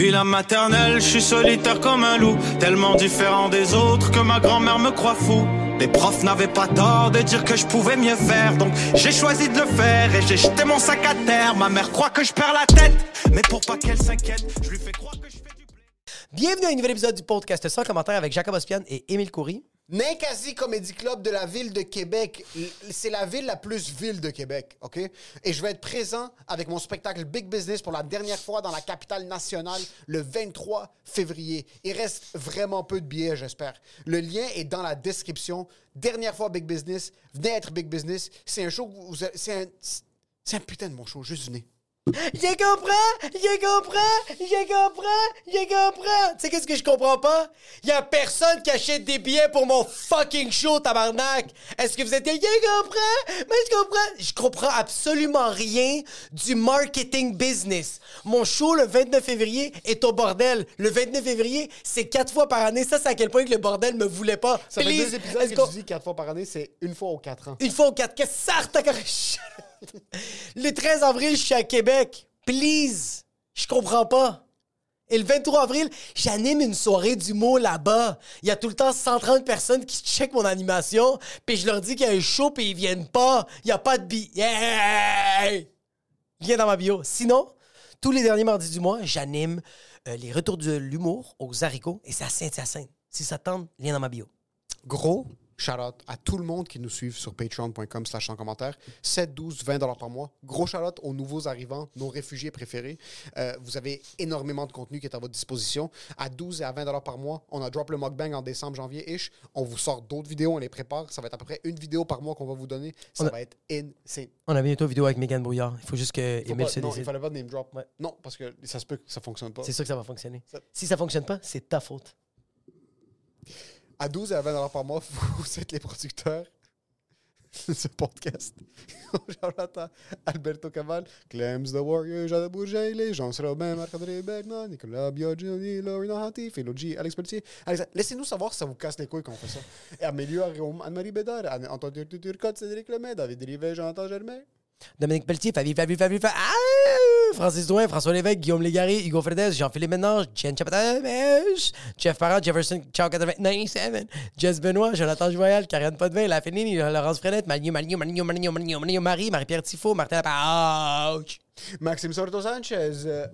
Puis la maternelle, je suis solitaire comme un loup, tellement différent des autres que ma grand-mère me croit fou. Les profs n'avaient pas tort de dire que je pouvais mieux faire, donc j'ai choisi de le faire et j'ai jeté mon sac à terre. Ma mère croit que je perds la tête, mais pour pas qu'elle s'inquiète, je lui fais croire que je fais du blé. Bienvenue à un nouvel épisode du podcast sans commentaire avec Jacob Ospian et Émile Coury. Ninkasi Comedy Club de la ville de Québec. C'est la ville la plus ville de Québec, OK? Et je vais être présent avec mon spectacle Big Business pour la dernière fois dans la capitale nationale le 23 février. Il reste vraiment peu de billets, j'espère. Le lien est dans la description. Dernière fois Big Business. Venez être Big Business. C'est un show, c'est un, un putain de bon show. Juste venez. J'ai compris! J'ai compris! J'ai compris! J'ai compris! Tu sais qu'est-ce que je comprends pas? Y a personne qui achète des billets pour mon fucking show, tabarnak! Est-ce que vous êtes... J'ai compris! Mais je comprends... Je comprends absolument rien du marketing business. Mon show, le 29 février, est au bordel. Le 29 février, c'est quatre fois par année. Ça, c'est à quel point que le bordel me voulait pas. Ça fait Please, deux épisodes que tu dis quatre fois par année. C'est une fois aux quatre ans. Une fois au 4. Qu'est-ce que ça ta Le 13 avril, je suis à Québec. Please. Je comprends pas. Et le 23 avril, j'anime une soirée d'humour là-bas. Il y a tout le temps 130 personnes qui checkent mon animation, puis je leur dis qu'il y a un show, puis ils viennent pas. Il y a pas de billets. Lien dans ma bio. Sinon, tous les derniers mardis du mois, j'anime euh, les retours de l'humour aux haricots, et c'est à Saint-Hyacinthe. Si ça te tente, lien dans ma bio. Gros shout-out à tout le monde qui nous suit sur patreon.com slash en commentaire. 7, 12, 20 dollars par mois. Gros shout-out aux nouveaux arrivants, nos réfugiés préférés. Euh, vous avez énormément de contenu qui est à votre disposition. À 12 et à 20 dollars par mois, on a drop le mukbang en décembre, janvier-ish. On vous sort d'autres vidéos, on les prépare. Ça va être à peu près une vidéo par mois qu'on va vous donner. Ça a- va être insane. On a bientôt une vidéo avec Megan Brouillard. Il faut juste que Faut Emile pas- se non, il fallait pas de name drop. Ouais. Non, parce que ça se peut que ça fonctionne pas. C'est sûr que ça va fonctionner. Ça- Si ça fonctionne pas, c'est ta faute. À 12 et à 20 dollars par mois, vous êtes les producteurs de ce podcast. À Alberto Caval, Clems the Warrior, Jade Bourget, Jean Robin, Marc-André Bergman, Nicolas Biagini, Laurie Hati, Philo G, Alex Pelletier. Laissez-nous savoir si ça vous casse les couilles quand on fait ça. Et Amélio Arome, Anne-Marie Bédard, Antoine Turcotte, Cédric Lemay, David Rivet, Jonathan Germain. Dominique Pelletier, Fabi, Fabi, Fabi, Fabi, ah! Francis Douin, François Lévesque, Guillaume Légaré, Hugo Fredez, Jean-Philippe Ménage, Jen Chapatamesh, Jeff Parent, Jefferson, Ciao 97, Jess Benoît, Jonathan Joyal, Karianne Potvin, La Fénine, Laurence Frenette, Maligno, Maligno, Maligno, Maligno, Maligno, Maligno, Marie, Marie-Pierre Tifo, Martin Lapauche. Maxime Sorto Sanchez, euh,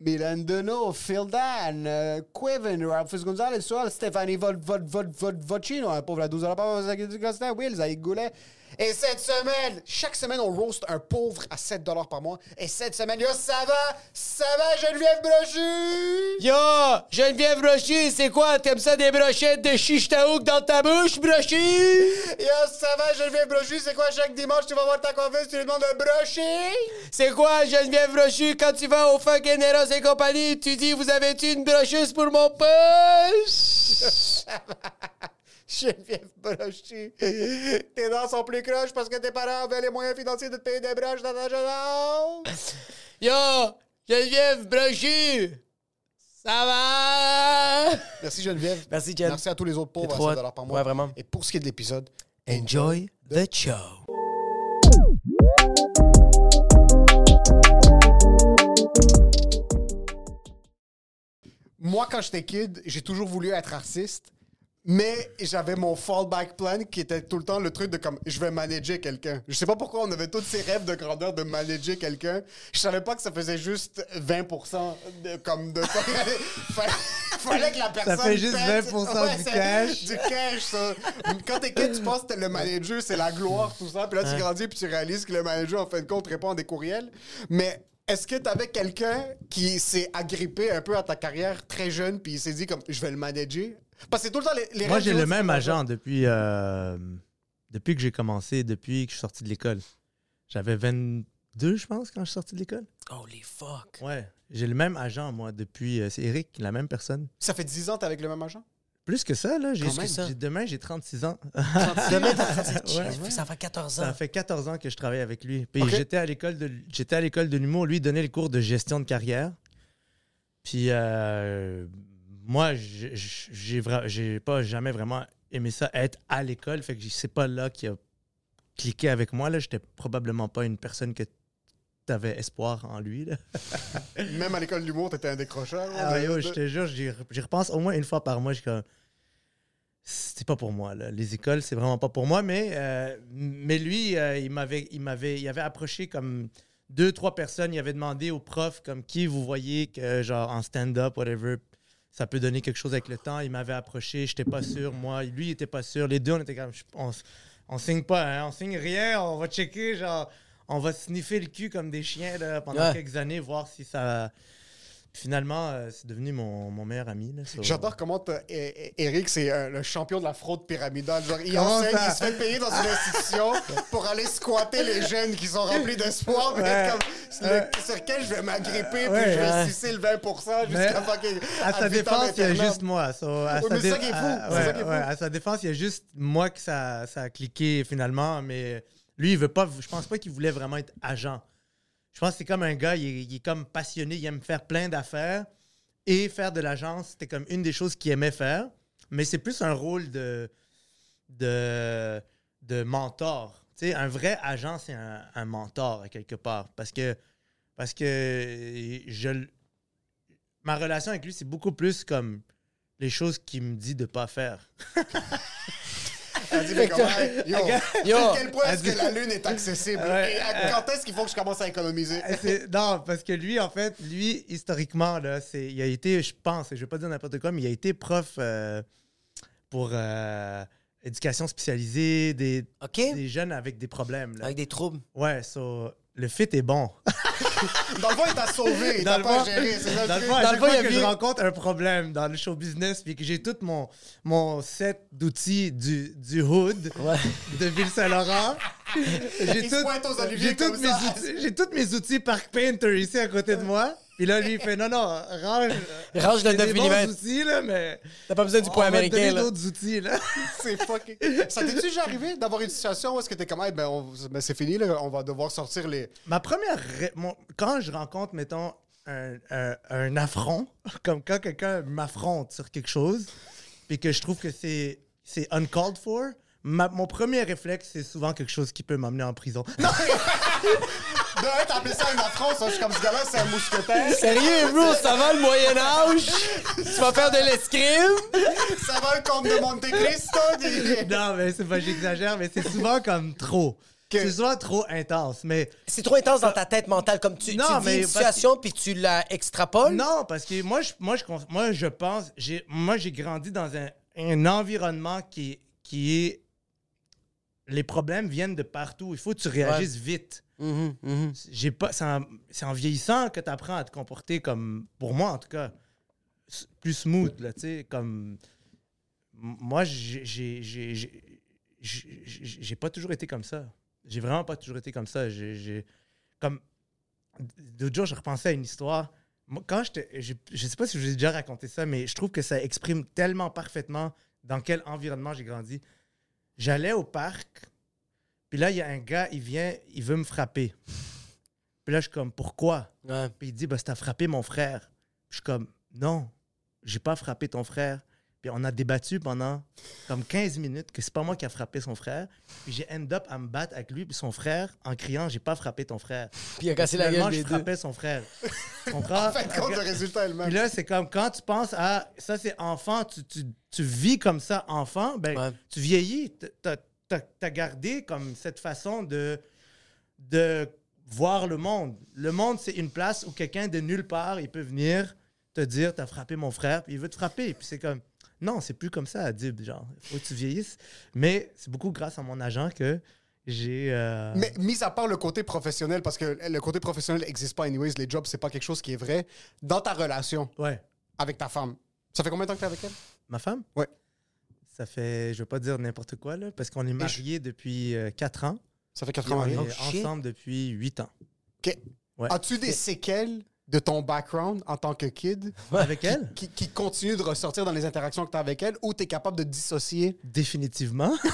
Milan Deneau, Phil Dan, euh, Quevin, Ralphus Gonzalez, Soal, Stéphanie Vod, Vod, Vod, Vod, Vocino, un pauvre à 12 par mois, Will, Zaïd Goulet. Et cette semaine, chaque semaine, on roast un pauvre à 7 par mois. Et cette semaine, yo, ça va, ça va, Geneviève Brochu! Yo, Geneviève Brochu, c'est quoi? T'aimes ça des brochettes de chiche taouk dans ta bouche, Brochu? Yo, ça va, Geneviève Brochu, c'est quoi chaque dimanche, tu vas voir ta coiffeuse, tu lui demandes de brocher? C'est quoi, Geneviève Brochu, quand tu vas au fucking Eros et compagnie, tu dis, vous avez-tu une brocheuse pour mon poche? Geneviève Brochu, tes dents sont plus croches parce que tes parents avaient les moyens financiers de te payer des broches dans ta jeunesse. Yo, Geneviève Brochu, ça va? Merci Geneviève. Merci, Jen. Merci à tous les autres pauvres à trop 7 hot. par mois. Ouais, vraiment. Et pour ce qui est de l'épisode, Enjoy the show. moi quand j'étais kid, j'ai toujours voulu être artiste, Mais j'avais mon fallback plan qui était tout le temps le truc de comme je vais manager quelqu'un. Je sais pas pourquoi on avait tous ces rêves de grandeur de manager quelqu'un. Je savais pas que ça faisait juste 20% de, comme de fallait, fallait que la personne fait juste pète. 20% du c'est- cash. Du cash, ça. Quand t'es kid, tu penses que t'es le manager, c'est la gloire, tout ça. Puis là, tu grandis puis tu réalises que le manager, en fin de compte, répond à des courriels. Mais est-ce que t'avais quelqu'un qui s'est agrippé un peu à ta carrière très jeune puis il s'est dit comme je vais le manager? Parce que c'est tout le temps les, les Moi, j'ai le même agent depuis, euh, depuis que j'ai commencé, depuis que je suis sorti de l'école. J'avais 22, je pense, quand je suis sorti de l'école. Holy fuck. Ouais. J'ai le même agent, moi, depuis. euh, c'est Eric, la même personne. Ça fait 10 ans que t'es avec le même agent? Plus que ça, là. J'ai, ça. j'ai- demain, j'ai 36 ans. Demain, t'as- Ouais. ça fait 14 Ça ans. fait 14 ans que je travaille avec lui. Puis j'étais à l'école de j'étais à l'école de l'humour, lui il donnait les cours de gestion de carrière. Puis euh, moi j'ai- pas jamais vraiment aimé ça être à l'école, fait que c'est pas là qui a cliqué avec moi là, j'étais probablement pas une personne que t'avais espoir en lui là. Même à l'école de l'humour, t'étais un décrocheur. Ah, ouais, de- je te jure, j'y repense au moins une fois par mois. Je comme, c'est pas pour moi. Là. Les écoles, c'est vraiment pas pour moi. Mais, euh, mais lui, euh, il m'avait, il m'avait, il avait approché comme deux, trois personnes. Il avait demandé aux profs comme qui vous voyez que genre en stand-up, whatever, ça peut donner quelque chose avec le temps. Il m'avait approché. J'étais pas sûr. Moi, lui, il était pas sûr. Les deux, on était comme, je- on, signe pas, hein, on signe rien. On va checker, genre, on va sniffer le cul comme des chiens là, pendant Ouais. quelques années, voir si ça. Finalement, euh, c'est devenu mon, mon meilleur ami. là, J'adore comment Eric, c'est euh, le champion de la fraude pyramidale. Genre, il enseigne, se fait payer dans une institution pour aller squatter les jeunes qui sont remplis d'espoir. mais Ouais. comme, le- sur lequel je vais m'agripper, Ouais. puis je vais sucer le 20% Mais jusqu'à fucking. à sa défense, il y a juste moi. So, à, Ouais, sa mais c'est ça dé- qui est fou, à- c'est ouais, ça qui est fou. ouais, à sa défense, il y a juste moi que ça, ça a cliqué finalement. Mais lui, il veut pas. Je pense pas qu'il voulait vraiment être agent. Je pense que c'est comme un gars, il est, comme passionné, il aime faire plein d'affaires. Et faire de l'agence, c'était comme une des choses qu'il aimait faire. Mais c'est plus un rôle de, de, de mentor. Tu sais, un vrai agent, c'est un, mentor, quelque part. Parce que, parce que je, ma relation avec lui, c'est beaucoup plus comme les choses qu'il me dit de pas faire. Elle dit, mais comment, yo, Yo. à quel point est-ce que la lune est accessible? Ouais. Et à- quand est-ce qu'il faut que je commence à économiser? Non, parce que lui, en fait, lui, historiquement, là, c'est, il a été, je pense, et je vais pas dire n'importe quoi, mais il a été prof euh, pour euh, éducation spécialisée des, jeunes avec des problèmes. là. Avec des troubles. Ouais, so, le fit est bon. Dans le fond, il t'a sauvé, il Dans t'a le pas fond- géré. Dans le à Dans chaque fois que je rencontre un problème dans le show business, puis que j'ai tout mon, mon set d'outils du, du hood Ouais. de Ville-Saint-Laurent, j'ai tous mes outils- j'ai tous mes outils Park Painter ici à côté de moi. Puis là, lui, il fait non, non, range. Range le j'ai 9 des bons mm. outils, là, mais. T'as pas besoin du donner américain, là. d'autres outils, là. C'est fucking. Ça t'est déjà arrivé d'avoir une situation où est-ce que t'es comme, Hey, ben, on- ben, c'est fini, là, on va devoir sortir les. Ma première. ré- mon- quand je rencontre, mettons, un, un- un affront, comme quand quelqu'un m'affronte sur quelque chose, puis que je trouve que c'est c'est uncalled for, ma- mon premier réflexe, c'est souvent quelque chose qui peut m'amener en prison. Non, De un, t'as appelé ça un affront, ça. Je suis comme ce gars-là, c'est un mousquetaire. Sérieux, bro, ça va le Moyen-Âge? tu vas faire de l'escrime? Ça va le comte de Monte Cristo? dis- non, mais c'est pas, j'exagère, mais c'est souvent comme trop. C'est souvent trop intense, mais C'est trop intense dans ta tête mentale, comme tu, Non, tu dis mais une situation puis tu la extrapoles? Non, parce que moi, je, moi, je, moi, je pense, j'ai, moi, j'ai grandi dans un, un environnement qui, qui est. Les problèmes viennent de partout. Il faut que tu réagisses vite. J'ai pas, c'est, en, vieillissant que tu apprends à te comporter comme, pour moi en tout cas, plus smooth, là, tu sais, comme. Moi, j'ai, pas toujours été comme ça. J'ai vraiment pas toujours été comme ça. J'ai, comme. L'autre jour, je repensais à une histoire. Quand. Je, je sais pas si je vous ai déjà raconté ça, mais je trouve que ça exprime tellement parfaitement dans quel environnement j'ai grandi. J'allais au parc, puis là, il y a un gars, il vient, il veut me frapper. Puis là, je suis comme, pourquoi? Ouais. Puis il dit, bah, t'as frappé mon frère. Puis je suis comme, non, j'ai pas frappé ton frère. Puis on a débattu pendant comme 15 minutes que c'est pas moi qui a frappé son frère. Puis j'ai end up à me battre avec lui puis son frère en criant, j'ai pas frappé ton frère. Puis il a cassé la gueule je des deux. frappais son frère. Tu comprends? En de compte, le résultat est le Puis même. là, c'est comme quand tu penses à ça, c'est enfant, tu, tu, tu vis comme ça, enfant, ben, Ouais. tu vieillis. T'as as, gardé comme cette façon de, de voir le monde. Le monde, c'est une place où quelqu'un de nulle part, il peut venir te dire T'as frappé mon frère, puis il veut te frapper. Puis c'est comme Non, c'est plus comme ça, Adib. Genre, faut que tu vieillisses. Mais c'est beaucoup grâce à mon agent que j'ai. euh, Mais mis à part le côté professionnel, parce que le côté professionnel n'existe pas anyways, les jobs, c'est pas quelque chose qui est vrai. Dans ta relation Ouais. avec ta femme, ça fait combien de temps que t'es avec elle? Ma femme? Ouais. Ça fait, je veux pas dire n'importe quoi, là, parce qu'on est mariés depuis 4 ans. Ça fait Puis 4 ans on mariés. est Oh, ensemble depuis 8 ans. Ok. Ouais. As-tu des séquelles de ton background en tant que kid? Avec elle? qui, qui continuent de ressortir dans les interactions que tu as avec elle ou tu es capable de dissocier? Définitivement.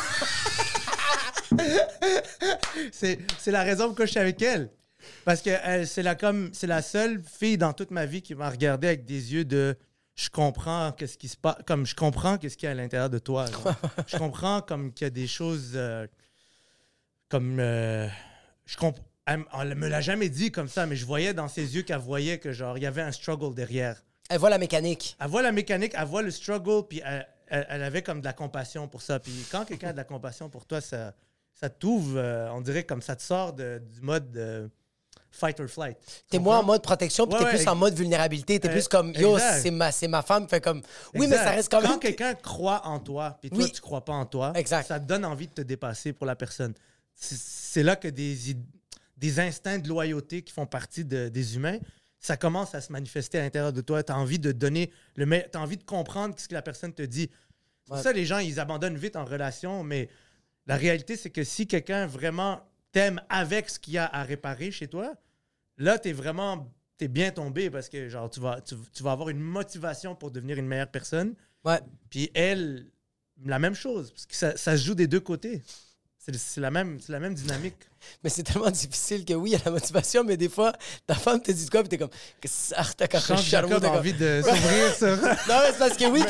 c'est la raison pourquoi je suis avec elle. Parce que elle, c'est la, comme, c'est la seule fille dans toute ma vie qui m'a regardé avec des yeux de je comprends qu'est-ce qui se passe comme je comprends qu'est-ce qu'il y a à l'intérieur de toi je comprends comme qu'il y a des choses euh, comme euh, je comprends elle, elle me l'a jamais dit comme ça mais je voyais dans ses yeux qu'elle voyait que genre il y avait un struggle derrière Elle voit la mécanique. elle voit la mécanique, elle voit le struggle, puis elle, elle- elle avait comme de la compassion pour ça. Puis quand quelqu'un a de la compassion pour toi, ça, ça t'ouvre, euh, on dirait comme ça te sort de- du mode de fight or flight. T'es moins en mode protection, puis Ouais, t'es ouais, plus en mode vulnérabilité. T'es Euh, plus comme, yo, c'est ma, ma femme. Fait comme, oui, mais ça reste quand même. quelqu'un croit en toi, puis toi, Oui. tu crois pas en toi, Exact. ça te donne envie de te dépasser pour la personne. C'est- là que des, des instincts de loyauté qui font partie de- des humains, ça commence à se manifester à l'intérieur de toi. Tu as envie de donner le meilleur, tu as envie de comprendre ce que la personne te dit. C'est Ouais. ça les gens, ils abandonnent vite en relation, mais la réalité, c'est que si quelqu'un vraiment t'aime avec ce qu'il y a à réparer chez toi, là, tu es vraiment t'es bien tombé parce que genre tu vas, tu, tu vas avoir une motivation pour devenir une meilleure personne. Ouais. Puis elle, la même chose, parce que ça, ça se joue des deux côtés. C'est la, même- c'est la même dynamique. Mais c'est tellement difficile que oui, il y a la motivation, mais des fois, ta femme te dit de quoi, puis t'es comme, que ça, t'as comme- envie de s'ouvrir sur... Non, mais c'est parce que oui,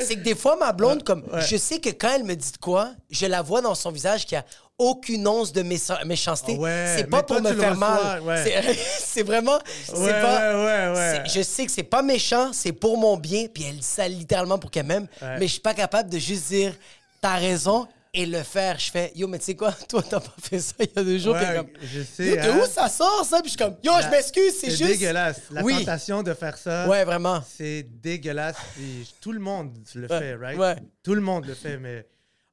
c'est que des fois, ma blonde, comme, je sais que quand elle me dit de quoi, je la vois dans son visage qu'il n'y a aucune once de mécha- méchanceté. Ah ouais, c'est pas pour me faire mal. ouais. C'est- vraiment. c'est Ouais, pas, ouais, ouais, ouais. c'est- Je sais que c'est pas méchant, c'est pour mon bien, puis elle dit ça littéralement pour qu'elle m'aime, Ouais. mais je suis pas capable de juste dire, t'as raison. Et le faire, je fais, yo, mais tu sais quoi, toi, t'as pas fait ça il y a deux jours. Ouais, puis comme, je sais, Yo, de hein. où ça sort, ça? Puis je suis comme, yo, je m'excuse, c'est C'est juste. dégueulasse. La oui. tentation de faire ça, Ouais, vraiment. c'est dégueulasse. Tout le monde le Ouais, fait, right? ouais. Tout le monde le fait, mais...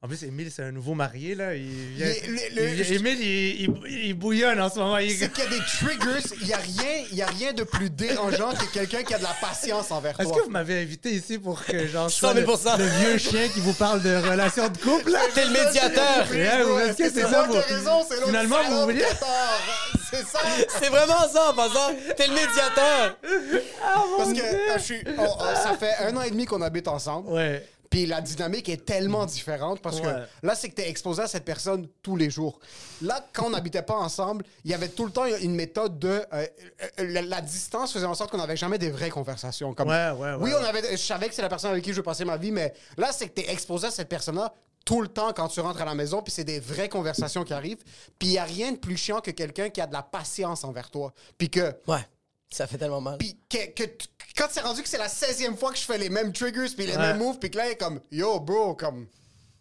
En plus, Émile, c'est un nouveau marié, là. Il vient- Le- le- le- il- Émile, il, il- il bouillonne en ce moment. Il- C'est qu'il y a des triggers, il n'y a, rien- il y a rien de plus dérangeant que quelqu'un qui a de la patience envers Est-ce toi. que vous m'avez invité ici pour que j'en sois 100 le, 000 le vieux chien qui vous parle de relations de couple? là? T'es le médiateur. Ouais, ou est-ce que c'est ça, vous- raison, Finalement, vous voulez-. C'est ça. C'est vraiment ça en passant. T'es le médiateur. Parce que euh, je suis, on- on- ça fait un an et demi qu'on habite ensemble. Ouais. Puis la dynamique est tellement différente parce Ouais. que là, c'est que tu es exposé à cette personne tous les jours. Là, quand on n'habitait pas ensemble, il y avait tout le temps une méthode de. euh, euh, la, la distance faisait en sorte qu'on n'avait jamais des vraies conversations. Comme, Ouais, ouais, ouais, Oui, on avait, je savais que c'est la personne avec qui je veux passer ma vie, mais là, c'est que tu es exposé à cette personne-là tout le temps quand tu rentres à la maison, puis c'est des vraies conversations qui arrivent. Puis il n'y a rien de plus chiant que quelqu'un qui a de la patience envers toi. Puis que. Ouais. Ça fait tellement mal. Puis que, quand c'est rendu que c'est la 16e fois que je fais les mêmes triggers puis les Ouais. mêmes moves, puis que là, il est comme Yo, bro, comme.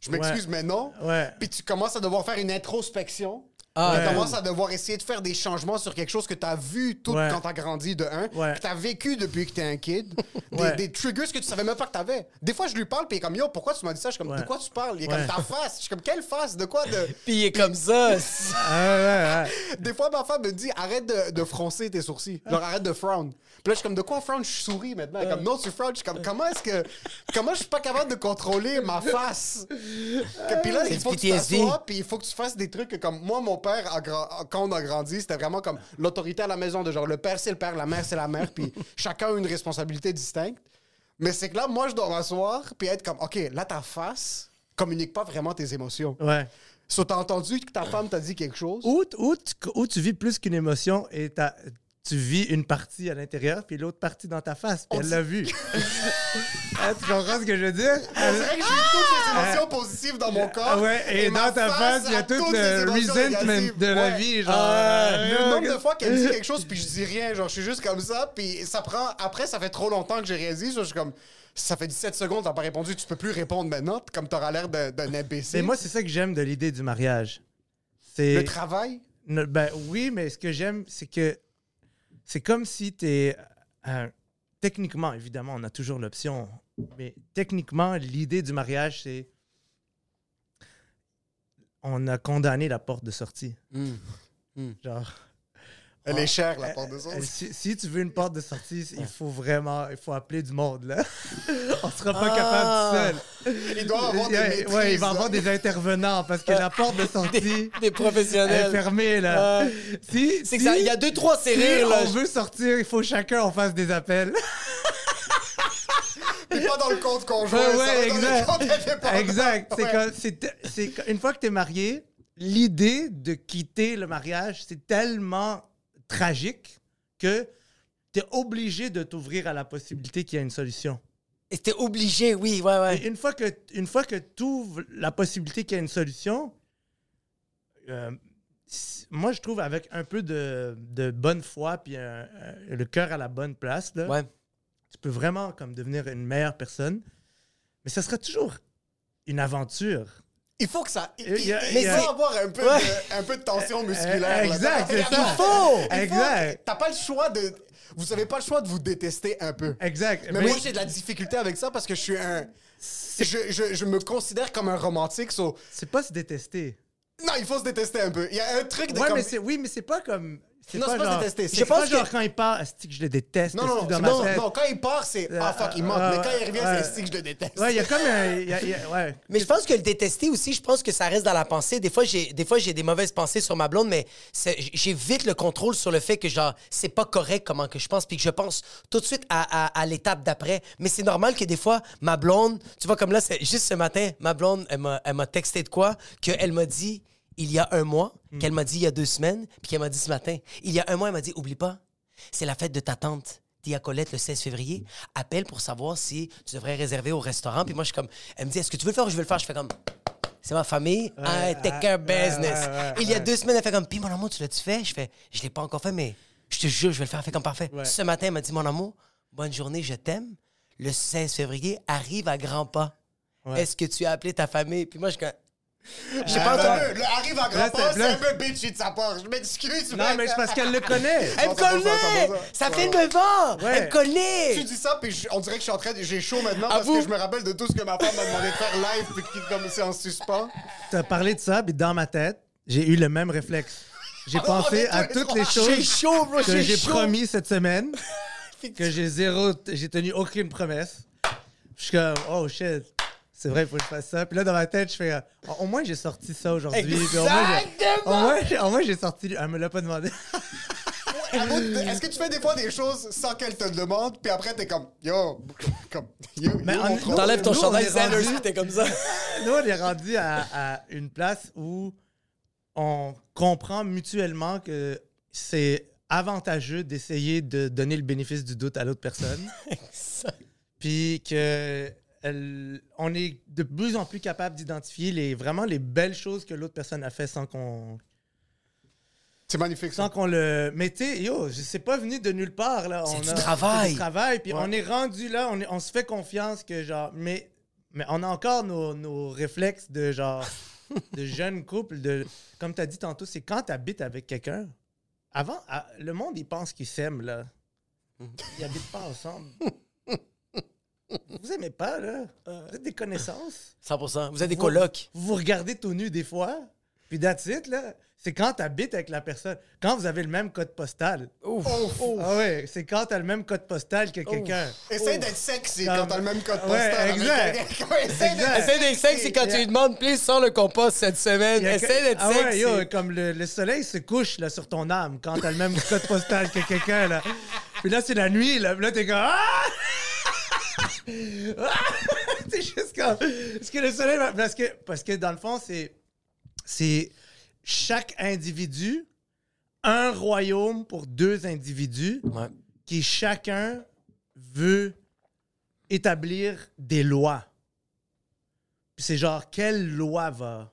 Je m'excuse, Ouais. mais non. Ouais. Puis tu commences à devoir faire une introspection. Ah, tu ouais. commences à devoir essayer de faire des changements sur quelque chose que tu as vu tout Ouais. quand tu as grandi de un, Ouais. que tu as vécu depuis que tu es un kid, des, Ouais. des triggers que tu savais même pas que tu avais. Des fois, je lui parle, puis il est comme Yo, pourquoi tu m'as dit ça? Je suis comme Ouais. De quoi tu parles? Il est Ouais. comme ta face. Je suis comme Quelle face? De quoi? De... Puis il est comme ça. Ouais, ouais. Des fois, ma femme me dit arrête de, de froncer tes sourcils. Genre, arrête de frown. Puis là, je suis comme de quoi frown Je souris maintenant? Comme non, tu frowns. Je suis comme comment est-ce que. Comment je suis pas capable de contrôler ma face? Que- Puis là, C'est il faut que tu t'assoies, puis il faut que tu fasses des trucs que, comme moi, mon père, a gra- quand on a grandi, c'était vraiment comme l'autorité à la maison. De genre, le père, c'est le père, la mère, c'est la mère, puis chacun a une responsabilité distincte. Mais c'est que là, moi, je dois m'asseoir, puis être comme OK, là, ta face communique pas vraiment tes émotions. Ouais. So, t'as entendu que ta femme t'a dit quelque chose? Où, tu, où tu vis plus qu'une émotion et t'as- tu vis une partie à l'intérieur, puis l'autre partie dans ta face, puis elle l'a vu. Ah, tu comprends ce que je veux dire? On dirait que j'ai toutes les émotions positives dans mon corps. Ah ouais, et, dans ta face, il y a tout le resentment de la Ouais. vie. Genre, Ah, euh, le nombre de fois qu'elle dit quelque chose puis je dis rien, genre je suis juste comme ça, puis ça prend. Après, ça fait trop longtemps que j'ai réalisé, je suis comme. Ça fait 17 secondes, t'as pas répondu, tu peux plus répondre maintenant, comme t'auras l'air d'un imbécile. Mais moi, c'est ça que j'aime de l'idée du mariage. C'est le travail, Ben oui, mais ce que j'aime, c'est que c'est comme si tu es. techniquement, évidemment, on a toujours l'option, mais techniquement, l'idée du mariage, c'est. On a condamné la porte de sortie. Genre. Elle est chère, la euh, porte de euh, sauce. Si, si tu veux une porte de sortie, il faut vraiment. Il faut appeler du monde, là. on sera pas capable tout seul. Il doit avoir des ouais, il va avoir des intervenants parce que la porte de sortie. Des Elle est professionnels. fermée, là. Si, que si- ça- il y a deux, trois si serrures, là. on veut sortir, il faut chacun on fasse des appels. Puis pas dans le compte conjoint, Ouais, ouais, va dans exact. le compte indépendant. exact. C'est Ouais. comme- c'est- c'est que- une fois que tu es marié, l'idée de quitter le mariage, c'est tellement tragique que tu es obligé de t'ouvrir à la possibilité qu'il y a une solution. Et t'es obligé, oui, ouais, ouais. Et une fois que, une fois que tu ouvres la possibilité qu'il y a une solution, euh, moi, je trouve avec un peu de, de bonne foi puis un- un- le cœur à la bonne place, là, Ouais. tu peux vraiment comme devenir une meilleure personne. Mais ça sera toujours une aventure. Il faut que ça. Il, Il a- il il a- faut avoir un peu, Ouais. de, un peu de tension musculaire. Euh, là. exact, c'est Il ça. faut! Exact. T'as pas le choix de. Vous avez pas le choix de vous détester un peu. Exact. Mais, Mais- moi, j'ai de la difficulté avec ça parce que je suis un. Je, je, je me considère comme un romantique. so- C'est pas se détester. Non, il faut se détester un peu. Il y a un truc de. Ouais, comme- mais oui, mais c'est pas comme. C'est Non, c'est pas détester, c'est- Je pense pense genre que- quand il part, est que je le déteste Non, non, non, c'est- quand il part, c'est. Ah, fuck, il manque. Mais quand il revient, c'est ici que je le déteste. Ouais, il y a comme un. il y a- il y a- ouais. Mais je pense que le détester aussi, je pense que ça reste dans la pensée. Des fois, j'ai des fois j'ai des mauvaises pensées sur ma blonde, mais c'est- j'ai vite le contrôle sur le fait que genre c'est pas correct comment que je pense, puis que je pense tout de suite à, à- à l'étape d'après. Mais c'est normal que des fois ma blonde, tu vois comme là, c'est juste ce matin, ma blonde, elle m'a elle m'a texté de quoi? Qu'elle m'a dit il y a un mois, qu'elle m'a dit il y a deux semaines, puis qu'elle m'a dit ce matin. Il y a un mois, elle m'a dit oublie pas, c'est la fête de ta tante. Tia Colette le 16 février, appelle pour savoir si tu devrais réserver au restaurant. Puis moi, je suis comme, elle me dit, est-ce que tu veux le faire ou je veux le faire? Je fais comme, c'est ma famille, I take care business. ouais, ouais, Il y a deux semaines, elle fait comme, puis mon amour, tu l'as-tu fait? Je fais, je l'ai pas encore fait, mais je te jure, je vais le faire. Elle fait comme parfait. Ce matin, elle m'a dit, mon amour, bonne journée, je t'aime. Le 16 février, arrive à grands pas. Est-ce que tu as appelé ta famille? Puis moi, je suis comme, j'ai pas. Le, le arrive à Là, grand-père, c'est- un peu bitchy de sa part. Je m'excuse. Non, mais c'est parce qu'elle le connaît. Elle me connaît! ça fait va. 9 ans! Elle me connaît! Tu dis ça, puis on dirait que je suis en train de. J'ai chaud maintenant parce que je me rappelle de tout ce que ma femme m'a demandé de faire live, puis qui comme c'est en suspens. Tu as parlé de ça, puis dans ma tête, j'ai eu le même réflexe. J'ai Oh, pensé à toutes les choses chaud, bro, que j'ai promis cette semaine, que j'ai zéro, j'ai tenu aucune promesse. Je suis comme, oh shit, c'est vrai, il faut que je fasse ça. Puis là, dans ma tête, je fais, euh, au moins j'ai sorti ça aujourd'hui. Puis au moins, j'ai- Au moins, j'ai- au moins, j'ai sorti, elle me l'a pas demandé. Est-ce que tu fais des fois des choses sans qu'elle te le demande, puis après t'es comme yo, comme yo, Mais yo, mon trône. T'enlèves ton Nous, on chandail est Sanders, rendu- puis t'es comme ça. Nous, on est rendu à, à une place où on comprend mutuellement que c'est avantageux d'essayer de donner le bénéfice du doute à l'autre personne. Puis que on est de plus en plus capable d'identifier les, vraiment les belles choses que l'autre personne a fait sans qu'on C'est magnifique ça. sans qu'on le. Mais tu sais, yo, c'est pas venu de nulle part là. C'est On du a- travail. c'est du travail. Puis on est rendu là, on, est- on se fait confiance que genre. Mais, mais on a encore nos, nos réflexes de genre. de jeunes couples. De, comme tu as dit tantôt, c'est quand tu habites avec quelqu'un. Avant, à- le monde, il pense qu'ils s'aiment là. Ils habitent pas ensemble. Vous aimez pas, là? Vous êtes des connaissances. 100%. Vous êtes des Vous- colocs. Vous vous regardez tout nu des fois, puis that's it, là. C'est quand tu habites avec la personne. Quand vous avez le même code postal. Ouf. Ah ouais, c'est quand t'as le même code postal que quelqu'un. Essaye d'être sexy quand t'as le même code Ouais, postal. exact. quelqu'un. Essaye d'être Essaye d'être sexy quand tu lui demandes, please, sors le compost cette semaine. Essaye d'être ah ouais, sexy. yo, comme le, le soleil se couche là, sur ton âme quand t'as le même code postal que quelqu'un. là. Puis là, c'est la nuit, là, puis là t'es comme. Ah! C'est juste comme. Parce que le soleil. va- Parce que, parce que dans le fond, c'est. C'est. Chaque individu un royaume pour deux individus Ouais. qui chacun veut établir des lois. Puis c'est genre, quelle loi va,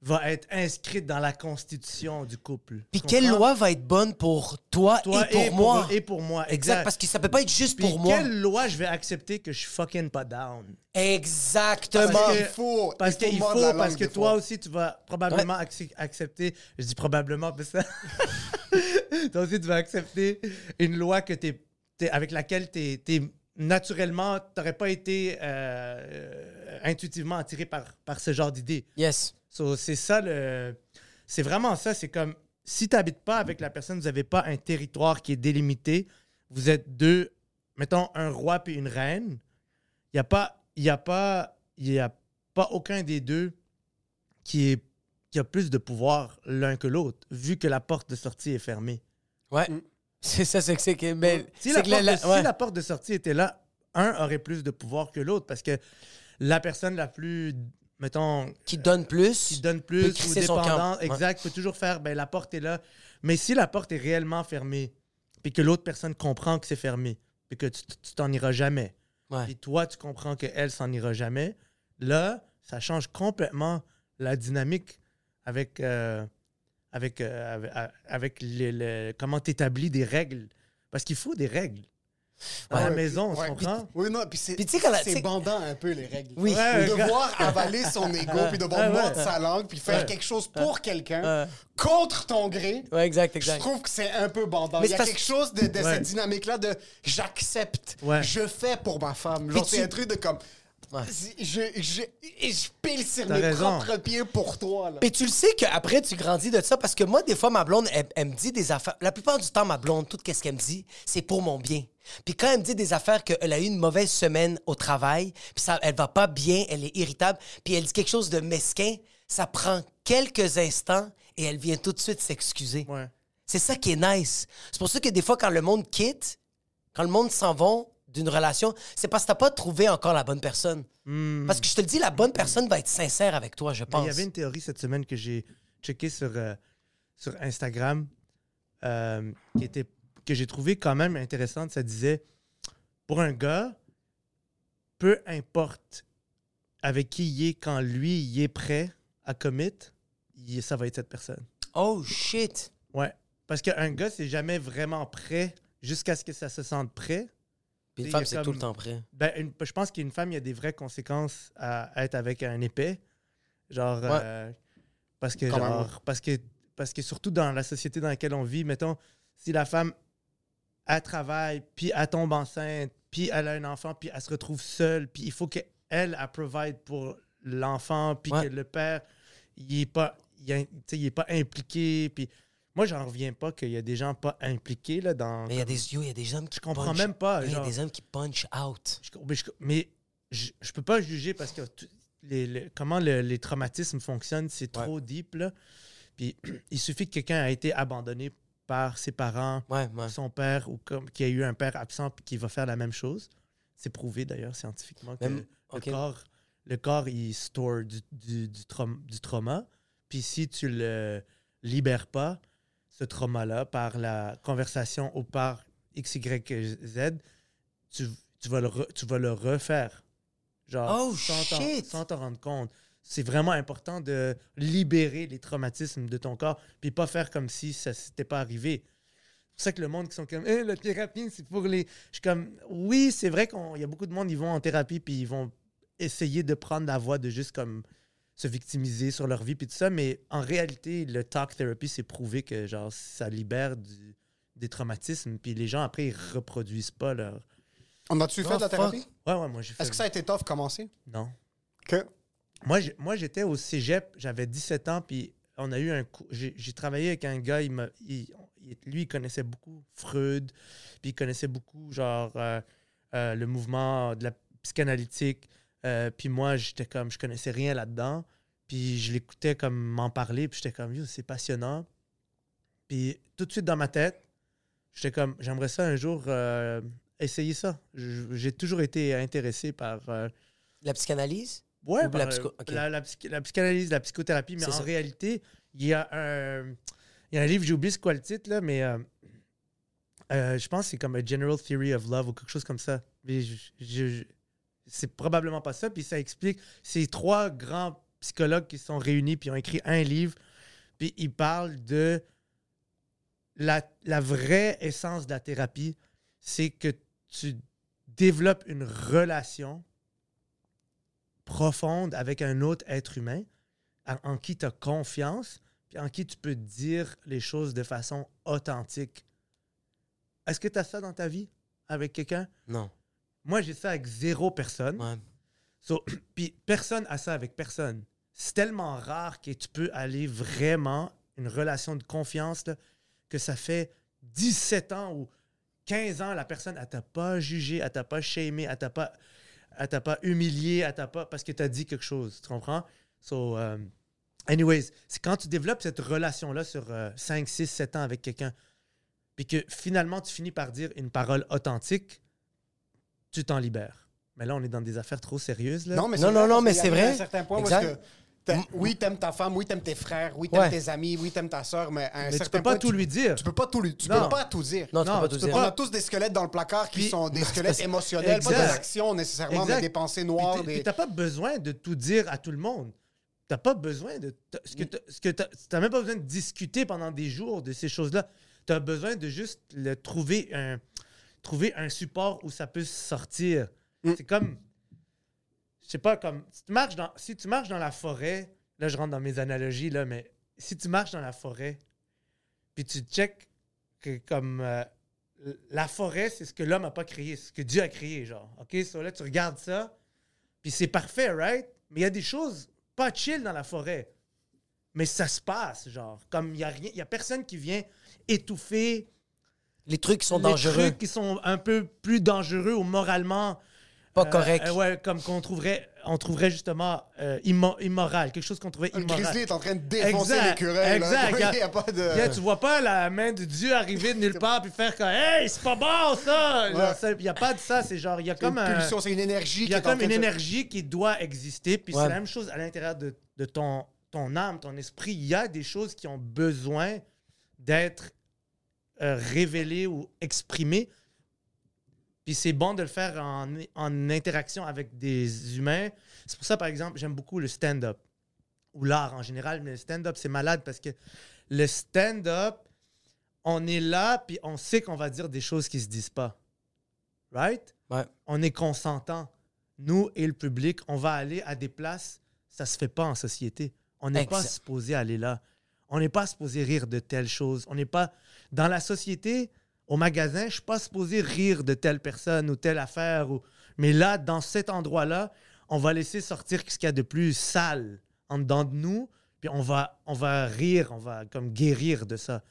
va être inscrite dans la constitution du couple? Puis quelle loi va être bonne pour toi, Toi et pour moi? Et pour moi, exact, parce que ça peut pas être juste Puis pour moi. quelle loi je vais accepter que je suis fucking pas down? Exactement. Parce Il faut. Parce il faut qu'il faut, la parce que toi fois. aussi, tu vas probablement acc- accepter. Je dis probablement, parce que toi aussi, tu vas accepter une loi que t'es, t'es- avec laquelle tu es, naturellement, tu n'aurais pas été euh, intuitivement attiré par, par ce genre d'idée. Yes. So, c'est ça le. C'est vraiment ça. C'est comme si tu n'habites pas avec la personne, vous n'avez pas un territoire qui est délimité. Vous êtes deux, mettons, un roi puis une reine. Il n'y a pas. Il a pas. Il a pas aucun des deux qui, est, qui a plus de pouvoir l'un que l'autre, vu que la porte de sortie est fermée. Ouais. C'est ça, c'est que c'est que. Mais Si, la que porte, la- de, ouais. si la porte de sortie était là, un aurait plus de pouvoir que l'autre parce que la personne la plus, mettons, Qui donne plus. qui donne plus ou son dépendant. Ouais. exact, peut toujours faire, ben la porte est là. Mais si la porte est réellement fermée, puis que l'autre personne comprend que c'est fermé, puis que tu t'en iras jamais, puis toi, tu comprends qu'elle s'en ira jamais, là, ça change complètement la dynamique avec, euh, avec, euh, avec, comment tu établis des règles. Parce qu'il faut des règles. À la puis- maison, puis- comprends? Oui, non, puis c'est bandant un peu, les règles. Oui. De avaler son ego, puis de ouais. mordre sa langue, puis faire quelque chose pour quelqu'un, contre ton gré. Ouais, exact, Je exact. trouve que c'est un peu bandant. Mais Il y a quelque chose de, cette dynamique-là de j'accepte, je fais pour ma femme. Genre, c'est un truc de comme. Ouais. Je, je, je pile sur mes raison. propres pieds pour toi. Là. Mais tu le sais qu'après, tu grandis de ça parce que moi, des fois, ma blonde, elle, elle me dit des affaires. La plupart du temps, ma blonde, tout ce qu'elle me dit, c'est pour mon bien. Puis quand elle me dit des affaires qu'elle a eu une mauvaise semaine au travail, puis ça, elle va pas bien, elle est irritable, puis elle dit quelque chose de mesquin, ça prend quelques instants et elle vient tout de suite s'excuser. Ouais. C'est ça qui est nice. C'est pour ça que des fois, quand le monde quitte, quand le monde s'en va d'une relation, c'est parce que t'as pas trouvé encore la bonne personne. Parce que je te le dis, la bonne personne va être sincère avec toi, je pense. il y avait une théorie cette semaine que j'ai checkée sur, euh, sur Instagram euh, qui était, que j'ai trouvé quand même intéressante. Ça disait pour un gars, peu importe avec qui il est quand lui il est prêt à commit, il- ça va être cette personne. Oh shit! Ouais. Parce qu'un gars, c'est jamais vraiment prêt jusqu'à ce que ça se sente prêt. Puis une femme, c'est comme- tout le temps prêt. Ben, une- je pense qu'une femme, il y a des vraies conséquences à, être avec un épais. Genre, euh, parce que, Quand même, genre, parce que, parce que surtout dans la société dans laquelle on vit, mettons, si la femme, elle travaille, puis elle tombe enceinte, puis elle a un enfant, puis elle se retrouve seule, puis il faut qu'elle, elle, provide pour l'enfant, puis Ouais. que le père, il est pas, il, il est pas impliqué, puis moi, j'en reviens pas qu'il y a des gens pas impliqués, là, dans... Mais il y a des yo, il y a des hommes qui Je comprends punch- même pas, Il y a des hommes qui punch out. je- mais je, mais je, je peux pas juger parce que tout- les, les- comment le- les traumatismes fonctionnent, c'est trop deep. Là. Puis il suffit que quelqu'un a été abandonné par ses parents, Ouais, ouais. son père, ou comme qu'il y a eu un père absent puis qui va faire la même chose. C'est prouvé d'ailleurs scientifiquement que Même- le, corps, le corps, il store du, du, du, traum- du trauma. Puis si tu le libères pas, ce trauma-là, par la conversation ou par X, Y, Z, tu, tu, vas, le re- tu vas le refaire. Genre, Oh, sans t'en- shit! sans t'en rendre compte. C'est vraiment important de libérer les traumatismes de ton corps, puis pas faire comme si ça s'était pas arrivé. C'est pour ça que le monde qui sont comme Eh, la thérapie, c'est pour les. Je suis comme oui, c'est vrai qu'il y a beaucoup de monde, ils vont en thérapie, puis ils vont essayer de prendre la voie de juste comme se victimiser sur leur vie, puis tout ça, mais en réalité, le talk therapy, c'est prouvé que genre ça libère du- des traumatismes, puis les gens après, ils reproduisent pas leur. On a-tu fait de la thérapie? Ouais, ouais, moi j'ai fait. Est-ce que ça a été tough commencer? Non. Que? Moi, j'ai- moi, j'étais au cégep, j'avais 17 ans, puis on a eu un coup. J'ai j'ai travaillé avec un gars, il- lui, il connaissait beaucoup Freud, puis il connaissait beaucoup, genre, euh, euh, le mouvement de la psychanalytique. Euh, puis moi, j'étais comme, je connaissais rien là-dedans. Puis je l'écoutais comme m'en parler, puis j'étais comme, c'est passionnant. Puis tout de suite dans ma tête, j'étais comme, j'aimerais ça un jour euh, essayer ça. J'ai toujours été intéressé par. euh, La psychanalyse? Ouais, Ou par, la psycho- la, la psy- la psychanalyse, la psychothérapie, mais en ça. réalité, il y, a un, Il y a un livre, j'ai oublié c'est quoi le titre, là, mais je pense que c'est comme A General Theory of Love ou quelque chose comme ça. Mais je- je- je- c'est probablement pas ça. Puis ça explique. C'est trois grands psychologues qui se sont réunis puis ont écrit un livre. Puis ils parlent de la, vraie essence de la thérapie. C'est que tu développes une relation profonde avec un autre être humain en, en qui tu as confiance puis en qui tu peux dire les choses de façon authentique. Est-ce que tu as ça dans ta vie avec quelqu'un? Non. Moi, j'ai ça avec zéro personne. Ouais. So, puis personne a ça avec personne. C'est tellement rare que tu peux aller vraiment une relation de confiance là, que ça fait 17 ans ou 15 ans, la personne, elle t'a pas jugé, elle t'a pas shamé, elle t'a pas, elle t'a pas humilié, elle t'a pas parce que tu as dit quelque chose. Tu comprends? So, euh, anyways, c'est quand tu développes cette relation-là sur euh, 5, 6, 7 ans avec quelqu'un, puis que finalement tu finis par dire une parole authentique, tu t'en libères. Mais là, on est dans des affaires trop sérieuses. Là. Non, mais Non, c'est non, vrai, non, mais c'est à un certain point Exact. que oui, t'aimes ta femme, oui, t'aimes tes frères, oui, t'aimes Ouais. tes amis, oui, t'aimes ta soeur, mais à un Mais tu certain peux pas point, tout lui dire. Tu peux pas tout lui, tu Non. peux pas tout dire. Non, tu Non, peux pas tu tout peux dire. On pas. a tous des squelettes dans le placard qui Puis- sont des squelettes émotionnels, pas des actions nécessairement, Exact. mais des pensées Puis noires. t'es- Des... Puis t'as pas besoin de tout dire à tout le monde. T'as pas besoin de. t'as- Ce que t'as- ce que t'as t'as même pas besoin de discuter pendant des jours de ces choses-là. Tu as besoin de juste le, trouver, un, trouver un support où ça peut sortir. Mm. C'est comme. Je sais pas, comme. Si tu, marches dans, si tu marches dans la forêt, là, je rentre dans mes analogies, là, mais si tu marches dans la forêt, puis tu check que comme. euh, la forêt, c'est ce que l'homme n'a pas créé, c'est ce que Dieu a créé, genre. OK? So là, tu regardes ça, puis c'est parfait, right? Mais il y a des choses pas chill dans la forêt. Mais ça se passe, genre. Comme il n'y a rien, il y a personne qui vient étouffer Les trucs qui sont les dangereux. trucs qui sont un peu plus dangereux ou moralement Pas euh, corrects. euh, ouais, comme qu'on trouverait, on trouverait justement euh, immo- immoral, quelque chose qu'on trouverait Le immoral. grizzly est en train de défoncer Exact, l'écureuil. là. exact. Il Y a- y a pas de... Yeah, tu vois pas la main de Dieu arriver de nulle part puis faire comme Hey, c'est pas bon ça! Il n'y a pas de ça, c'est genre, il y a comme une un. pulsion, c'est une énergie Il y a comme une de énergie qui doit exister, puis Ouais. c'est la même chose à l'intérieur de, de ton, ton âme, ton esprit. Il y a des choses qui ont besoin d'être euh, révélées ou exprimées. Puis c'est bon de le faire en, en interaction avec des humains. C'est pour ça, par exemple, j'aime beaucoup le stand-up ou l'art en général, mais le stand-up, c'est malade parce que le stand-up, on est là, puis on sait qu'on va dire des choses qui se disent pas. Right? Ouais. On est consentant. Nous et le public, on va aller à des places, ça se fait pas en société. On n'est pas supposé aller là. On n'est pas supposé rire de telle chose. On n'est pas. Dans la société, au magasin, je suis pas supposé rire de telle personne ou telle affaire. Mais là, dans cet endroit-là, on va laisser sortir ce qu'il y a de plus sale en dedans de nous, puis on va, rire, on va comme guérir de ça.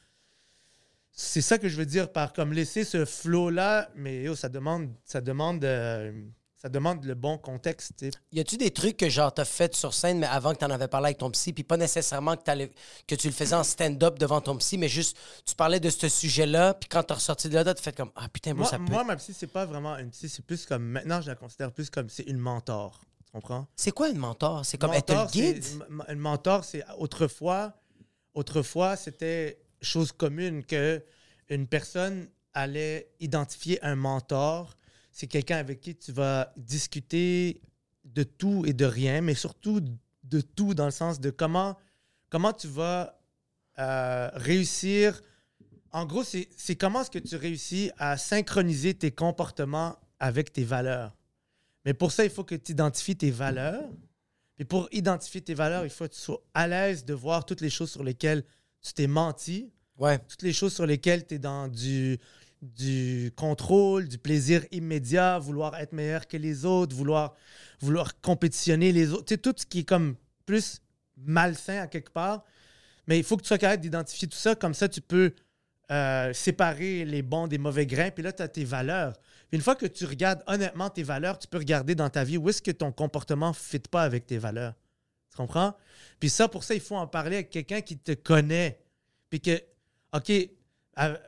C'est ça que je veux dire par comme laisser ce flow-là, mais ça demande, ça demande, euh, ça demande le bon contexte. Y a-tu des trucs que genre t'as fait sur scène, mais avant que t'en avais parlé avec ton psy, puis pas nécessairement que, t'allais- que tu le faisais en stand-up devant ton psy, mais juste tu parlais de ce sujet-là, puis quand t'as ressorti de là, t'as fait comme ah putain moi, Moi, ça peut. moi, ma psy, c'est pas vraiment une psy, c'est plus comme maintenant, je la considère plus comme c'est une mentor. Tu comprends? C'est quoi une mentor? C'est comme te le guide? c'est- m- Un mentor, c'est autrefois, autrefois, c'était chose commune que une personne allait identifier un mentor. C'est quelqu'un avec qui tu vas discuter de tout et de rien, mais surtout de tout dans le sens de comment, comment tu vas euh, réussir. En gros, c'est c'est comment est-ce que tu réussis à synchroniser tes comportements avec tes valeurs. Mais pour ça, il faut que tu identifies tes valeurs. Et pour identifier tes valeurs, il faut que tu sois à l'aise de voir toutes les choses sur lesquelles tu t'es menti, Ouais. toutes les choses sur lesquelles tu es dans du, du contrôle, du plaisir immédiat, vouloir être meilleur que les autres, vouloir, vouloir compétitionner les autres. Tu tout ce qui est comme plus malsain à quelque part. Mais il faut que tu sois capable d'identifier tout ça. Comme ça, tu peux euh, séparer les bons des mauvais grains. Puis là, tu as tes valeurs. Une fois que tu regardes honnêtement tes valeurs, tu peux regarder dans ta vie où est-ce que ton comportement ne fit pas avec tes valeurs. Tu comprends? Puis ça, pour ça, il faut en parler avec quelqu'un qui te connaît. Puis que, OK,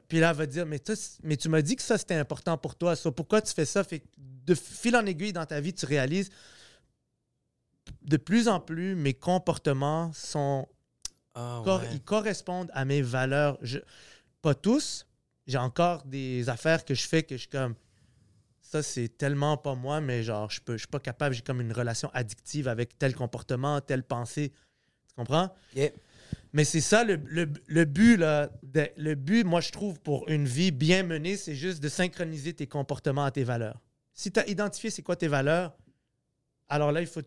puis là, elle va dire, mais, mais tu m'as dit que ça, c'était important pour toi. So, pourquoi tu fais ça? Fait que de fil en aiguille dans ta vie, tu réalises de plus en plus, mes comportements sont Ah, cor- ouais. ils correspondent à mes valeurs. Je- pas tous. J'ai encore des affaires que je fais que je suis comme. Ça, c'est tellement pas moi, mais genre, je, peux, je suis pas capable. J'ai comme une relation addictive avec tel comportement, telle pensée. Tu comprends? Yeah. Mais c'est ça le, le- le but, là. de- le but, moi, je trouve, pour une vie bien menée, c'est juste de synchroniser tes comportements à tes valeurs. Si tu as identifié c'est quoi tes valeurs, alors là, il faut.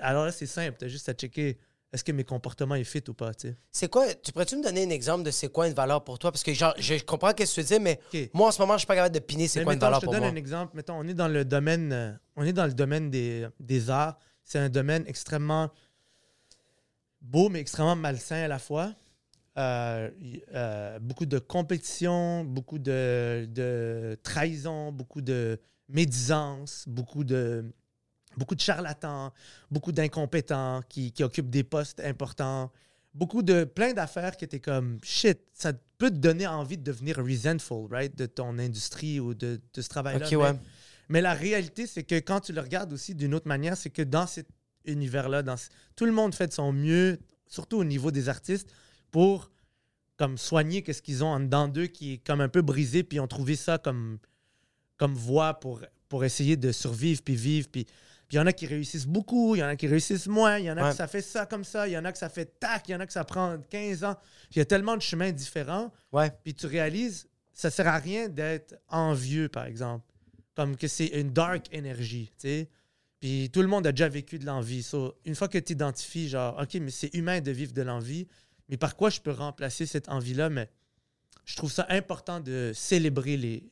Alors là, c'est simple. Tu as juste à checker est-ce que mes comportements ils fit ou pas, tu sais. C'est quoi, tu pourrais-tu me donner un exemple de c'est quoi une valeur pour toi? Parce que genre, je comprends ce que tu dis, mais moi, en ce moment, je suis pas capable de piner c'est quoi une valeur je te pour donne moi. un exemple. Mettons, on est dans le domaine, euh, on est dans le domaine des, des arts. C'est un domaine extrêmement beau, mais extrêmement malsain à la fois. Euh, euh, beaucoup de compétition, beaucoup de, de trahison, beaucoup de médisance, beaucoup de, beaucoup de charlatans, beaucoup d'incompétents qui, qui occupent des postes importants, beaucoup de plein d'affaires qui étaient comme shit. Ça peut te donner envie de devenir resentful, right, de ton industrie ou de, de ce travail-là. Ok, Mais- ouais. mais la réalité, c'est que quand tu le regardes aussi d'une autre manière, c'est que dans cet univers-là, dans ce- tout le monde fait de son mieux, surtout au niveau des artistes, pour comme soigner qu'est-ce qu'ils ont en dedans d'eux qui est comme un peu brisé, puis ils ont trouvé ça comme, comme voie pour, pour essayer de survivre, puis vivre, puis... Puis il y en a qui réussissent beaucoup, il y en a qui réussissent moins, il y en a Ouais. que ça fait ça comme ça, il y en a que ça fait tac, il y en a que ça prend 15 ans. Il y a tellement de chemins différents. Ouais. Puis tu réalises, ça sert à rien d'être envieux, par exemple. Comme que c'est une dark énergie, tu sais. Puis tout le monde a déjà vécu de l'envie. So, une fois que tu identifies, genre, OK, mais c'est humain de vivre de l'envie, mais par quoi je peux remplacer cette envie-là? Mais je trouve ça important de célébrer les,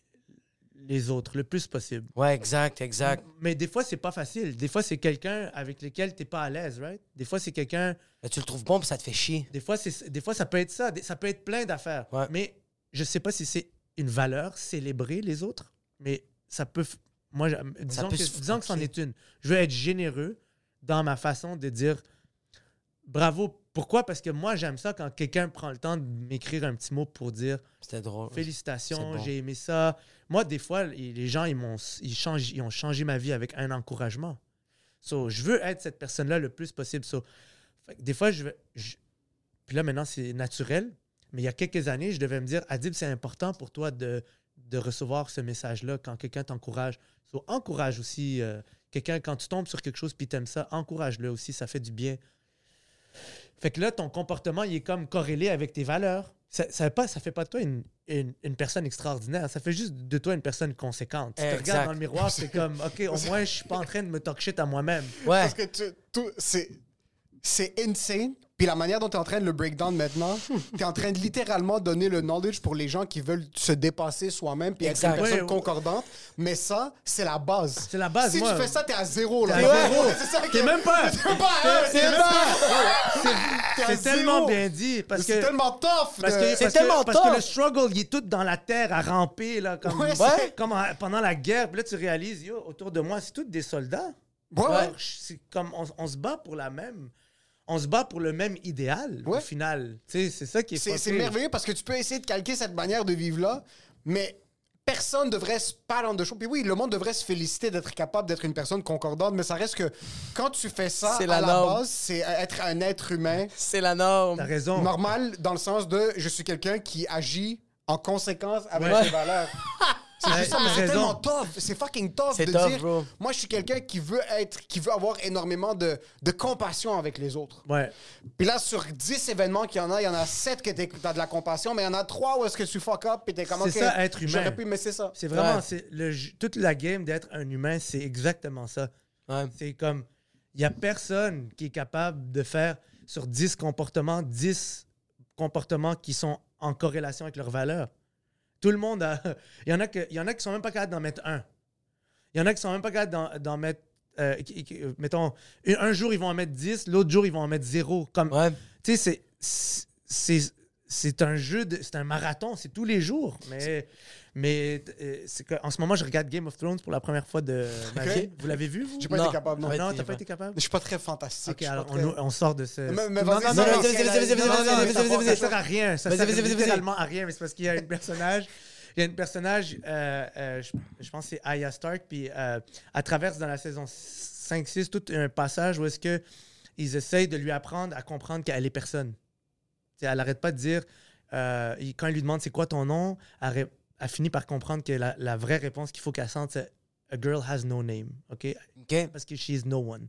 les autres le plus possible. Ouais, exact, exact. Mais des fois, c'est pas facile. Des fois, c'est quelqu'un avec lequel tu pas à l'aise, right? Des fois, c'est quelqu'un tu le trouves bon, puis ça te fait chier. des fois, c'est, des fois, ça peut être ça. Ça peut être plein d'affaires. Ouais. Mais je sais pas si c'est une valeur, célébrer les autres. Mais ça peut. Moi, je- disons, que, disons que c'en est une. Je veux être généreux dans ma façon de dire bravo. Pourquoi? Parce que moi, j'aime ça quand quelqu'un prend le temps de m'écrire un petit mot pour dire C'était drôle. félicitations, bon. j'ai aimé ça. Moi, des fois, les gens, ils, m'ont, ils, changent, ils ont changé ma vie avec un encouragement. So, je veux être cette personne-là le plus possible. So, des fois, je vais. je- puis là, maintenant, c'est naturel. Mais il y a quelques années, je devais me dire Adib, c'est important pour toi de, de recevoir ce message-là quand quelqu'un t'encourage. So, encourage aussi euh, quelqu'un, quand tu tombes sur quelque chose puis t'aimes ça, encourage-le aussi, ça fait du bien. Fait que là, ton comportement, il est comme corrélé avec tes valeurs. Ça, ça, fait pas, ça fait pas de toi une, une, une personne extraordinaire. Ça fait juste de toi une personne conséquente. Tu te regardes dans le miroir, c'est comme, OK, au moins, je suis pas en train de me talk shit à moi-même. Ouais. Parce que tu- tout- c'est c'est insane. Puis la manière dont tu es en train de le breakdown maintenant, tu es en train de littéralement donner le knowledge pour les gens qui veulent se dépasser soi-même puis être une personne Ouais, ouais. concordante. Mais ça, c'est la base. C'est la base, Si moi. tu fais ça, t'es à zéro. Là. T'es à zéro. C'est T'es même pas. T'es même pas C'est tellement zéro. bien dit. Parce C'est que, tellement tough. parce que, C'est parce tellement que, parce que tough. le struggle, il est tout dans la terre à ramper, là, comme, Ouais, c'est- Ouais, comme en- pendant la guerre. Puis là, tu réalises, yo, autour de moi, c'est tous des soldats. Ouais, ouais. Genre, C'est comme, on, on se bat pour la même. On se bat pour le même idéal, au final. C'est ça qui est C'est merveilleux parce que tu peux essayer de calquer cette manière de vivre-là, mais personne devrait se parler de choses. Puis oui, le monde devrait se féliciter d'être capable d'être une personne concordante, mais ça reste que quand tu fais ça, C'est à la base, c'est être un être humain C'est la norme. T'as raison. normal dans le sens de je suis quelqu'un qui agit en conséquence avec Ouais. ses valeurs. C'est juste ça, mais T'as c'est raison. tellement tough. C'est fucking tough de tough, dire. bro. Moi, je suis quelqu'un qui veut être, qui veut avoir énormément de, de compassion avec les autres. Ouais. Puis là, sur 10 événements qu'il y en a, il y en a 7 que t'as de la compassion, mais il y en a 3 où est-ce que tu fuck up et t'es comme, C'est ça, être humain. J'aurais pu, mais c'est ça. C'est vraiment, Ouais. c'est le, toute la game d'être un humain, c'est exactement ça. Ouais. C'est comme, il n'y a personne qui est capable de faire sur 10 comportements, 10 comportements qui sont en corrélation avec leurs valeurs. Tout le monde a. Il y en a, que, il y en a qui sont même pas capables d'en mettre un. Il y en a qui sont même pas capables d'en, mettre. euh, qui- qui- euh, mettons, un un jour ils vont en mettre 10, l'autre jour ils vont en mettre 0. Comme, Ouais. tu sais, c'est- c'est un jeu, c'est un marathon, c'est tous les jours. Mais, mais euh, c'est que, en ce moment, je regarde Game of Thrones pour la première fois de ma vie. Vous l'avez vu, vous? J'ai pas Non. été capable, non. Non, t'as pas été capable? Je suis pas très fantastique. Ok, alors pas on, très- on sort de ce. Mais- mais Non, vas-y, non, vas-y, non, vas-y, non, vas-y, c'est- vas-y, vas-y, non, vas-y, non, vas-y, non, vas-y, ça- vas-y, Ça vas-y. sert à rien. Ça Vas-y, sert vas-y, vas-y, vas-y. littéralement à rien, mais c'est parce qu'il y a une personnage. Il y a une personnage, euh, euh, je, je pense que c'est Arya Stark, puis euh, elle traverse dans la saison 5-6 tout un passage où est-ce que ils essayent de lui apprendre à comprendre qu'elle est personne. Elle arrête pas de dire. euh, quand il lui demande c'est quoi ton nom, elle, ré- elle finit par comprendre que la, la vraie réponse qu'il faut qu'elle sente, c'est A girl has no name. OK? OK. Parce que she is no one.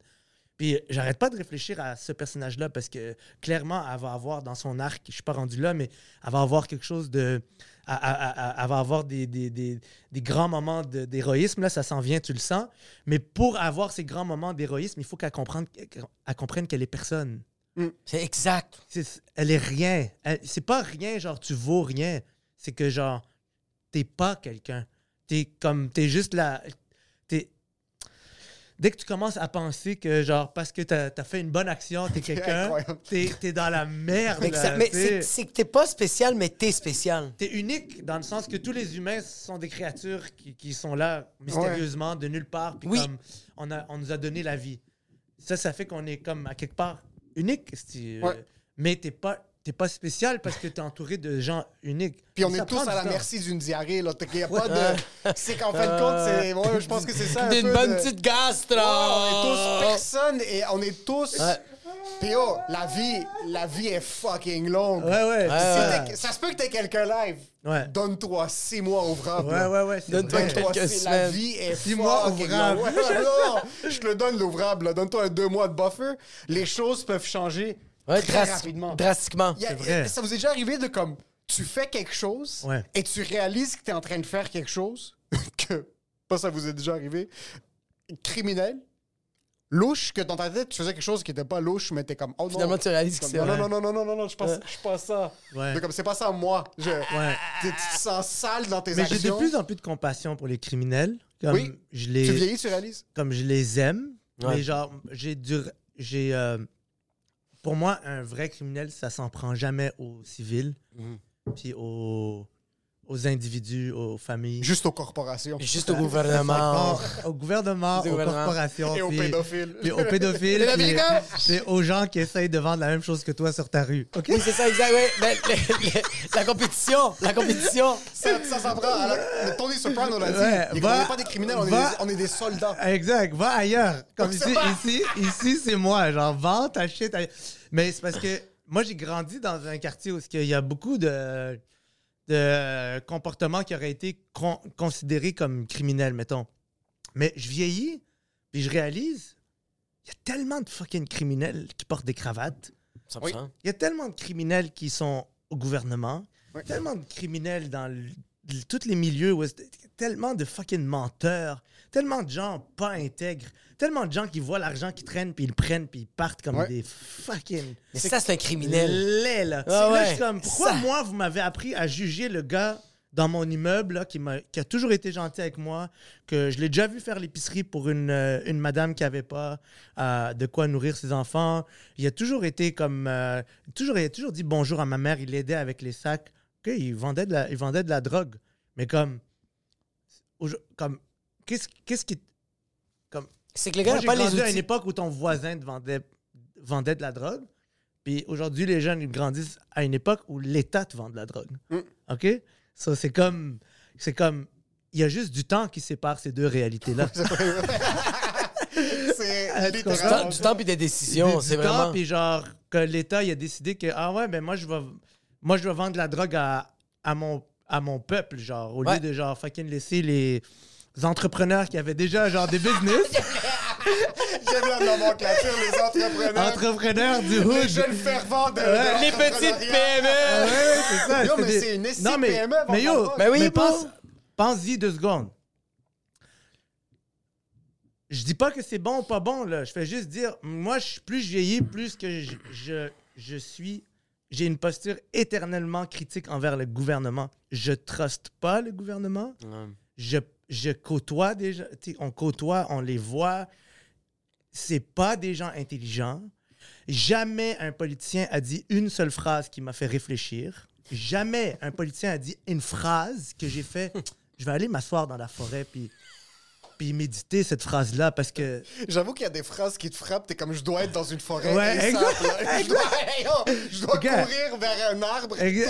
Puis j'arrête pas de réfléchir à ce personnage-là parce que clairement, elle va avoir dans son arc, je suis pas rendu là, mais elle va avoir quelque chose de. Elle, elle- elle- elle va avoir des, des- des- des grands moments d'héroïsme, là, ça s'en vient, tu le sens. Mais pour avoir ces grands moments d'héroïsme, il faut qu'elle comprenne qu'elle comprenne qu'elle est personne. C'est exact. C'est- elle est rien. Elle- C'est pas rien, genre tu vaux rien. C'est que genre t'es pas quelqu'un. T'es comme t'es juste là. T'es dès que tu commences à penser que genre parce que t'as as fait une bonne action, t'es quelqu'un, t'es es dans la merde. Mais, mais c'est que t'es pas spécial, mais t'es spécial. T'es unique dans le sens que tous les humains sont des créatures qui, qui sont là mystérieusement de nulle part. Puis Oui. comme on, a, on nous a donné la vie. Ça, ça fait qu'on est comme à quelque part unique. euh, Ouais. Mais t'es pas, t'es pas spécial parce que t'es entouré de gens uniques. Puis on Ça est tous à la temps. merci d'une diarrhée. Là. T'as- y a pas de... C'est qu'en fin de compte, c'est... ouais, je pense que c'est ça un D'une peu bonne de- petite gastro. Ouais, on est tous personne et on est tous... Ouais. Puis oh, la vie, la vie est fucking longue. Ouais, ouais. Ouais, c'est Si ça. t'es- Ça se peut que t'aies quelqu'un live. Ouais. Donne-toi six mois ouvrables. Ouais, ouais, ouais. Donne-toi quelques Donne-toi, c'est- la semaines. vie est Six mois longue. Ouais, ouais, non, non, je te le donne l'ouvrable. Donne-toi un deux mois de buffer. Les choses peuvent changer Ouais, très drasti- rapidement. Drastiquement. A- vrai. Ça vous est déjà arrivé de comme tu fais quelque chose Ouais. et tu réalises que tu es en train de faire quelque chose que pas ça vous est déjà arrivé criminel louche que dans ta tête tu faisais quelque chose qui était pas louche mais t'es comme oh non Finalement, tu réalises que Comme, c'est non, vrai. non non non non non non je pense je suis pas ça Ouais. Mais comme c'est pas ça moi je Ouais. t'es- tu te sens sale dans tes Mais j'ai actions de plus en plus de compassion pour les criminels. Comme Oui. je les, tu vieillis tu réalises comme je les aime. Ouais. Mais genre, j'ai du. J'ai. euh, pour moi, un vrai criminel, ça s'en prend jamais aux civils, Mhm. puis aux, aux individus, aux familles. juste aux corporations Juste au gouvernement. au gouvernement, Au aux gouvernement. corporations, et aux puis- pédophiles puis aux pédophiles, puis aux gens qui essayent de vendre la même chose que toi sur ta rue. OK? Oui, c'est ça, exact. Ouais. La, la- compétition. La compétition. ça, ça s'en prend la- Tony Soprano l'a dit Ouais, Il- va- on n'est pas des criminels on, est des, on est des soldats Exact, va ailleurs. Comme C'est ici, ici, ici, c'est moi. Genre, vends ta shit. ailleurs. Mais c'est parce que moi, j'ai grandi dans un quartier où il y a beaucoup de, de comportements qui auraient été con- considérés comme criminels, mettons. Mais je vieillis, puis je réalise, il y a tellement de fucking criminels qui portent des cravates. 100%. Il y a tellement de criminels qui sont au gouvernement, tellement de criminels dans le- tous les milieux, où tellement de fucking menteurs, tellement de gens pas intègres, tellement de gens qui voient l'argent qui traîne, puis ils le prennent, puis ils partent comme Ouais. des fucking Mais ça, c'est un criminel. laits, là. Ah là, je suis comme, pourquoi Ça- moi, vous m'avez appris à juger le gars dans mon immeuble là, qui, m'a- qui a toujours été gentil avec moi, que je l'ai déjà vu faire l'épicerie pour une, euh, une madame qui avait pas euh, de quoi nourrir ses enfants. Il a toujours été comme... euh, toujours, il a toujours dit bonjour à ma mère, il l'aidait avec les sacs. OK, il vendait de la, il vendait de la drogue. Mais comme... comme Qu'est-ce qu'est-ce qui... Comme, C'est que le gars j'ai pas les à une époque où ton voisin te vendait, vendait de la drogue. Puis aujourd'hui, les jeunes ils grandissent à une époque où l'État te vend de la drogue. Mm. OK? Ça, c'est comme. C'est comme. Il y a juste du temps qui sépare ces deux réalités-là. c'est Du temps, du temps puis des décisions, c'est du temps, vraiment. Puis genre, que l'État il a décidé que, ah ouais, ben moi, je vais, moi, je vais vendre de la drogue à, à, mon, à mon peuple, genre, au Ouais. lieu de genre fucking laisser les entrepreneurs qui avaient déjà genre des business, J'aime la nomenclature, les entrepreneurs. entrepreneurs du hood. les jeunes fervents de, Ouais. de Les petites. PME. Ouais, c'est ça. Yo, mais des- c'est une Non, mais, on mais yo, oui, mais pense, pense-y deux secondes. Je dis pas que c'est bon ou pas bon, là. Je fais juste dire, moi, je- plus je vieillis, plus que je, je, je suis... J'ai une posture éternellement critique envers le gouvernement. Je truste pas le gouvernement. Je, je côtoie des gens. On côtoie, on les voit. C'est pas des gens intelligents. Jamais un politicien a dit une seule phrase qui m'a fait réfléchir. Jamais un politicien a dit une phrase que j'ai fait. Je vais aller m'asseoir dans la forêt puis puis méditer cette phrase-là parce que J'avoue qu'il y a des phrases qui te frappent, t'es comme je dois être dans une forêt. Ouais, exact. Je dois, yo, je dois Ok. courir vers un arbre. Et, et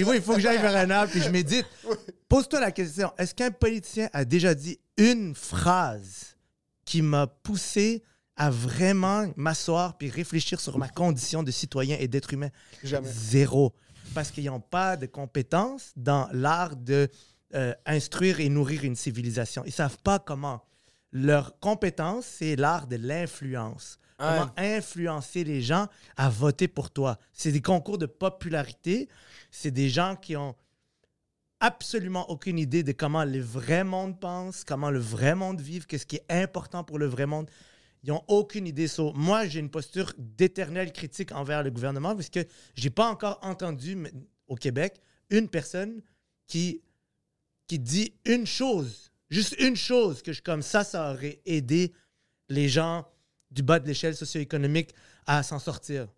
là. oui, il faut que j'aille vers un arbre puis je médite. Pose-toi la question est-ce qu'un politicien a déjà dit une phrase qui m'a poussé à vraiment m'asseoir puis réfléchir sur ma condition de citoyen et d'être humain? Jamais. Zéro. Parce qu'ils n'ont pas de compétences dans l'art de euh, instruire et nourrir une civilisation. Ils savent pas comment. Leur compétence, c'est l'art de l'influence. Comment influencer les gens à voter pour toi. C'est des concours de popularité. C'est des gens qui ont absolument aucune idée de comment le vrai monde pense, comment le vrai monde vit, qu'est-ce qui est important pour le vrai monde. Ils n'ont aucune idée. So, moi, j'ai une posture d'éternelle critique envers le gouvernement parce que j'ai pas encore entendu au Québec une personne qui, qui dit une chose, juste une chose, que je, comme ça, ça aurait aidé les gens du bas de l'échelle socio-économique à s'en sortir.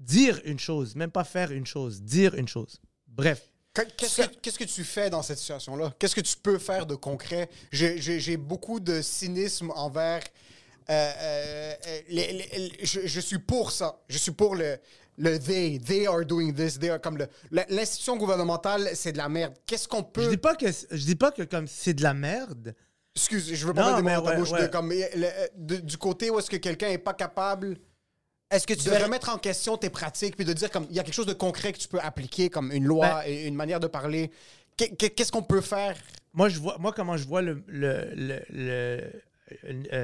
Dire une chose, même pas faire une chose, dire une chose. Bref. Qu- Qu'est-ce que, qu'est-ce que tu fais dans cette situation-là? Qu'est-ce que tu peux faire de concret? J'ai- beaucoup de cynisme envers... euh, euh, les- je suis pour ça. Je suis pour le, le they. They are doing this. They are comme le... L'institution gouvernementale, c'est de la merde. Qu'est-ce qu'on Je peut... dis pas que je dis pas que comme c'est de la merde. Excuse, je veux pas Non, mettre des mots dans ta ouais, bouche. ouais. de comme, le- de- du côté où est-ce que quelqu'un est pas capable Est-ce que tu de verrais- remettre en question tes pratiques puis de dire comme il y a quelque chose de concret que tu peux appliquer comme une loi Ben- et une manière de parler. Qu'est- qu'est- Qu'est-ce qu'on peut faire? Moi je vois moi comment je vois le, le,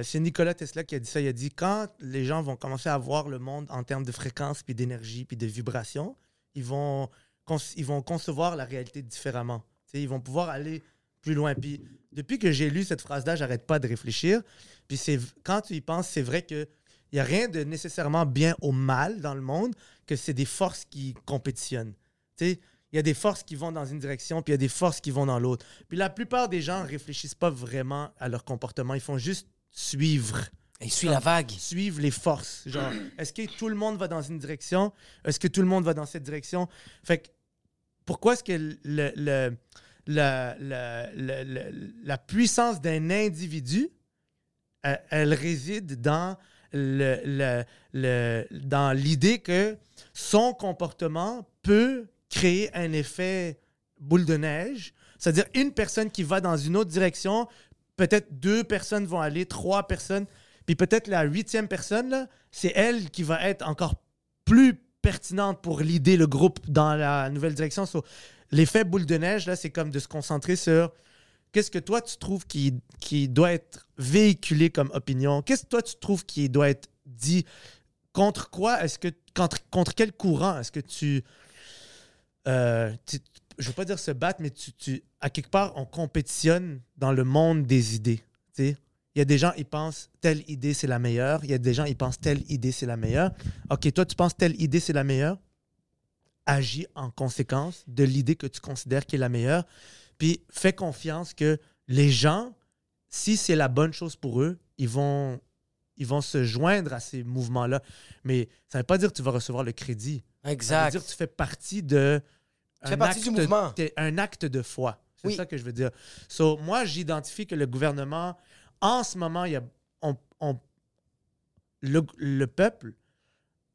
c'est Nicolas Tesla qui a dit ça. Il a dit quand les gens vont commencer à voir le monde en termes de fréquence puis d'énergie puis de vibration, ils vont ils vont concevoir la réalité différemment. Ils vont pouvoir aller plus loin. Puis depuis que j'ai lu cette phrase-là, j'arrête pas de réfléchir. Puis c'est quand tu y penses, c'est vrai que il y a rien de nécessairement bien ou mal dans le monde, que c'est des forces qui compétitionnent. Tu sais, il y a des forces qui vont dans une direction, puis il y a des forces qui vont dans l'autre. Puis la plupart des gens réfléchissent pas vraiment à leur comportement, ils font juste suivre Il suit la vague. suivre les forces. Genre, est-ce que tout le monde va dans une direction? Est-ce que tout le monde va dans cette direction? Fait que, pourquoi est-ce que le, le- la- la- puissance d'un individu, elle, elle réside dans le- le- le- dans l'idée que son comportement peut créer un effet boule de neige. C'est-à-dire une personne qui va dans une autre direction, peut-être deux personnes vont aller, trois personnes, puis peut-être la huitième personne, c'est elle qui va être encore plus pertinente pour l'idée le groupe dans la nouvelle direction. So, L'effet boule de neige, là, c'est comme de se concentrer sur qu'est-ce que toi tu trouves qui, doit être véhiculé comme opinion, qu'est-ce que toi tu trouves qui doit être dit, contre quoi est-ce que, contre quel courant est-ce que tu, euh, tu- je veux pas dire se battre, mais tu, tu- à quelque part, on compétitionne dans le monde des idées. Il y a des gens, ils pensent telle idée, c'est la meilleure. Il y a des gens, ils pensent telle idée, c'est la meilleure. OK, toi, tu penses telle idée, c'est la meilleure? Agis en conséquence de l'idée que tu considères qui est la meilleure. Puis fais confiance que les gens, si c'est la bonne chose pour eux, ils vont, ils vont se joindre à ces mouvements-là. Mais ça ne veut pas dire que tu vas recevoir le crédit. Ça veut Exact. dire que tu fais partie de. Du mouvement. t'es un acte de foi. C'est Oui. ça que je veux dire. So, moi, j'identifie que le gouvernement, en ce moment, il y a, on, on- le, le peuple,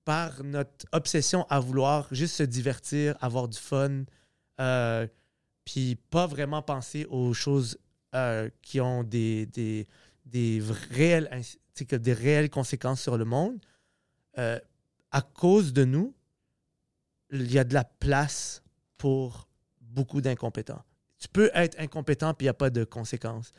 par notre obsession à vouloir juste se divertir, avoir du fun, euh, puis pas vraiment penser aux choses euh, qui ont des, des, des, réelles, que des réelles conséquences sur le monde, euh, à cause de nous, il y a de la place pour beaucoup d'incompétents. Tu peux être incompétent puis il n'y a pas de conséquences.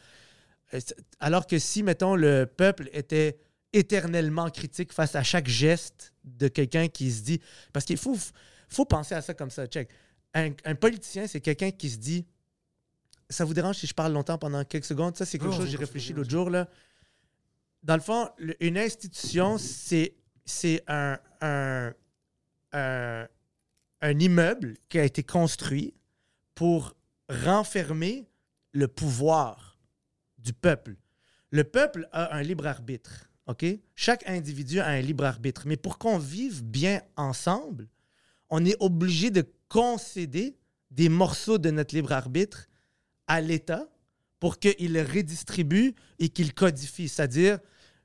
Euh, Alors que si, mettons, le peuple était éternellement critique face à chaque geste de quelqu'un qui se dit... Parce qu'il faut, faut penser à ça comme ça, check. Un, un politicien, c'est quelqu'un qui se dit... Ça vous dérange si je parle longtemps pendant quelques secondes? Ça, c'est quelque Oh, chose que j'ai réfléchi l'autre jour. Là. Dans le fond, le- une institution, c'est c'est un, un, un, un immeuble qui a été construit pour renfermer le pouvoir du peuple. Le peuple a un libre arbitre, OK? Chaque individu a un libre arbitre. Mais pour qu'on vive bien ensemble, on est obligé de concéder des morceaux de notre libre arbitre à l'État pour qu'il le redistribue et qu'il codifie. C'est-à-dire,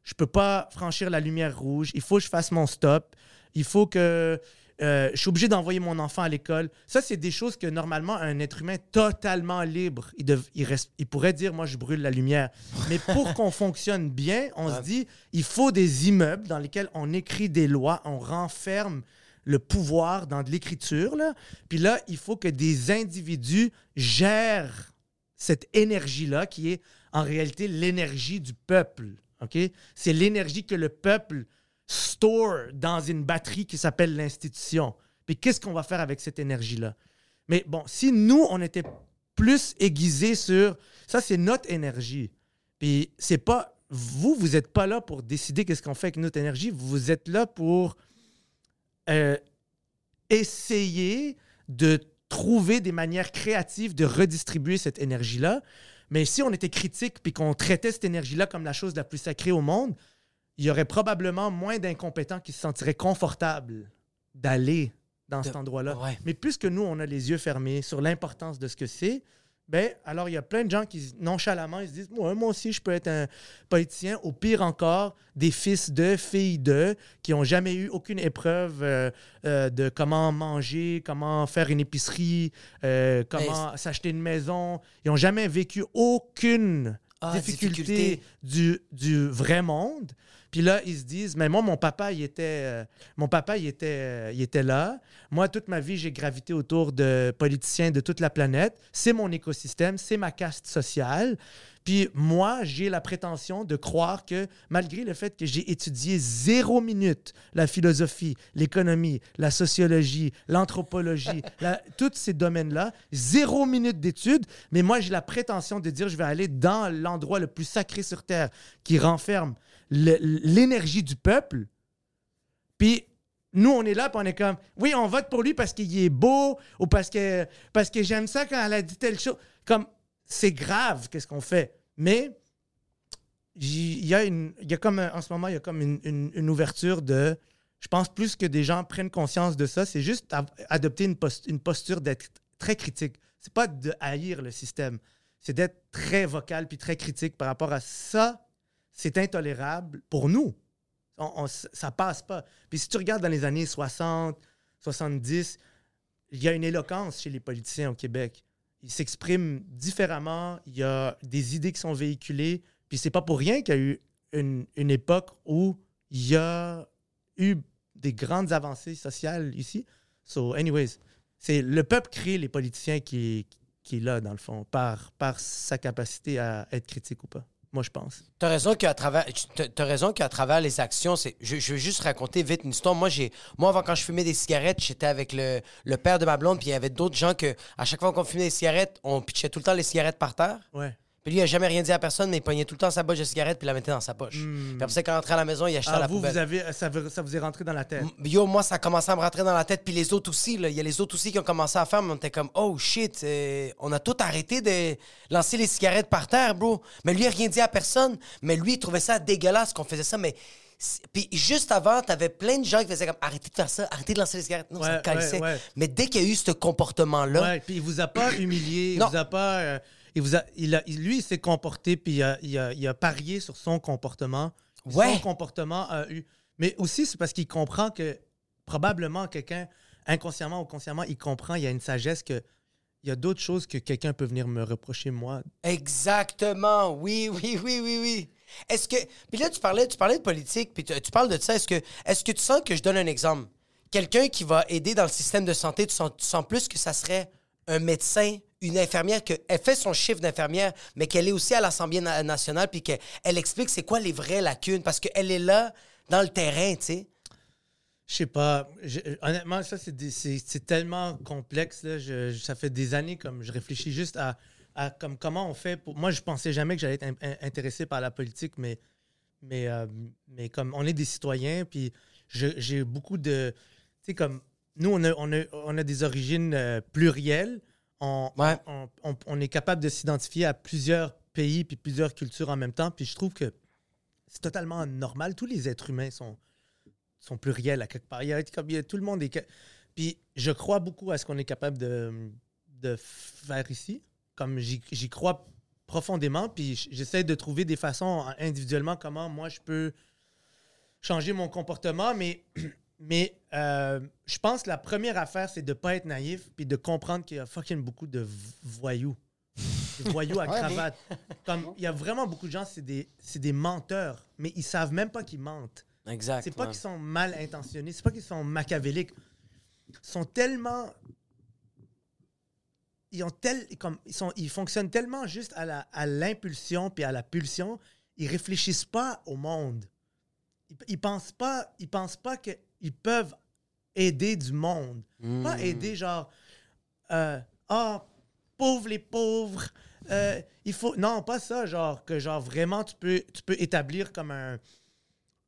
je peux pas franchir la lumière rouge, il faut que je fasse mon stop, il faut que euh, je suis obligé d'envoyer mon enfant à l'école. Ça, c'est des choses que normalement, un être humain totalement libre, il, dev- il, reste, il pourrait dire, moi, je brûle la lumière. Mais pour qu'on fonctionne bien, on se dit, il faut des immeubles dans lesquels on écrit des lois, on renferme le pouvoir dans de l'écriture. là. Puis là, il faut que des individus gèrent cette énergie-là qui est en réalité l'énergie du peuple. OK? C'est l'énergie que le peuple store dans une batterie qui s'appelle l'institution. Puis qu'est-ce qu'on va faire avec cette énergie-là? Mais bon, si nous, on était plus aiguisés sur ça, c'est notre énergie. Puis c'est pas vous, vous n'êtes pas là pour décider qu'est-ce qu'on fait avec notre énergie. Vous êtes là pour euh, essayer de trouver des manières créatives de redistribuer cette énergie-là. Mais si on était critique puis qu'on traitait cette énergie-là comme la chose la plus sacrée au monde, il y aurait probablement moins d'incompétents qui se sentiraient confortables d'aller dans cet endroit-là. ouais. Mais puisque nous, on a les yeux fermés sur l'importance de ce que c'est, ben, alors il y a plein de gens qui, nonchalamment, ils se disent moi, moi aussi, je peux être un politicien. Au pire encore, des fils de, filles de, qui n'ont jamais eu aucune épreuve euh, euh, de comment manger, comment faire une épicerie, euh, comment s'acheter une maison. Ils n'ont jamais vécu aucune Ah, difficulté, difficulté. Du, du vrai monde. Puis là, ils se disent, mais moi, mon papa, il était, euh, mon papa, il était, euh, il était là. Moi, toute ma vie, j'ai gravité autour de politiciens de toute la planète. C'est mon écosystème, c'est ma caste sociale. Puis moi, j'ai la prétention de croire que malgré le fait que j'ai étudié zéro minute la philosophie, l'économie, la sociologie, l'anthropologie, la- tous ces domaines-là, zéro minute d'études, mais moi, j'ai la prétention de dire je vais aller dans l'endroit le plus sacré sur Terre qui renferme l'énergie du peuple. Puis nous, on est là, puis on est comme, oui, on vote pour lui parce qu'il est beau ou parce que, parce que j'aime ça quand elle a dit telle chose. Comme, c'est grave, qu'est-ce qu'on fait. Mais il y a, comme, en ce moment, il y a comme une, ouverture de, je pense plus que des gens prennent conscience de ça, c'est juste adopter une posture d'être très critique. C'est pas de haïr le système, c'est d'être très vocal puis très critique par rapport à ça. C'est intolérable pour nous. On- on- ça passe pas. Puis si tu regardes dans les années 60, 70, il y a une éloquence chez les politiciens au Québec. Ils s'expriment différemment, il y a des idées qui sont véhiculées, puis c'est pas pour rien qu'il y a eu une, une époque où il y a eu des grandes avancées sociales ici. So, anyways, c'est le peuple crée les politiciens qui, qui est là, dans le fond, par, par sa capacité à être critique ou pas. Moi, je pense. T'as raison qu'à travers, t'as t'as raison qu'à travers les actions, c'est. Je, je veux juste raconter vite une histoire. Moi, j'ai, moi avant quand je fumais des cigarettes, j'étais avec le, le père de ma blonde, puis il y avait d'autres gens que à chaque fois qu'on fumait des cigarettes, on pitchait tout le temps les cigarettes par terre. Ouais. Puis lui, il a jamais rien dit à personne, mais il pognait tout le temps sa boîte de cigarettes puis il la mettait dans sa poche. Puis après ça, quand il rentrait à la maison, il achetait à Ah, la vous, poubelle. vous avez, ça, vous- ça vous est rentré dans la tête? Yo, moi, ça a commencé à me rentrer dans la tête. Puis les autres aussi, là. Il y a les autres aussi qui ont commencé à faire, mais on était comme, oh shit, euh, on a tout arrêté de lancer les cigarettes par terre, bro. Mais lui, il a rien dit à personne. Mais lui, il trouvait ça dégueulasse qu'on faisait ça. Mais. Puis juste avant, t'avais plein de gens qui faisaient comme, arrêtez de faire ça, arrêtez de lancer les cigarettes. Non, ça me ouais, ouais. Mais dès qu'il y a eu ce comportement-là, Ouais, puis il vous a pas humilié, il vous a pas. euh, il vous a, il a, il- lui, il s'est comporté, puis il a, il, a, il a parié sur son comportement. Ouais. Son comportement a eu. Mais aussi, c'est parce qu'il comprend que probablement quelqu'un, inconsciemment ou consciemment, il comprend, il y a une sagesse que. Il y a d'autres choses que quelqu'un peut venir me reprocher, moi. Exactement, oui, oui, oui, oui, oui. Est-ce que. Puis là, tu parlais, tu parlais de politique, puis tu, tu parles de ça. Est-ce que, est-ce que tu sens que je donne un exemple? Quelqu'un qui va aider dans le système de santé, tu sens, tu sens plus que ça serait un médecin, une infirmière, qu'elle fait son chiffre d'infirmière, mais qu'elle est aussi à l'Assemblée na- nationale, puis qu'elle explique c'est quoi les vraies lacunes, parce qu'elle est là dans le terrain, tu sais. Je sais pas. Honnêtement, ça, c'est tellement complexe. Là. Ça fait des années comme je réfléchis juste à, à comme, comment on fait. Pour... Moi, je pensais jamais que j'allais être in- in- intéressé par la politique, mais, mais, euh, mais comme on est des citoyens, puis j'ai beaucoup de. Tu sais, comme nous, on a, on a, on a des origines euh, plurielles. On, Ouais. on, on- on est capable de s'identifier à plusieurs pays puis plusieurs cultures en même temps. Puis je trouve que c'est totalement normal. Tous les êtres humains sont, sont pluriels à quelque part. Il y a, comme, il y a- tout le monde est. Puis je crois beaucoup à ce qu'on est capable de, de faire ici. Comme j'y crois profondément. Puis j'essaie de trouver des façons individuellement comment moi je peux changer mon comportement. Mais mais euh, je pense que la première affaire, c'est de pas être naïf puis de comprendre qu'il y a fucking beaucoup de voyous. Des voyous à cravate. Comme, il y a vraiment beaucoup de gens, c'est des, c'est des menteurs, mais ils savent même pas qu'ils mentent. Exact. C'est pas ouais. qu'ils sont mal intentionnés, c'est pas qu'ils sont machiavéliques. Ils sont tellement. Ils, ont tel, comme, ils, sont, ils fonctionnent tellement juste à la- à l'impulsion puis à la pulsion, ils réfléchissent pas au monde. Ils, ils pensent pas, ils pensent pas qu'ils peuvent aider du monde. Pas Hmm. aider genre euh, ah pauvres les pauvres. euh, il faut non pas ça genre que genre vraiment tu peux tu peux établir comme un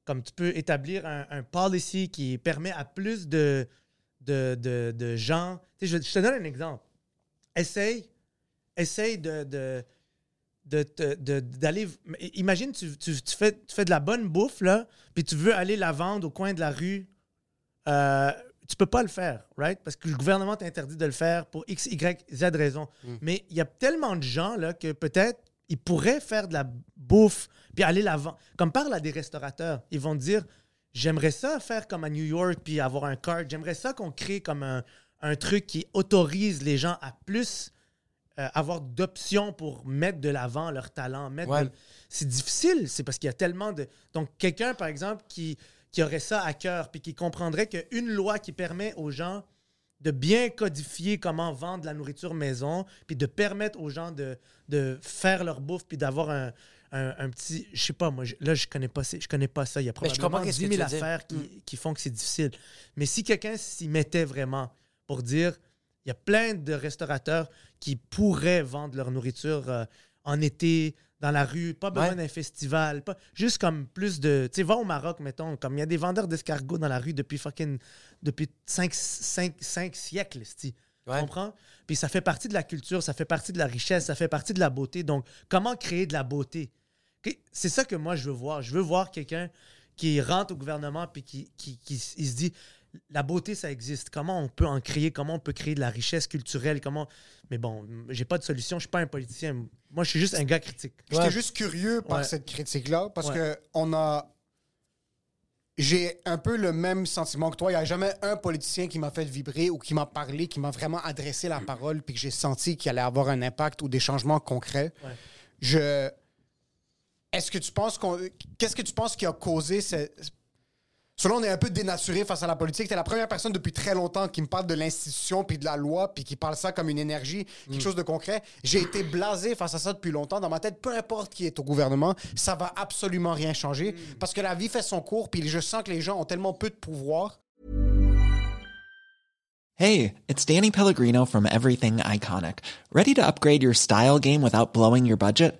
comme tu peux établir un, un policy qui permet à plus de de, de, de gens. Tu sais, je, je te donne un exemple. Essaye, essaye de, de- d'aller. Imagine, tu, tu, tu fais, tu fais de la bonne bouffe, là, puis tu veux aller la vendre au coin de la rue. Euh, tu peux pas le faire, right? Parce que le gouvernement t'interdit de le faire pour X, Y, Z raisons. Mais il y a tellement de gens, là, que peut-être ils pourraient faire de la bouffe puis aller la vendre. Comme parle à des restaurateurs, ils vont te dire J'aimerais ça faire comme à New York puis avoir un card. J'aimerais ça qu'on crée comme un, un truc qui autorise les gens à plus euh, avoir d'options pour mettre de l'avant leur talent. Mettre Ouais. de- C'est difficile, c'est parce qu'il y a tellement de... Donc, quelqu'un, par exemple, qui, qui aurait ça à cœur puis qui comprendrait qu'une loi qui permet aux gens de bien codifier comment vendre la nourriture maison, puis de permettre aux gens de, de faire leur bouffe, puis d'avoir un, un, un petit... Je sais pas, moi, je- là, je connais pas, je connais pas ça. Il y a probablement comprends qu'est-ce 10 que 000 tu veux dire. affaires qui, qui font que c'est difficile. Mais si quelqu'un s'y mettait vraiment pour dire, il y a plein de restaurateurs qui pourraient vendre leur nourriture euh, en été, dans la rue, pas besoin Ouais. d'un festival, pas, juste comme plus de... Tu sais, va au Maroc, mettons, comme il y a des vendeurs d'escargots dans la rue depuis fucking... depuis 5, siècles, esti. Tu Ouais. comprends? Puis ça fait partie de la culture, ça fait partie de la richesse, ça fait partie de la beauté. Donc, comment créer de la beauté? C'est ça que moi, je veux voir. Je veux voir quelqu'un qui rentre au gouvernement puis qui, qui, qui- il se dit la beauté, ça existe. Comment on peut en créer? Comment on peut créer de la richesse culturelle? Comment... Mais bon, j'ai pas de solution. Je suis pas un politicien. Moi, je suis juste un gars critique. J'étais Ouais. juste curieux par Ouais. cette critique-là parce Ouais. que on a. J'ai un peu le même sentiment que toi. Il n'y a jamais un politicien qui m'a fait vibrer ou qui m'a parlé, qui m'a vraiment adressé la parole, puis que j'ai senti qu'il allait avoir un impact ou des changements concrets. Ouais. Je. Est-ce que tu penses qu'on. Qu'est-ce que tu penses qui a causé ce. Selon on est un peu dénaturé face à la politique. T'es la première personne depuis très longtemps qui me parle de l'institution puis de la loi puis qui parle ça comme une énergie, quelque chose de concret. J'ai été blasé face à ça depuis longtemps. Dans ma tête, peu importe qui est au gouvernement, ça va absolument rien changer parce que la vie fait son cours puis je sens que les gens ont tellement peu de pouvoir. Hey, it's Danny Pellegrino from Everything Iconic. Ready to upgrade your style game without blowing your budget?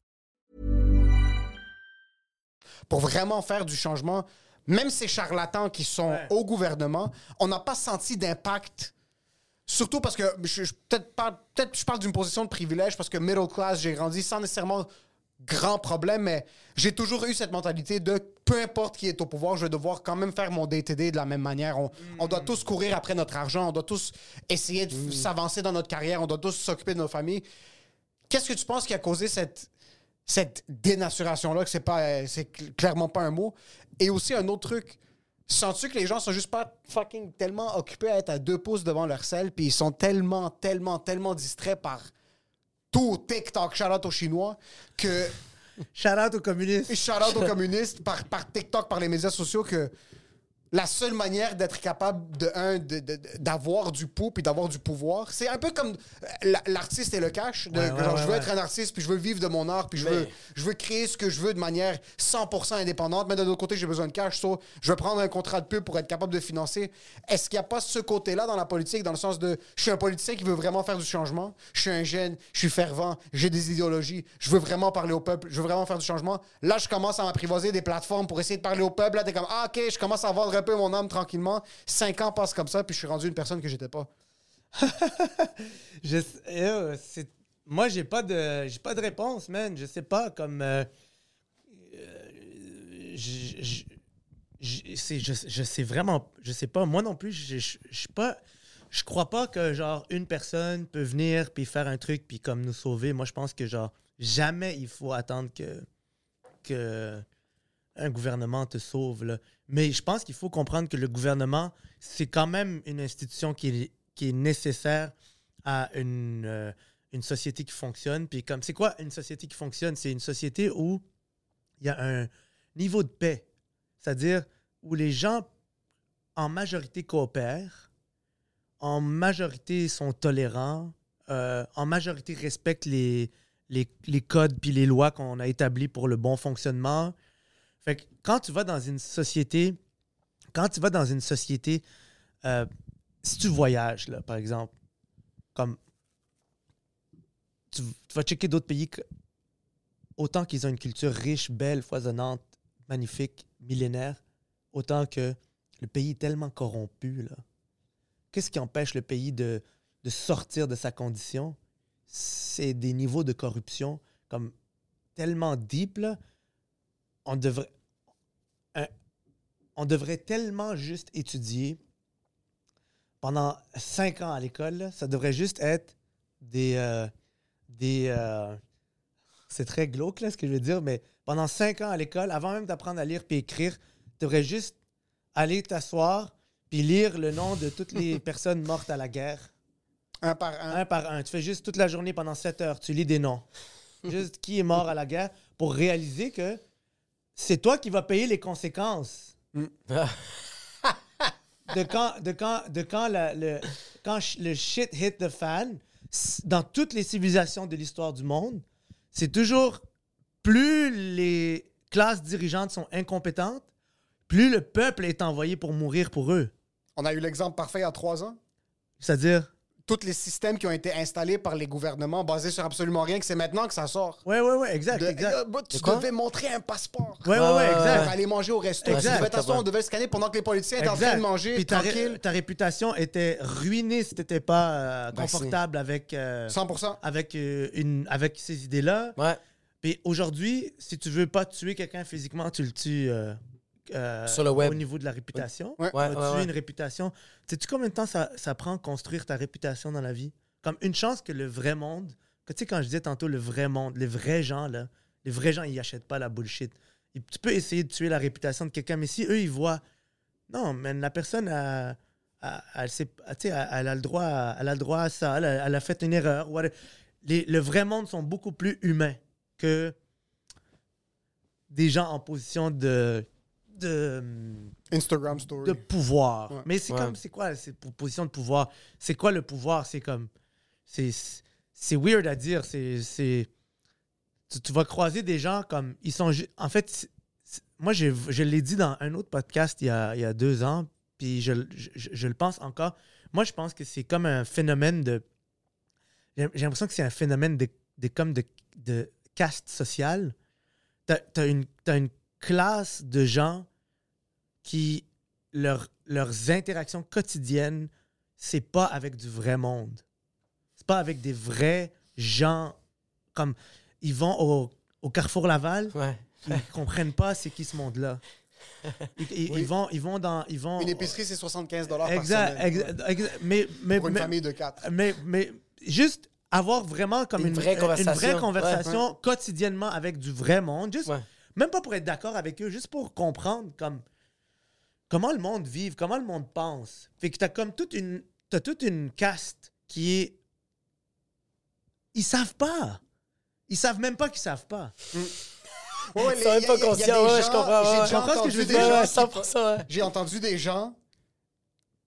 Pour vraiment faire du changement, même ces charlatans qui sont Ouais. au gouvernement, on n'a pas senti d'impact. Surtout parce que je, je- peut-être peut-être je parle d'une position de privilège parce que middle class, j'ai grandi sans nécessairement grand problème, mais j'ai toujours eu cette mentalité de peu importe qui est au pouvoir, je vais devoir quand même faire mon day-to-day de la même manière. On, on doit tous courir après notre argent, on doit tous essayer de f- s'avancer dans notre carrière, on doit tous s'occuper de nos familles. Qu'est-ce que tu penses qui a causé cette, cette dénaturation-là, que c'est pas, euh, c'est clairement pas un mot? Et aussi un autre truc, sens-tu que les gens sont juste pas fucking tellement occupés à être à deux pouces devant leur selle, puis ils sont tellement, tellement, tellement distraits par tout TikTok, shout-out aux Chinois, que Shout out aux communistes. shout-out aux communistes par, par TikTok, par les médias sociaux, que la seule manière d'être capable de un d'avoir du pouls puis d'avoir du pouvoir. C'est un peu comme euh, la- l'artiste et le cash. De, Ouais, que ouais, genre, ouais, je veux être un artiste puis je veux vivre de mon art puis je veux je veux créer ce que je veux de manière 100% indépendante. Mais de l'autre côté j'ai besoin de cash. So, je veux prendre un contrat de pub pour être capable de financer. Est-ce qu'il n'y a pas ce côté là dans la politique dans le sens de je suis un politicien qui veut vraiment faire du changement. Je suis un jeune je suis fervent j'ai des idéologies. Je veux vraiment parler au peuple. Je veux vraiment faire du changement. Là je commence à m'apprivoiser des plateformes pour essayer de parler au peuple. Là t'es comme ah ok je commence à vendre un peu mon âme tranquillement cinq ans passent comme ça puis je suis rendu une personne que j'étais pas euh, c'est- moi, j'ai pas de, j'ai pas de réponse, man. Je sais pas, comme. euh, euh, je, je, je- sais vraiment. Je sais pas. Moi non plus, je suis pas. Je crois pas que, genre, une personne peut venir puis faire un truc puis comme nous sauver. Moi, je pense que, genre, jamais il faut attendre que. que un gouvernement te sauve. Là. Mais je pense qu'il faut comprendre que le gouvernement, c'est quand même une institution qui est, nécessaire à une, euh, une société qui fonctionne. Puis comme c'est quoi une société qui fonctionne? C'est une société où il y a un niveau de paix. C'est-à-dire où les gens en majorité coopèrent, en majorité sont tolérants, euh, en majorité respectent les codes puis les lois qu'on a établis pour le bon fonctionnement. Fait que quand tu vas dans une société, quand tu vas dans une société, euh, si tu voyages, là, par exemple, comme tu, tu vas checker d'autres pays, que- autant qu'ils ont une culture riche, belle, foisonnante, magnifique, millénaire, autant que le pays est tellement corrompu. là. Qu'est-ce qui empêche le pays de, de sortir de sa condition? C'est des niveaux de corruption comme tellement deep, là. On devrait, un- on devrait tellement juste étudier pendant cinq ans à l'école. Ça devrait juste être des. euh, des euh, c'est très glauque, là, ce que je veux dire, mais pendant cinq ans à l'école, avant même d'apprendre à lire puis écrire, tu devrais juste aller t'asseoir puis lire le nom de toutes les personnes mortes à la guerre. un par un Un par un. Tu fais juste toute la journée pendant 7 heures. Tu lis des noms. Juste qui est mort à la guerre pour réaliser que c'est toi qui vas payer les conséquences. de quand, de quand, de quand, la- le, quand sh- le shit hit the fan, dans toutes les civilisations de l'histoire du monde, c'est toujours plus les classes dirigeantes sont incompétentes, plus le peuple est envoyé pour mourir pour eux. on a eu l'exemple parfait il y a trois ans C'est-à-dire? Tous les systèmes qui ont été installés par les gouvernements basés sur absolument rien que c'est maintenant que ça sort Ouais, ouais, ouais, exact, De- exact. euh, bah, tu devais montrer un passeport Ouais, ouais, ouais, exact. pour aller manger au resto. Exact. Tu devais t'asseoir, on devait le scanner pendant que les politiciens étaient en train de manger Puis ta, ré- tranquille. ta réputation était ruinée si t'étais pas euh, Ben, confortable avec, euh, 100%. avec, euh, une, avec ces idées-là. Ouais. Puis aujourd'hui, si tu veux pas tuer quelqu'un physiquement, tu le tues euh, Sur le web. au niveau de la réputation. Ouais. Tu vas Ouais, tuer ouais, ouais. une réputation? Sais-tu combien de temps ça, ça prend construire ta réputation dans la vie? Comme une chance que le vrai monde, que tu sais, quand je disais tantôt le vrai monde, les vrais gens, là, les vrais gens, ils achètent pas la bullshit. Et tu peux essayer de tuer la réputation de quelqu'un, mais si eux, ils voient, non, mais la personne a. a- tu sais, elle, elle a le droit à, elle a le droit à ça, elle a, elle a fait une erreur. Les, le vrai monde sont beaucoup plus humains que des gens en position de, de, Instagram story. de pouvoir. Ouais. Mais c'est Ouais. comme, c'est quoi, c'est pour position de pouvoir? C'est quoi le pouvoir? C'est comme, c'est, c'est weird à dire. C'est, c'est, tu, tu vas croiser des gens comme, ils sont, en fait, c'est- c'est- moi, j'ai- je l'ai dit dans un autre podcast il y a, il y a deux ans, puis je, je- je- je le pense encore. Moi, je pense que c'est comme un phénomène de, j'ai j'ai l'impression que c'est un phénomène de, de comme de, de caste sociale. T'as as une, t'as une classe de gens qui, leur- leurs interactions quotidiennes, c'est pas avec du vrai monde. C'est pas avec des vrais gens comme ils vont au, au Carrefour Laval, Ouais. ils comprennent pas c'est qui ce monde-là. Ils, ils- Oui. ils vont, ils vont dans, ils vont. Une épicerie, c'est 75 par Exact, semaine. exact, exact. Mais, mais, Pour une mais- famille de quatre. mais, mais juste avoir vraiment comme Une une, vraie une conversation. vraie conversation Ouais, quotidiennement avec du vrai monde. Juste, Ouais. Même pas pour être d'accord avec eux, juste pour comprendre comme comment le monde vit, comment le monde pense. Fait que t'as comme toute une, t'as toute une caste qui est... Ils savent pas. Ils savent même pas qu'ils savent pas. Ouais, ouais, Ils sont même pas conscients, des ouais, gens- je comprends, ouais, j'ai entendu des gens Ouais, qui- 100%, ouais. J'ai entendu des gens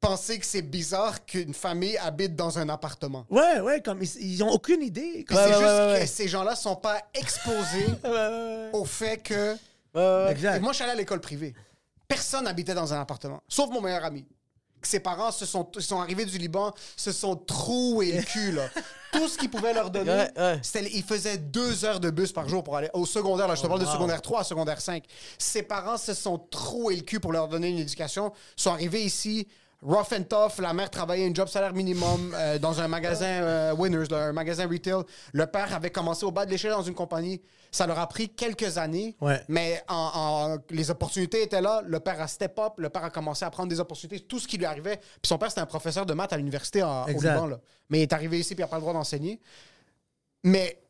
penser que c'est bizarre qu'une famille habite dans un appartement. Ouais, ouais, comme ils, ils ont aucune idée. C'est ouais, juste ouais, ouais, que ces gens-là sont pas exposés au fait que... Ouais, ouais, ouais. Exact. Moi, je suis allé à l'école privée. Personne n'habitait dans un appartement, sauf mon meilleur ami. Ses parents se sont, sont arrivés du Liban, se sont troués le cul, là. Tout ce qu'ils pouvaient leur donner, Ouais, ouais. c'était... Ils faisaient deux heures de bus par jour pour aller au secondaire. Là, je te parle de wow. secondaire 3 à secondaire 5. Ses parents se sont troués le cul pour leur donner une éducation. Sont arrivés ici, rough and tough. La mère travaillait un job salaire minimum euh, dans un magasin euh, Winners, là, un magasin retail. Le père avait commencé au bas de l'échelle dans une compagnie. Ça leur a pris quelques années. Ouais. Mais en, en- les opportunités étaient là. Le père a step up. Le père a commencé à prendre des opportunités. Tout ce qui lui arrivait. Puis son père, c'était un professeur de maths à l'université en- au. Liban. Là. Mais il est arrivé ici puis il n'a pas le droit d'enseigner. Mais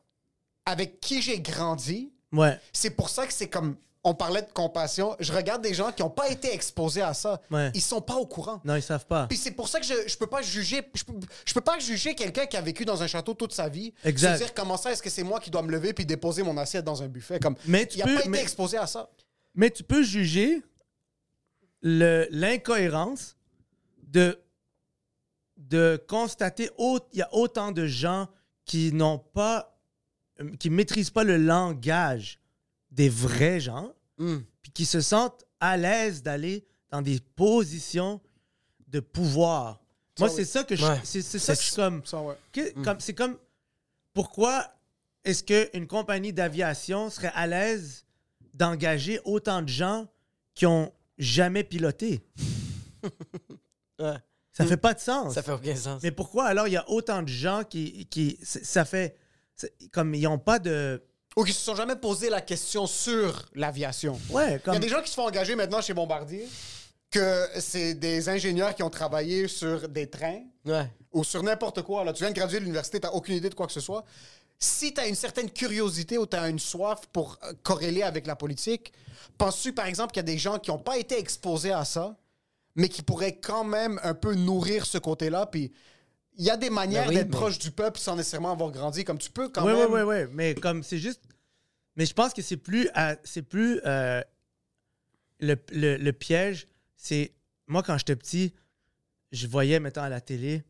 avec qui j'ai grandi, Ouais. c'est pour ça que c'est comme. On parlait de compassion. Je regarde des gens qui n'ont pas été exposés à ça. Ouais. Ils sont pas au courant. Non, ils savent pas. Puis c'est pour ça que je, je peux pas juger. Je peux, je peux pas juger quelqu'un qui a vécu dans un château toute sa vie. Exact. Se dire comment ça, est-ce que c'est moi qui dois me lever puis déposer mon assiette dans un buffet? Comme, Mais tu il a peux- pas été exposé à ça. Mais tu peux juger l'incohérence de, de constater il y a autant de gens qui n'ont pas qui maîtrisent pas le langage des vrais gens puis qui se sentent à l'aise d'aller dans des positions de pouvoir. Moi, c'est ça que je, Ouais. c'est, c'est ça que je suis comme Ça, ouais. que- comme, c'est comme pourquoi est-ce qu'une compagnie d'aviation serait à l'aise d'engager autant de gens qui ont jamais piloté? Ouais. Ça fait pas de sens. Ça fait aucun sens. Mais pourquoi alors il y a autant de gens qui. qui ça fait. Comme ils n'ont pas de. Ou qui se sont jamais posé la question sur l'aviation. Ouais, Il y a des gens qui se font engager maintenant chez Bombardier que c'est des ingénieurs qui ont travaillé sur des trains Ouais. ou sur n'importe quoi. Là, tu viens de graduer de l'université, tu n'as aucune idée de quoi que ce soit. Si tu as une certaine curiosité ou tu as une soif pour euh, corréler avec la politique, penses-tu, par exemple, qu'il y a des gens qui n'ont pas été exposés à ça, mais qui pourraient quand même un peu nourrir ce côté-là? Puis il y a des manières Ben oui, d'être mais- proche du peuple sans nécessairement avoir grandi. Comme tu peux quand Ouais, même. ouais, ouais, ouais. Mais comme c'est juste. Mais je pense que c'est plus. à- c'est plus. euh, le, le- le piège, c'est. Moi, quand j'étais petit, je voyais, mettons, à la télé,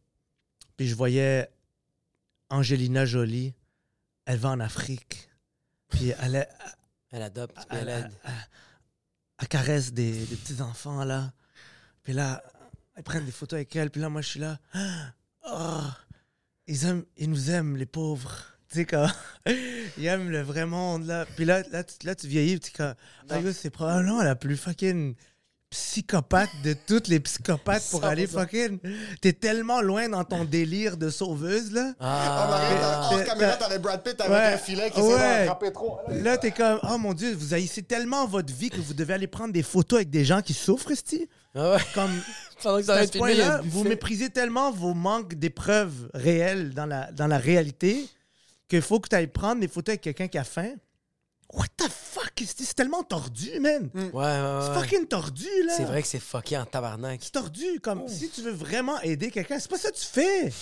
puis je voyais Angelina Jolie. Elle va en Afrique. Puis elle, est- Elle adopte, puis elle, elle aide. elle- elle caresse des, des petits-enfants, là. Puis là, ils prennent des photos avec elle. Puis là, moi, je suis là. Oh, ils, aiment, ils nous aiment, les pauvres. Tu sais, quand ils aiment le vrai monde, là. Puis là, là, tu, là, tu vieillis, tu comme, ah, c'est probablement la plus fucking psychopathe de toutes les psychopathes pour aller 100%. fucking... T'es tellement loin dans ton délire de sauveuse, là. Ah, T'es- caméra, t'avais Brad Pitt avec Ouais. un filet qui s'est Ouais. attrapé trop. Là, t'es comme, oh mon Dieu, vous haïssez tellement votre vie que vous devez aller prendre des photos avec des gens qui souffrent, esti. Ah ouais. Comme, Pendant que ça à ce point-là, vous méprisez tellement vos manques d'épreuves réelles dans la, dans la réalité qu'il faut que tu ailles prendre des photos avec quelqu'un qui a faim. What the fuck? C'est tellement tordu, man. Ouais, ouais, ouais. C'est fucking tordu, là. C'est vrai que c'est fucké en tabarnak. C'est tordu. Comme, si tu veux vraiment aider quelqu'un, c'est pas ça que tu fais.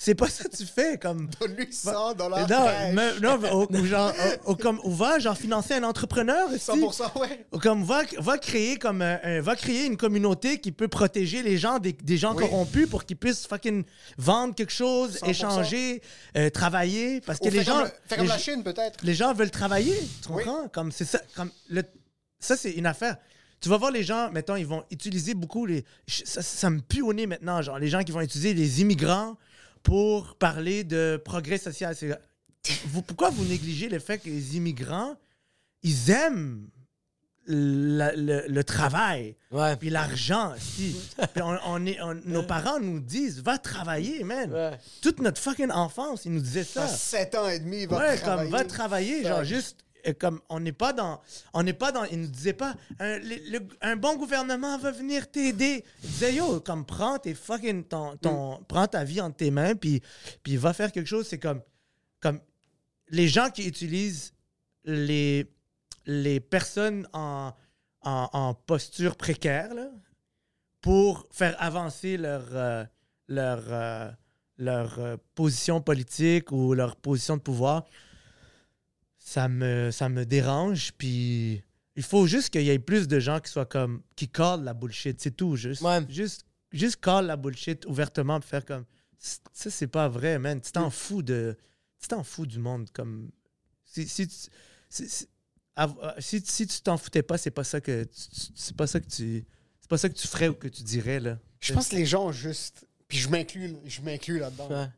C'est pas ça que tu fais. Comme, Donne-lui 100 dollars. non, mais- non, mais au- ou genre, comme, ou va genre financer un entrepreneur. esti. 100%, ouais. Ou Comme va, va créer comme un- un- va créer une communauté qui peut protéger les gens des, des gens Oui. corrompus pour qu'ils puissent fucking vendre quelque chose, 100%. échanger, euh, travailler parce que les gens comme, le- la Chine, peut-être. les gens veulent travailler, tu Oui. comprends? Comme c'est ça comme le ça c'est une affaire. Tu vas voir les gens, mettons, ils vont utiliser beaucoup les. Ça, ça me pue au nez maintenant, genre, les gens qui vont utiliser les immigrants pour parler de progrès social. C'est- Vous, pourquoi vous négligez le fait que les immigrants, ils aiment la- le, le travail, Ouais. puis l'argent. si. Puis on, on est, on- nos parents nous disent, va travailler, man. Ouais. Toute notre fucking enfance, ils nous disaient ça. À 7 ans et demi, va ouais, travailler. comme va travailler, genre juste comme on n'est pas dans on n'est pas dans il nous disait pas un, le- le- un bon gouvernement va venir t'aider. Il disait yo comme prends tes fucking ton, ton prends ta vie entre tes mains puis puis va faire quelque chose. C'est comme comme les gens qui utilisent les les personnes en en, en posture précaire là, pour faire avancer leur euh, leur euh, leur euh, position politique ou leur position de pouvoir ça me, ça me dérange. Puis il faut juste qu'il y ait plus de gens qui soient comme. qui callent la bullshit. C'est tout. Juste, Ouais. juste, juste call la bullshit ouvertement. Puis faire comme. Ça, c'est pas vrai, man. Tu t'en fous de. Tu t'en fous du monde. Comme. Si, si, tu- si, si- av- euh, si- si tu t'en foutais pas, c'est pas ça que. C'est pas ça que tu. C'est pas ça que tu ferais ou que tu dirais, là. Je pense que les gens ont juste. Puis je m'inclus, je m'inclus là-dedans. Ouais.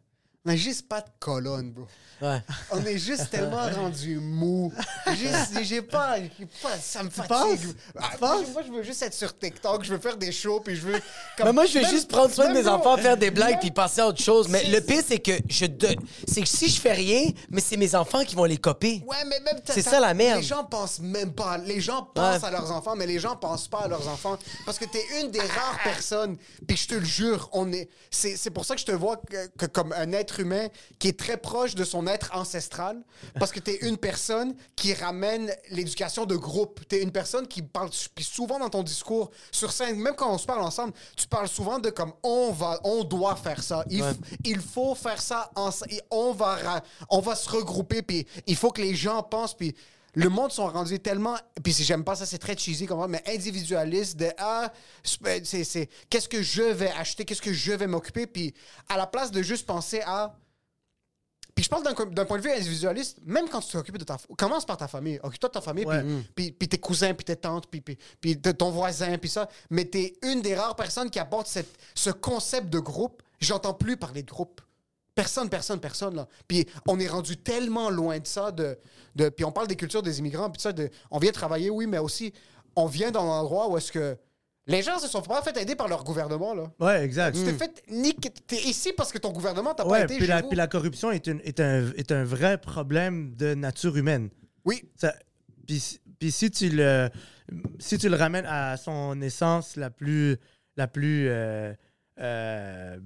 On n'a juste pas de colonne, bro. Ouais. On est juste tellement rendu mou. Juste- J'ai pas, pas- Ça me fatigue. Ah, penses? Moi, je veux juste être sur TikTok. Je veux faire des shows. Puis je veux. comme- Mais moi, je vais Même- juste prendre soin de mes bro, enfants, faire des blagues, puis passer à autre chose. Mais le pire, c'est que je de- c'est que si je fais rien, mais c'est mes enfants qui vont les copier. Ouais, mais même C'est ça, la merde. Les gens pensent même pas. Les gens pensent Ouais. à leurs enfants, mais les gens pensent pas à leurs enfants parce que t'es une des rares personnes. Puis je te le jure, on est. C'est c'est pour ça que je te vois que, que comme un être humain qui est très proche de son être ancestral, parce que t'es une personne qui ramène l'éducation de groupe. T'es une personne qui parle puis souvent dans ton discours sur scène, même quand on se parle ensemble, tu parles souvent de comme on va, on doit faire ça. Il, il faut faire ça ensemble. On va, on va se regrouper puis il faut que les gens pensent puis le monde sont rendus tellement puis si j'aime pas ça c'est très cheesy comme mais individualiste de ah c'est c'est- qu'est-ce que je vais acheter qu'est-ce que je vais m'occuper puis à la place de juste penser à puis je parle d'un point de vue individualiste, même quand tu t'occupes de ta famille, commence par ta famille. Occupe-toi de ta famille, Ouais. puis, puis, puis tes cousins, puis tes tantes, puis, puis, puis de ton voisin, puis ça. Mais t'es une des rares personnes qui apporte cette, ce concept de groupe. J'entends plus parler de groupe. Personne, personne, personne. Là. Puis on est rendu tellement loin de ça. De, de, puis on parle des cultures des immigrants, puis ça, de, on vient travailler, oui, mais aussi, on vient dans un endroit où est-ce que les gens se sont pas fait aider par leur gouvernement. Là. Ouais, exact. Tu t'es fait niquer. T'es ici parce que ton gouvernement t'a pas aidé puis chez la, vous. puis la corruption est, une- est, un, est un vrai problème de nature humaine. Oui, Ça- Puis si- puis si tu le si tu le ramènes à son essence la plus la plus euh, euh,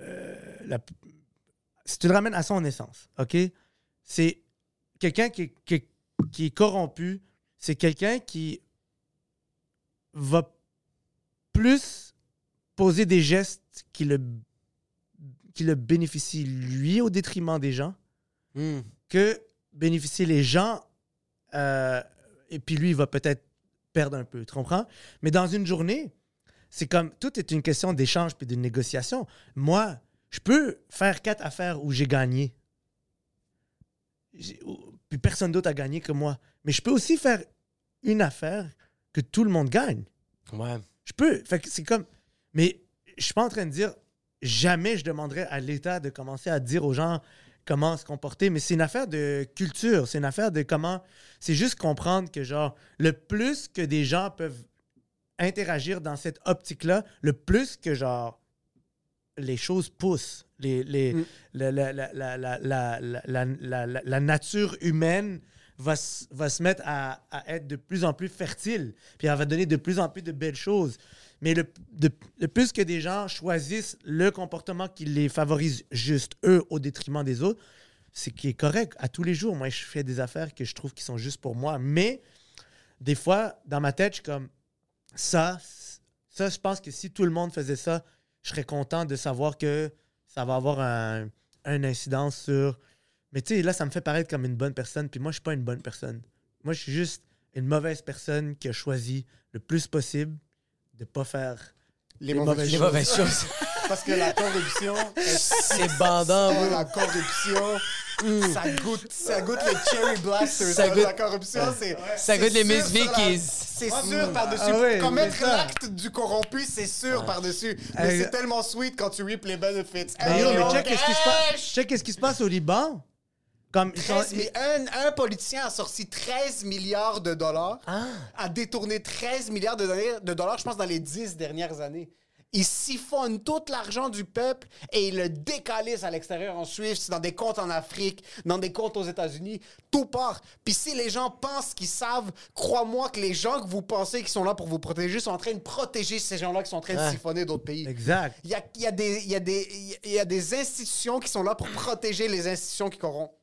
euh, la si tu le ramènes à son essence, ok, c'est quelqu'un qui, qui est corrompu, c'est quelqu'un qui va plus poser des gestes qui le qui le bénéficient lui au détriment des gens Hmm. que bénéficier les gens, euh, et puis lui, il va peut-être perdre un peu, tu comprends? Mais dans une journée, c'est comme, tout est une question d'échange puis de négociation. Moi, je peux faire quatre affaires où j'ai gagné. Puis personne d'autre a gagné que moi. Mais je peux aussi faire une affaire que tout le monde gagne. Ouais. Je peux. Fait que c'est comme. Mais je suis pas en train de dire jamais je demanderais à l'État de commencer à dire aux gens comment se comporter. Mais c'est une affaire de culture. C'est une affaire de comment. C'est juste comprendre que, genre, le plus que des gens peuvent interagir dans cette optique-là, le plus que, genre, les choses poussent. La, nature humaine va, se mettre à, être de plus en plus fertile, puis elle va donner de plus en plus de belles choses. Mais le, plus que des gens choisissent le comportement qui les favorise juste eux au détriment des autres, c'est qui est correct. À tous les jours, moi, je fais des affaires que je trouve qui sont juste pour moi. Mais des fois, dans ma tête, je suis comme ça, ça, je pense que si tout le monde faisait ça, je serais content de savoir que ça va avoir un, un incidence sur. Mais tu sais, là, ça me fait paraître comme une bonne personne, puis moi, je suis pas une bonne personne. Moi, je suis juste une mauvaise personne qui a choisi le plus possible de pas faire les, Les mauvaises, Les choses. mauvaises choses. Parce que la corruption, C'est bandant, Oh, la corruption, ça goûte, ça goûte les cherry blasters. Ça La- goûte- La corruption, c'est Ça goûte les sûr Miss Vickies. C'est sûr par-dessus. Ah ouais, Commettre l'acte du corrompu, c'est sûr par-dessus. Mais Euh, c'est tellement sweet quand tu reapes les benefits. Mais yo, Hey, mais check qu'est-ce qui se passe. Check qu'est-ce qui se passe au Liban. Comme ils sont- 13 mi- un, un politicien a sorti 13 milliards de dollars, Ah. a détourné 13 milliards de dollars, de dollars, je pense, dans les 10 dernières années. Il siphonne tout l'argent du peuple et il le décalisse à l'extérieur en Suisse, dans des comptes en Afrique, dans des comptes aux États-Unis, tout part. Puis si les gens pensent qu'ils savent, crois-moi que les gens que vous pensez qui sont là pour vous protéger sont en train de protéger ces gens-là qui sont en train de siphonner d'autres pays. Exact. Il y a, y a des institutions qui sont là pour protéger les institutions qui corrompent.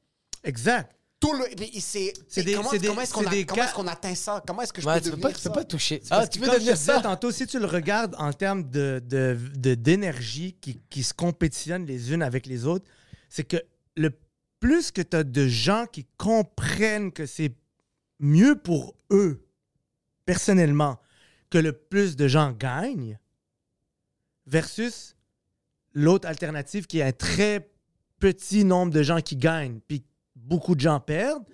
Exact. Tout le. C'est. Des- comment est-ce qu'on atteint ça? Comment est-ce que je Ouais, peux tu peux pas, tu peux ça? pas toucher. Ah, tu devenir disais ça? tantôt, si tu le regardes en termes de, de, de- d'énergie qui, qui se compétitionnent les unes avec les autres, c'est que le, plus que tu as de gens qui comprennent que c'est mieux pour eux, personnellement, que le plus de gens gagnent, versus l'autre alternative qui est un très petit nombre de gens qui gagnent, puis beaucoup de gens perdent,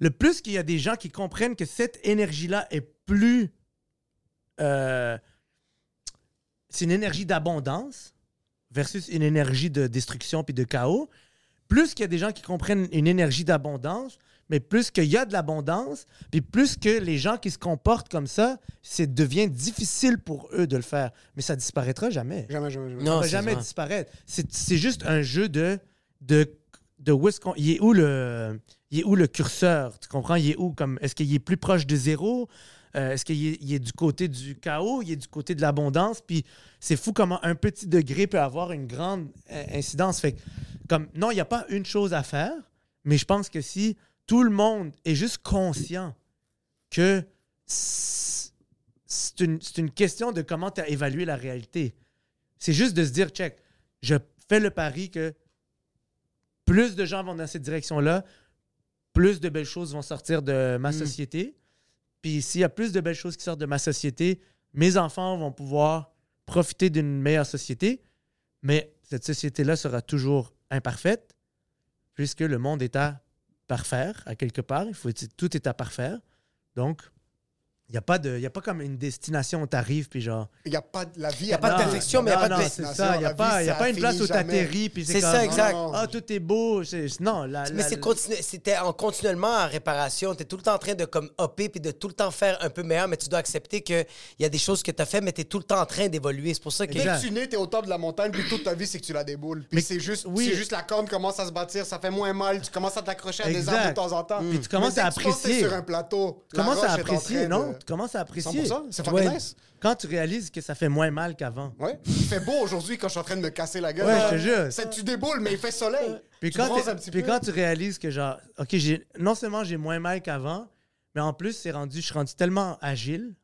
le plus qu'il y a des gens qui comprennent que cette énergie-là est plus... euh, c'est une énergie d'abondance versus une énergie de destruction puis de chaos. Plus qu'il y a des gens qui comprennent une énergie d'abondance, mais plus qu'il y a de l'abondance, puis plus que les gens qui se comportent comme ça, c'est devient difficile pour eux de le faire. Mais ça disparaîtra jamais. Jamais, jamais, jamais. Ça Non, va c'est jamais vrai. disparaître. C'est c'est juste un jeu de de de il est où le il est où le curseur, tu comprends? Il est où est-ce qu'il est plus proche de zéro? Euh, Est-ce qu'il est, du côté du chaos? Il est du côté de l'abondance? Puis c'est fou comment un petit degré peut avoir une grande euh, incidence. Comme non, il n'y a pas une chose à faire, mais je pense que si tout le monde est juste conscient que c'est une, c'est une question de comment tu as évalué la réalité. C'est juste de se dire, check, je fais le pari que plus de gens vont dans cette direction-là, plus de belles choses vont sortir de ma société. Puis s'il y a plus de belles choses qui sortent de ma société, mes enfants vont pouvoir profiter d'une meilleure société. Mais cette société-là sera toujours imparfaite, puisque le monde est à parfaire, à quelque part. Il faut, tout est à parfaire. Donc, il n'y a, pas de- il y a pas comme une destination où tu arrives, puis genre. Il n'y a pas de la vie. Il y a pas de perfection, mais il y a pas de destination. Il n'y a, pas, vie, il y a pas une place où tu jamais. atterris, puis C'est c'est ça, comme, exact. Non. Ah, tout est beau. C'est- Non, la, Mais la- c'est continu- c'était en continuellement en réparation. Tu es tout le temps en train de comme hopper puis de tout le temps faire un peu meilleur, mais tu dois accepter qu'il y a des choses que tu as fait, mais tu es tout le temps en train d'évoluer. C'est pour ça que. Dès que tu nais, t'es au top de la montagne, puis toute ta vie, c'est que tu la déboules. Puis Mais- c'est juste, oui. c'est juste la corne commence à se bâtir, ça fait moins mal, tu commences à t'accrocher à des arbres de temps en temps. Puis tu commences à tu apprécier. sur un plateau. Tu commences à est apprécier, non? Tu commences à apprécier. 100%, c'est Ouais. fucking nice. Quand tu réalises que ça fait moins mal qu'avant. Ouais. Il fait beau aujourd'hui quand je suis en train de me casser la gueule. Ouais, je te jure. ça, tu déboules, mais il fait soleil. Puis tu quand, bronzes t'es- un petit puis peu. quand tu réalises que, genre, OK, j'ai, non seulement j'ai moins mal qu'avant, mais en plus, c'est rendu, je suis rendu tellement agile.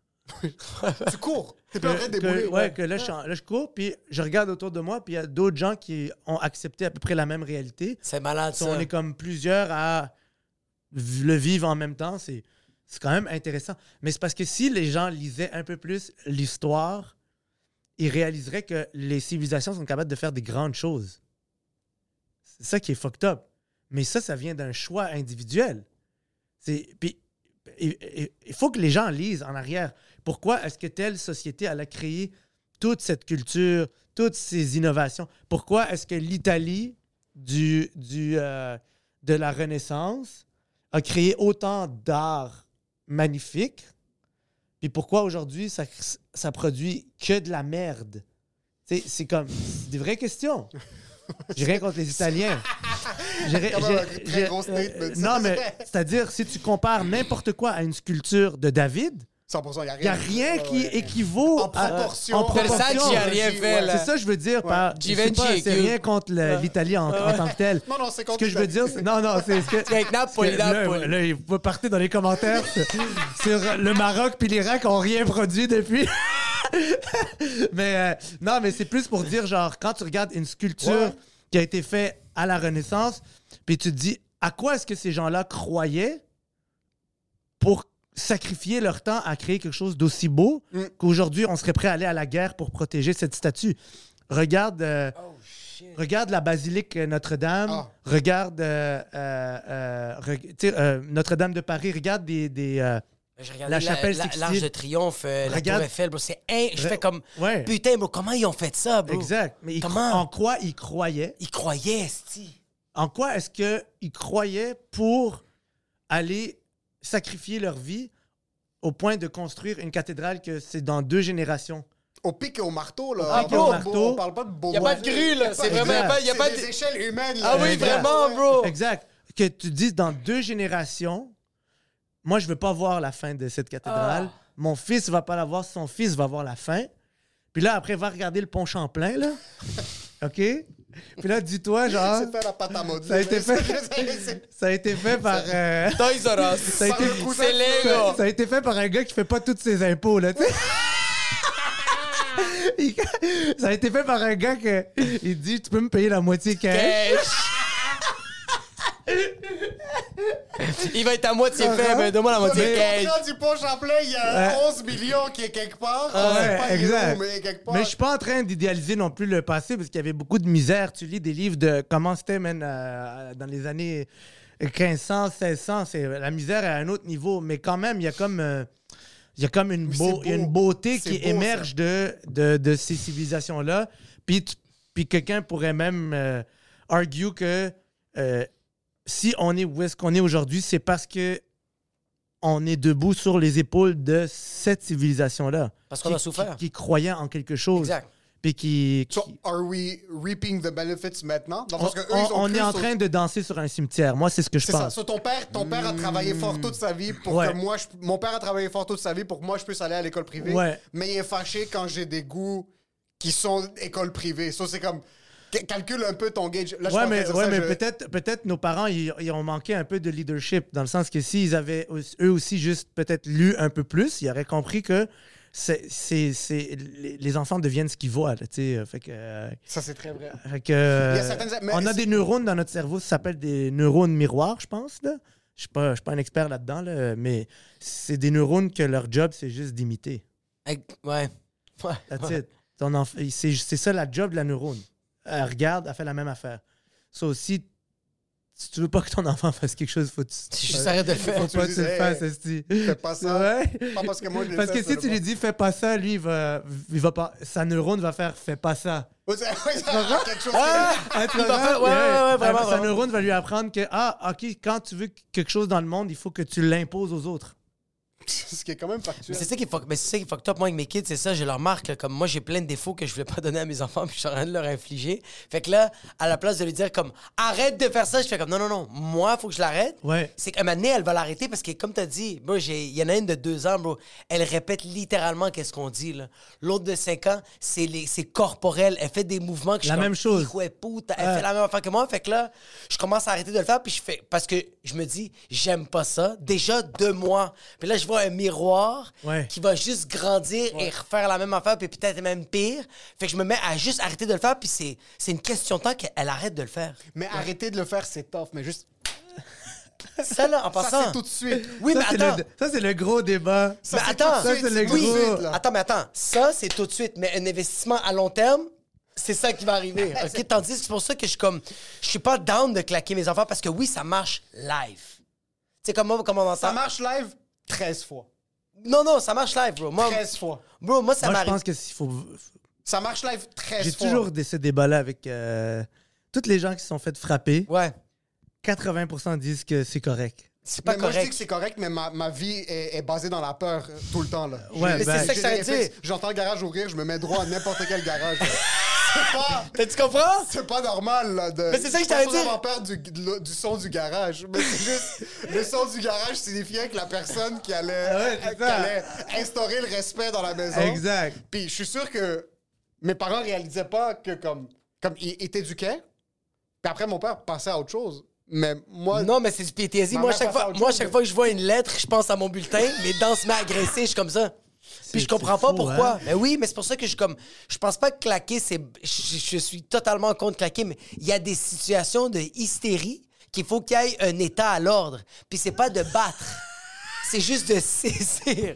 tu cours. T'es Que, pas en train de que- débouler. ouais, que là, je, là, je cours, puis je regarde autour de moi, puis il y a d'autres gens qui ont accepté à peu près la même réalité. C'est malade, ça. on est comme plusieurs à le vivre en même temps, c'est, c'est quand même intéressant. Mais c'est parce que si les gens lisaient un peu plus l'histoire, ils réaliseraient que les civilisations sont capables de faire des grandes choses. C'est ça qui est fucked up. Mais ça, ça vient d'un choix individuel. Puis, il faut que les gens lisent en arrière. Pourquoi est-ce que telle société elle a créé toute cette culture, toutes ces innovations? Pourquoi est-ce que l'Italie du, du, euh, de la Renaissance a créé autant d'art magnifique? Puis pourquoi aujourd'hui ça, ça produit que de la merde? C'est comme des vraies questions. J'ai rien contre les Italiens. Euh, non, mais c'est-à-dire, si tu compares n'importe quoi à une sculpture de David, 100%, il n'y a rien. il n'y a rien Ouais, qui ouais. équivaut En à- proportion. en proportion. Versace, a rien fait. C'est ça, je veux dire. par- c'est rien contre le- l'Italie en, en tant que tel. Non, non, c'est Ce contre que je veux dire, c'est. Non, non, c'est ce que. C'est avec Napoli, ce là, Napoli. là, vous partez dans les commentaires sur, sur le Maroc puis l'Irak ont rien produit depuis. mais euh, non, mais c'est plus pour dire, genre, quand tu regardes une sculpture Ouais. qui a été faite à la Renaissance, puis tu te dis, à quoi est-ce que ces gens-là croyaient pour sacrifier leur temps à créer quelque chose d'aussi beau Mm. qu'aujourd'hui, on serait prêt à aller à la guerre pour protéger cette statue. Regarde, euh, regarde la basilique Notre-Dame, Ah. regarde euh, euh, Notre-Dame de Paris, regarde des... La chapelle la-. L'Arche de Triomphe, euh, la Regarde. Tour Eiffel. C'est. Je fais comme... ouais. Putain, bro, comment ils ont fait ça, bro? exact. Mais ils Comment? en quoi ils croyaient? Ils croyaient, sti. En quoi est-ce qu'ils croyaient pour aller sacrifier leur vie au point de construire une cathédrale que c'est dans deux générations? Au pic et au marteau, là. Au pic et au On- marteau. On parle pas de beau. Y a pas de grue, là. C'est vraiment... pas- y a pas des de... échelles humaines, là. Ah oui, Exact. vraiment, bro. Exact. Que tu dises dans deux générations, moi, je veux pas voir la fin de cette cathédrale. Ah. Mon fils va pas la voir, son fils va voir la fin. Puis là, après, va regarder le pont Champlain, là. OK? Puis là, dis-toi, genre, C'est fait la pâte à modeler. ça a été fait, ça a été fait par... euh, Toys R Us. ça, a été, C'est Lego. ça a été fait par un gars qui fait pas tous ses impôts, là, tu sais. Ça a été fait par un gars que il dit tu peux me payer la moitié cash. Cash. Il va être à moitié mais donne-moi la Dans moitié le contrat du pont Champlain, il y a Ouais. 11 millions qui est quelque part. Ah On sait ouais, pas exact. où, mais quelque part. Mais je suis pas en train d'idéaliser non plus le passé parce qu'il y avait beaucoup de misère. Tu lis des livres de comment c'était, euh, dans les années 1500, 1600. C'est, la misère est à un autre niveau. Mais quand même, il y a comme, euh, il y a comme une, beau- a une beau. beauté qui beau, émerge de, de, de ces civilisations-là. Puis, puis quelqu'un pourrait même euh, argue que euh, si on est où est-ce qu'on est aujourd'hui, c'est parce que on est debout sur les épaules de cette civilisation-là. Parce qu'on Qui- a souffert. Qui, qui croyait en quelque chose. Exact. Puis qui. So, are we reaping the benefits maintenant? On sens que eux, on- ils ont on cru est en sur- train de danser sur un cimetière. Moi, c'est ce que je C'est ça. pense. So, ton père, ton père a travaillé fort toute sa vie pour Ouais. que moi, je- mon père a travaillé fort toute sa vie pour que moi je puisse aller à l'école privée. Ouais. Mais il est fâché quand j'ai des goûts qui sont école privée. So, c'est comme calcule un peu ton gauge. Là, Ouais, mais, ouais, ça, mais je- peut-être peut-être nos parents, ils, ils ont manqué un peu de leadership, dans le sens que s'ils avaient eux aussi juste peut-être lu un peu plus, ils auraient compris que c'est, c'est, c'est- les, enfants deviennent ce qu'ils voient. là, tu sais, euh, fait que, euh, Ça, c'est très vrai. fait que, euh, Il y a certaines- mais on a c'est- des neurones dans notre cerveau, ça s'appelle des neurones miroirs, je pense. Là. Je ne suis, pas- je suis pas un expert là-dedans, là, mais c'est des neurones que leur job, c'est juste d'imiter. Ouais. Ouais. That's it. Ton enf- c'est, c'est ça la job de la neurone. Elle regarde, elle fait la même affaire. Ça aussi, si tu veux pas que ton enfant fasse quelque chose, faut que tu. Juste arrête de le faire. Faut pas que tu le fasses, esti. Fais pas ça. Ouais. Pas parce que moi, je Parce que si tu lui dis fais pas ça, lui, il va, il va pas, sa neurone va faire fais pas ça. Ouais, quelque chose Ah! Ah, ouais, ouais, ouais, vraiment, Sa neurone va lui apprendre que, ah, OK, quand tu veux quelque chose dans le monde, il faut que tu l'imposes aux autres. Ce qui est quand même factuel. c'est ça qui fuck, mais c'est ça qui fucked up moi avec mes kids, c'est ça, je leur marque là, comme moi j'ai plein de défauts que je voulais pas donner à mes enfants puis je suis en train de leur infliger. Fait que là, à la place de lui dire comme arrête de faire ça, je fais comme non non non, moi faut que je l'arrête. Ouais. C'est qu'à un moment donné, elle va l'arrêter parce que comme t'as dit, bro, j'ai il y en a une de deux ans, bro, elle répète littéralement qu'est-ce qu'on dit là. L'autre de cinq ans, c'est les c'est corporel, elle fait des mouvements que je La suis même comme, chose. Puta, elle Ouais. fait la même affaire que moi, fait que là, je commence à arrêter de le faire puis je fais parce que je me dis j'aime pas ça déjà de moi. Puis là je vois un miroir Ouais. qui va juste grandir et refaire la même affaire, puis peut-être même pire. Fait que je me mets à juste arrêter de le faire, puis c'est, c'est une question de temps qu'elle arrête de le faire. Mais arrêter de le faire, c'est tough. Mais juste. Ça, là, en Ça, passant. c'est tout de suite. Oui, ça, mais c'est attends. le, ça, c'est le gros débat. Ça, mais c'est attends. suite, Ça, c'est le tout de gros. Attends, mais attends. Ça, c'est tout de suite. Mais un investissement à long terme, c'est ça qui va arriver. OK? Tandis que c'est pour ça que je suis comme. Je suis pas down de claquer mes enfants parce que oui, ça marche live. Tu sais, comme moi, comment on entend. Ça marche live 13 fois. Non, non, ça marche live, bro. Moi, 13 fois. bro, moi, ça Moi, je m'arrive. pense que s'il faut. Ça marche live 13 J'ai fois. toujours des, ce débat-là avec euh, toutes les gens qui se sont fait frapper. Ouais. 80% disent que c'est correct. C'est pas mais moi, je dis correct. que c'est correct, mais ma, ma vie est, est basée dans la peur euh, tout le temps. Là. Ouais, ben- c'est ça que j'ai ça des veut dire. réflexes. J'entends le garage ouvrir, je me mets droit à n'importe quel garage. là. c'est pas... Tu comprends? C'est pas normal, là. De... Mais c'est ça que je t'avais dit. peur du, du- du son du garage. Mais c'est juste... le son du garage signifiait que la personne qui allait, Ah ouais, qui allait instaurer le respect dans la maison... Exact. Puis je suis sûr que mes parents réalisaient pas que, comme... Comme ils, t'éduquaient, puis après, mon père passait à autre chose. Mais moi... Non, mais c'est du PTSD. Moi, chaque fois, moi, chaque fois que je vois une lettre, je pense à mon bulletin. Mes dents se mettent à agresser, je suis comme ça. Puis je comprends pas fou, pourquoi. hein? Mais oui, mais c'est pour ça que je comme. Je pense pas que claquer, c'est. Je, je suis totalement contre claquer, mais il y a des situations de hystérie qu'il faut qu'il y ait un état à l'ordre. Puis c'est pas de battre. C'est juste de saisir.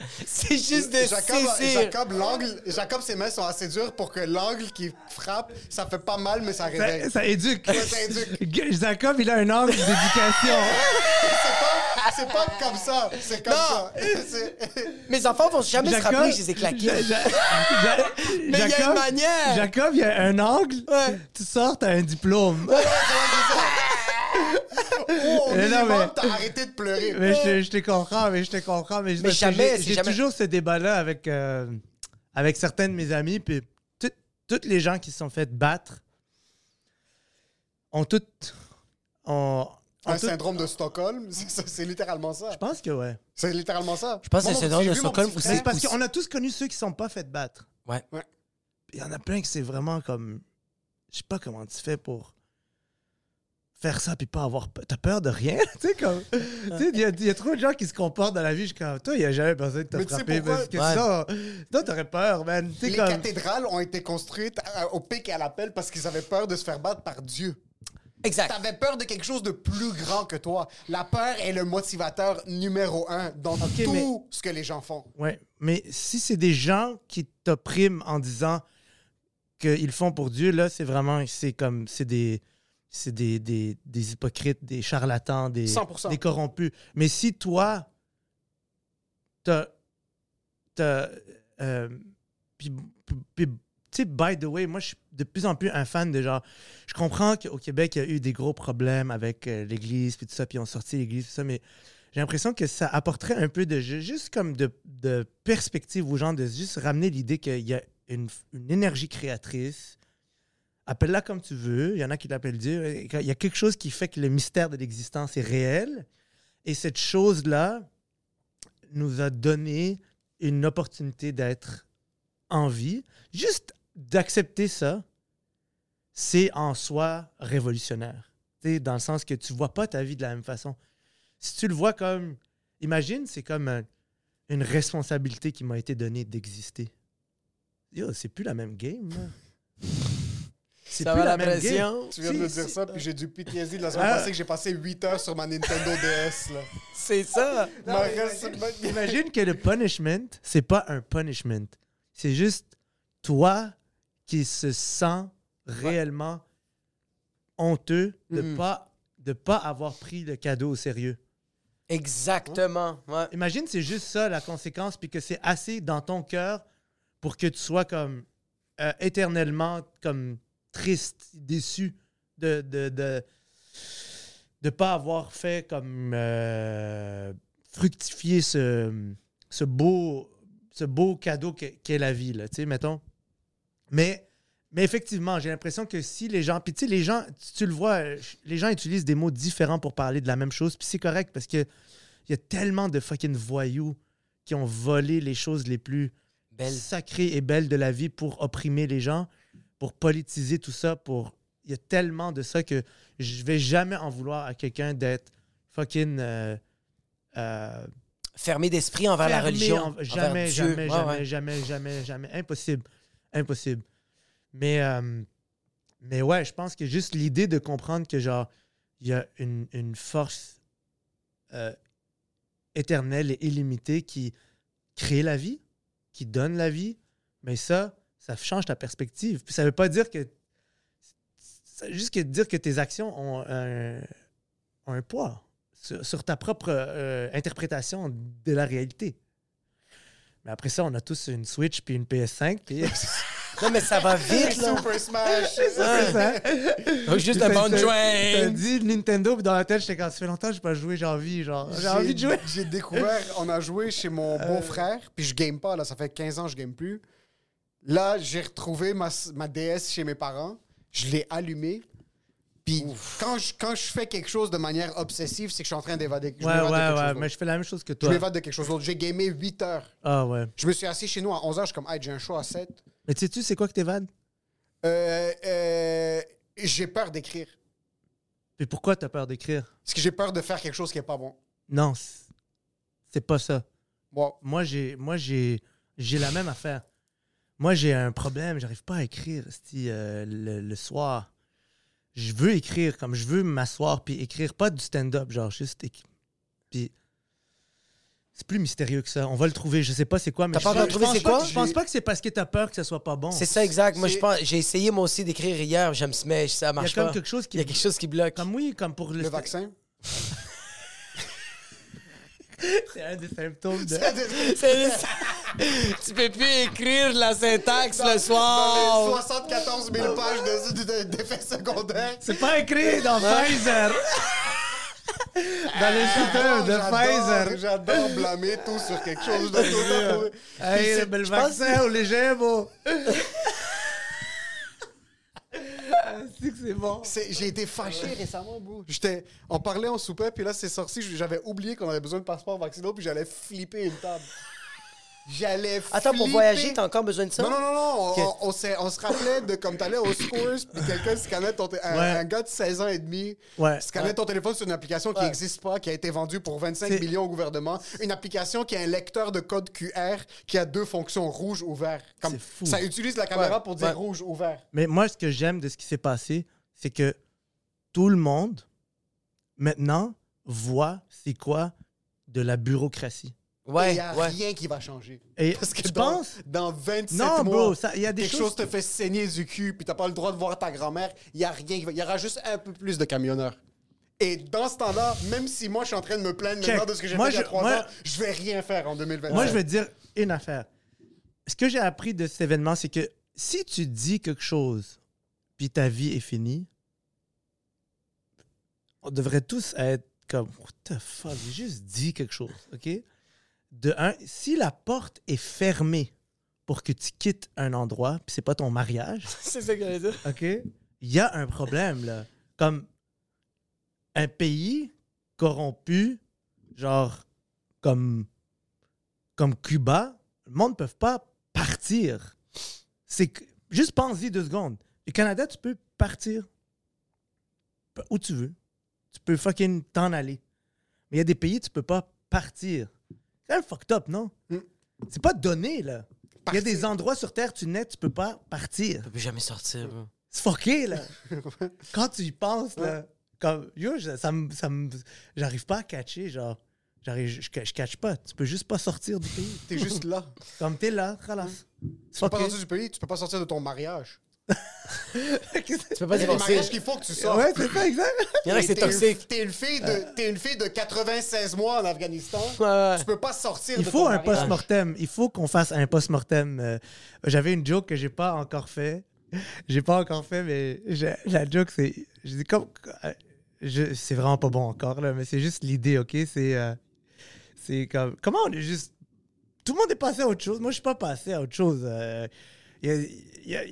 C'est juste de Jacob. Jacob, l'angle, Jacob, ses mains sont assez dures pour que l'angle qui frappe, ça fait pas mal, mais ça réveille. ça éduque. Ouais, ça éduque. Jacob, il a un angle d'éducation. C'est pas, c'est pas comme ça. C'est comme Non. ça. Mes enfants vont jamais se Jacob, rappeler que je les ai claqués. Ja- Ja- Ja- il y a une Jacob- manière. Jacob, il y a un angle. Ouais. Tu sors, t'as un diplôme. Oh, Mais non, mais- t'as arrêté de pleurer. Mais je, te- je te comprends, mais je te comprends. Mais, que jamais, j'ai- jamais- toujours ce débat-là avec, euh, avec certains de mes amis. Puis tout- toutes les gens qui se sont fait battre ont toutes. ont- ont Un syndrome de Stockholm, c'est littéralement ça. Je pense que ouais. C'est littéralement ça. Je pense que c'est mon syndrome de Stockholm aussi. C'est parce qu'on a tous connu ceux qui ne sont pas fait battre. Ouais. Il y en a plein qui c'est vraiment comme. Je sais pas comment tu fais pour faire ça puis pas avoir peur. T'as peur de rien? tu sais, comme. tu sais, il y, a- y trop de gens qui se comportent dans la vie. Je comme, toi, il n'y a jamais personne qui t'a frappé. Parce que Ouais. ça, toi, t'aurais peur, man. Tu sais, Les comme. cathédrales ont été construites à- au pic et à l'appel parce qu'ils avaient peur de se faire battre par Dieu. Exact. T'avais peur de quelque chose de plus grand que toi. La peur est le motivateur numéro un dans tout mais- ce que les gens font. Ouais, mais si c'est des gens qui t'oppriment en disant qu'ils font pour Dieu, là, c'est vraiment, c'est comme, c'est des, c'est des, des, des hypocrites, des charlatans, des, 100%. des corrompus. Mais si toi, t'as, t'as, euh, puis, puis- tu sais, by the way, moi, je suis de plus en plus un fan de genre, je comprends qu'au Québec, il y a eu des gros problèmes avec euh, l'Église, puis tout ça, puis on sorti l'Église, tout ça, mais j'ai l'impression que ça apporterait un peu de ju- juste comme de, de perspective aux gens, de juste ramener l'idée qu'il y a une, une énergie créatrice. Appelle-la comme tu veux. Il y en a qui l'appellent Dieu. Il y a quelque chose qui fait que le mystère de l'existence est réel. Et cette chose-là nous a donné une opportunité d'être en vie. Juste d'accepter ça, c'est en soi révolutionnaire. Dans le sens que tu vois pas ta vie de la même façon si tu le vois comme. Imagine, c'est comme un- une responsabilité qui m'a été donnée d'exister. Yo, c'est plus la même game. C'est Ça plus va la la même pression? game. Tu viens de me dire ça, puis j'ai du PTSD de la semaine Ah. passée que j'ai passé 8 heures sur ma Nintendo DS. Là. C'est ça. Imagine que le punishment, c'est pas un punishment. C'est juste toi qui se sent réellement honteux de Mhm. pas de pas avoir pris le cadeau au sérieux. Exactement. Ouais. Imagine c'est juste ça la conséquence puis que c'est assez dans ton cœur pour que tu sois comme euh, éternellement comme triste, déçu de de de, de pas avoir fait comme euh, fructifier ce, ce beau ce beau cadeau qu'est la vie là, tu sais mettons. Mais mais effectivement, j'ai l'impression que si les gens, puis tu sais, les gens, tu, tu le vois, les gens utilisent des mots différents pour parler de la même chose, puis c'est correct parce que il y a tellement de fucking voyous qui ont volé les choses les plus Belle. sacrées et belles de la vie pour opprimer les gens, pour politiser tout ça, pour... Il y a tellement de ça que je vais jamais en vouloir à quelqu'un d'être fucking... euh, euh, Fermé d'esprit envers la religion. en- envers jamais, Dieu. jamais, Ouais, jamais, ouais. jamais, jamais, jamais. Impossible. Impossible. Mais, euh, mais ouais, je pense que juste l'idée de comprendre que, genre, il y a une, une force euh, éternelle et illimitée qui crée la vie, qui donne la vie, mais ça, ça change ta perspective. Puis ça veut pas dire que. Ça veut juste que dire que tes actions ont un, ont un poids sur, sur ta propre euh, interprétation de la réalité. Mais après ça, on a tous une Switch puis une PS5. Puis... Non, mais ça va vite, là. Super Smash! C'est ça. Donc, juste un bon joint. T'as dit Nintendo, puis dans la tête, j'étais quand ça fait longtemps que j'ai pas joué, j'ai envie, genre. J'ai envie de jouer. J'ai découvert, on a joué chez mon Euh. beau-frère, puis je game pas, là, ça fait 15 ans que je game plus. Là, j'ai retrouvé ma, ma DS chez mes parents, je l'ai allumée, puis quand je, quand je fais quelque chose de manière obsessive, c'est que je suis en train d'évader. je Ouais, ouais, quelque chose ouais, mais je fais la même chose que Je toi. m'évade de quelque chose d'autre. J'ai gamé 8 heures. Ah ouais. Je me suis assis chez nous à 11 heures, je suis comme, hey, j'ai un show à 7. Mais tu sais-tu, c'est quoi que t'évades? Euh, euh, j'ai peur d'écrire. Puis pourquoi t'as peur d'écrire? Parce que j'ai peur de faire quelque chose qui est pas bon. Non, c'est- pas ça. Moi, j'ai, moi, j'ai, j'ai la même affaire. Moi, j'ai un problème. J'arrive pas à écrire euh, le, le soir. Je veux écrire, comme je veux m'asseoir puis écrire, pas du stand-up, genre juste. Puis c'est plus mystérieux que ça. On va le trouver. Je sais pas c'est quoi, mais T'as je, pas je trouvé pense c'est pas- quoi? Je pense pas que c'est parce que t'as peur que ça soit pas bon. C'est ça, exact. Moi, je pense, j'ai essayé moi aussi d'écrire hier, j'aime mais ça Il y a marche comme pas. quelque chose qui. Il y a quelque chose qui bloque. Comme oui, comme pour le. le vaccin? C'est un des symptômes de. Tu peux plus écrire la syntaxe le soir. Dans les 74 000 pages de- de- secondaires. C'est pas écrit dans Pfizer. dans les shooters de Pfizer. J'adore blâmer tout sur quelque chose. Dois tout Hey, le vaccin ou les gemmes. C'est que c'est bon. J'ai été fâché récemment, bro. J'étais, on parlait, on soupait, puis là, c'est sorti. J'avais oublié qu'on avait besoin de passeport vaccinal, puis j'allais flipper une table. J'allais Attends, pour flipper. voyager, t'as encore besoin de ça? Non, non, non, non. On, Ok. on, on s'est- on se rappelait de comme t'allais au Scores, puis quelqu'un scannait ton té- un, Ouais. un gars de 16 ans et demi Ouais. scannait ton téléphone sur une application qui n'existe pas, qui a été vendue pour 25 C'est- millions au gouvernement. Une application qui a un lecteur de code QR qui a deux fonctions, rouge ou vert. Comme, C'est fou. Ça utilise la caméra pour dire rouge ou vert. Mais moi, ce que j'aime de ce qui s'est passé, c'est que tout le monde, maintenant, voit c'est quoi de la bureaucratie. Il Ouais, n'y a ouais. rien qui va changer. Et Parce que tu dans, penses? dans 27 Non, mois, bro, ça- il y a des quelque choses- chose te fait saigner du cul, puis t'as pas le droit de voir ta grand-mère, il y a rien. qui va- Il y aura juste un peu plus de camionneurs. Et dans ce temps-là, même si moi je suis en train de me plaindre Check. maintenant de ce que j'ai fait il y a je- trois moi- ans, je vais rien faire en 2025. Moi, je vais te dire une affaire. Ce que j'ai appris de cet événement, c'est que si tu dis quelque chose, puis ta vie est finie, on devrait tous être comme What the fuck, j'ai juste dit quelque chose, OK? De un, si la porte est fermée pour que tu quittes un endroit, puis c'est pas ton mariage, C'est ça que j'allais dire. OK? Il y a un problème, là. Comme un pays corrompu, genre comme, comme Cuba, le monde ne peut pas partir. C'est que- juste pense-y deux secondes. Au Canada, tu peux partir où tu veux. Tu peux fucking t'en aller. Mais il y a des pays, tu peux pas partir. C'est même fucked up, non? Mm. C'est pas donné, là. Il y a des endroits sur Terre, tu nais, tu peux pas partir. Je peux plus jamais sortir. bro. C'est fucké, là. Quand tu y penses, là, comme, yo, ça me, ça me- j'arrive pas à catcher, genre, j'arrive, je, je, je catch pas. Tu peux juste pas sortir du pays. T'es juste là. Comme t'es là, khalas. Tu peux pas sortir du pays, tu peux pas sortir de ton mariage. Tu peux pas Il y a des divorcer. mariages qu'il faut que tu sortes. Ouais, c'est ça, exact. Il y en a qui c'est T'es une- toxique. T'es une, fille de, t'es une fille de 96 mois en Afghanistan. Tu peux pas sortir Il de faut ton un mariage. post-mortem. Il faut qu'on fasse un post-mortem. Euh, J'avais une joke que j'ai pas encore fait. J'ai pas encore fait, mais la joke, c'est. Je dis comme. euh, je- C'est vraiment pas bon encore, là, mais c'est juste l'idée, OK? C'est. euh, c'est comme. Comment on est juste. Tout le monde est passé à autre chose. Moi, je suis pas passé à autre chose. Euh, il y a- il y a-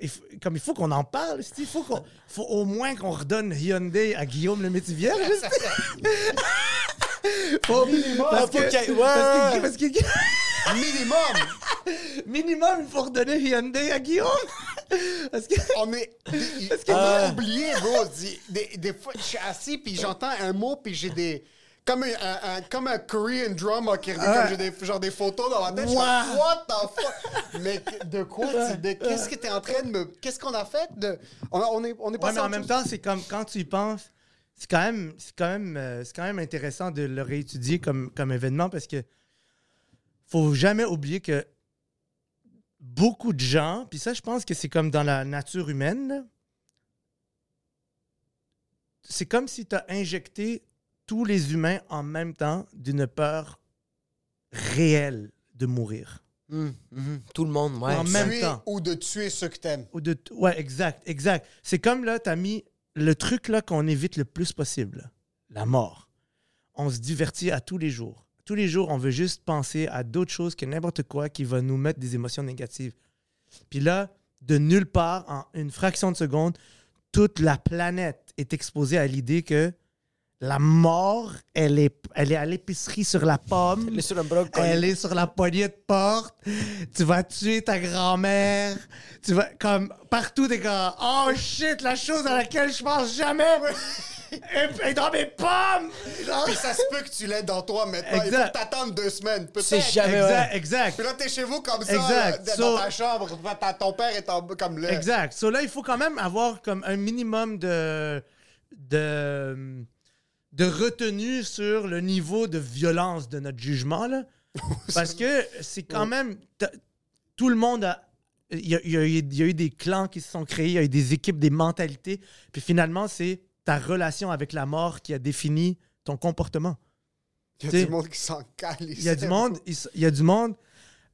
il faut- comme il faut qu'on en parle, il faut, qu'on- faut au moins qu'on redonne Hyundai à Guillaume le Métivier. Parce que, ait- ouais, parce que- ouais. parce que- Minimum! minimum, il faut redonner Hyundai à Guillaume. Parce que, On est. Parce que- on a Euh. oublié, bro. Des fois, je suis assis, puis j'entends un mot, puis j'ai des. Comme un, comme un Korean drama qui revient, comme j'ai des, genre des photos dans ma tête. je comme, Ouais. What the fuck? Mais de quoi? Qu'est-ce que t'es en train de me. Qu'est-ce qu'on a fait? De, on, on est, on est pas Ouais, mais en même temps, c'est comme quand tu y penses, c'est quand même, c'est quand même, euh, c'est quand même intéressant de le réétudier comme, comme événement parce que faut jamais oublier que beaucoup de gens, puis ça, je pense que c'est comme dans la nature humaine, c'est comme si tu as injecté tous les humains en même temps d'une peur réelle de mourir. Hum, mhm. Tout le monde, ouais. En même tuer temps. ou de tuer ceux que t'aimes. Ou de ouais, exact, exact. C'est comme là, t'as mis le truc là qu'on évite le plus possible, la mort. On se divertit à tous les jours. Tous les jours, on veut juste penser à d'autres choses que n'importe quoi qui va nous mettre des émotions négatives. Puis là, de nulle part, en une fraction de seconde, toute la planète est exposée à l'idée que la mort, elle est, elle est à l'épicerie sur la pomme. Elle est sur un broc Elle est sur la poignée de porte. Tu vas tuer ta grand-mère. Tu vas comme partout des gars. Oh shit, la chose à laquelle je pense jamais. est, est dans mes pommes. Genre- Puis ça se peut que tu l'aies dans toi maintenant. Il faut Exact. t'attendes deux semaines. C'est jamais exact, exact. Puis là, t'es chez vous comme ça, Exact. là, So- dans ta chambre. Ton père est en, comme le. Exact. So là, il faut quand même avoir comme un minimum de de de retenue sur le niveau de violence de notre jugement là, parce que c'est quand même tout le monde a il y a, il y a eu- il y a eu des clans qui se sont créés, il y a eu des équipes, des mentalités, puis finalement c'est ta relation avec la mort qui a défini ton comportement. Il y a T'sais, du monde qui s'en calisse. Il y a du monde, il y a du monde.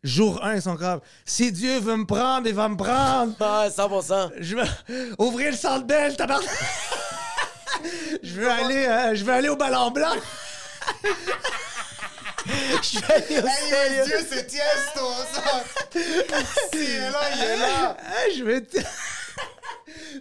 Jour 1, ils sont comme si Dieu veut me prendre, il va me prendre. Ah, 100%. Je veux ouvrir le centre belle, tabarnak. Je veux aller, euh, je veux aller au ballon blanc. Je vais aller au Hey, sérieux. Dieu, c'est Tiesto, ça! S'il est là, il est là! Ah, je vais.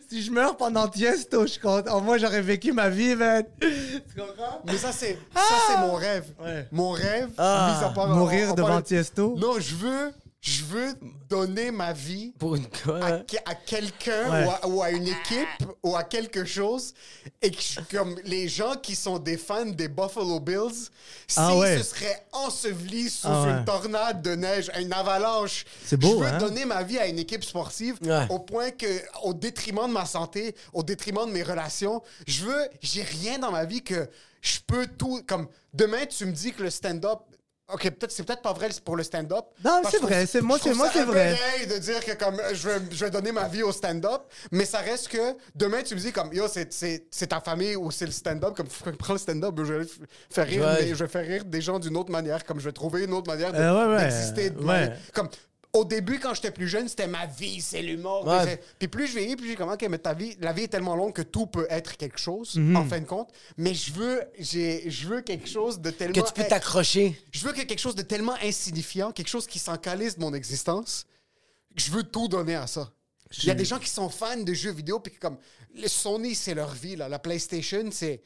si je meurs pendant Tiesto, je suis content. Moi, j'aurais vécu ma vie, man. Tu comprends? Mais ça, c'est ça, c'est mon rêve. Ouais. Mon rêve, Ah, mis à part- Mourir devant Tiesto? Non, je veux, Je veux donner ma vie Pour une à, quelqu'un Ouais. ou, à, ou à une équipe ou à quelque chose et que je- comme les gens qui sont des fans des Buffalo Bills si Ah ouais. se seraient ensevelis sous Ah ouais. une tornade de neige, une avalanche. Beau, Je veux hein? donner ma vie à une équipe sportive au point que au détriment de ma santé, au détriment de mes relations, je veux j'ai rien dans ma vie que je peux tout comme demain tu me dis que le stand-up OK, peut-être c'est peut-être pas vrai pour le stand-up. Non, c'est vrai, c'est- moi, c'est- moi, ça c'est vrai. pareil de dire que comme je vais, je vais donner ma vie au stand-up, mais ça reste que demain tu me dis comme yo c'est, c'est, c'est ta famille ou c'est le stand-up comme prends le stand-up, je vais faire rire, Ouais. des- je vais faire rire des gens d'une autre manière, comme je vais trouver une autre manière de- Euh, ouais, ouais, d'exister. de ouais. ma- Comme au début quand j'étais plus jeune c'était ma vie, c'est l'humour. Ouais. puis plus je vieillis, plus j'ai comme ok mais ta vie, la vie est tellement longue que tout peut être quelque chose Mhm. en fin de compte. Mais je veux, je veux quelque chose de tellement Que tu peux t'accrocher. je veux que quelque chose de tellement insignifiant, quelque chose qui s'en calisse de mon existence, je veux tout donner à ça. Il y a des gens qui sont fans de jeux vidéo, puis comme le Sony, c'est leur vie. Là. La PlayStation, c'est.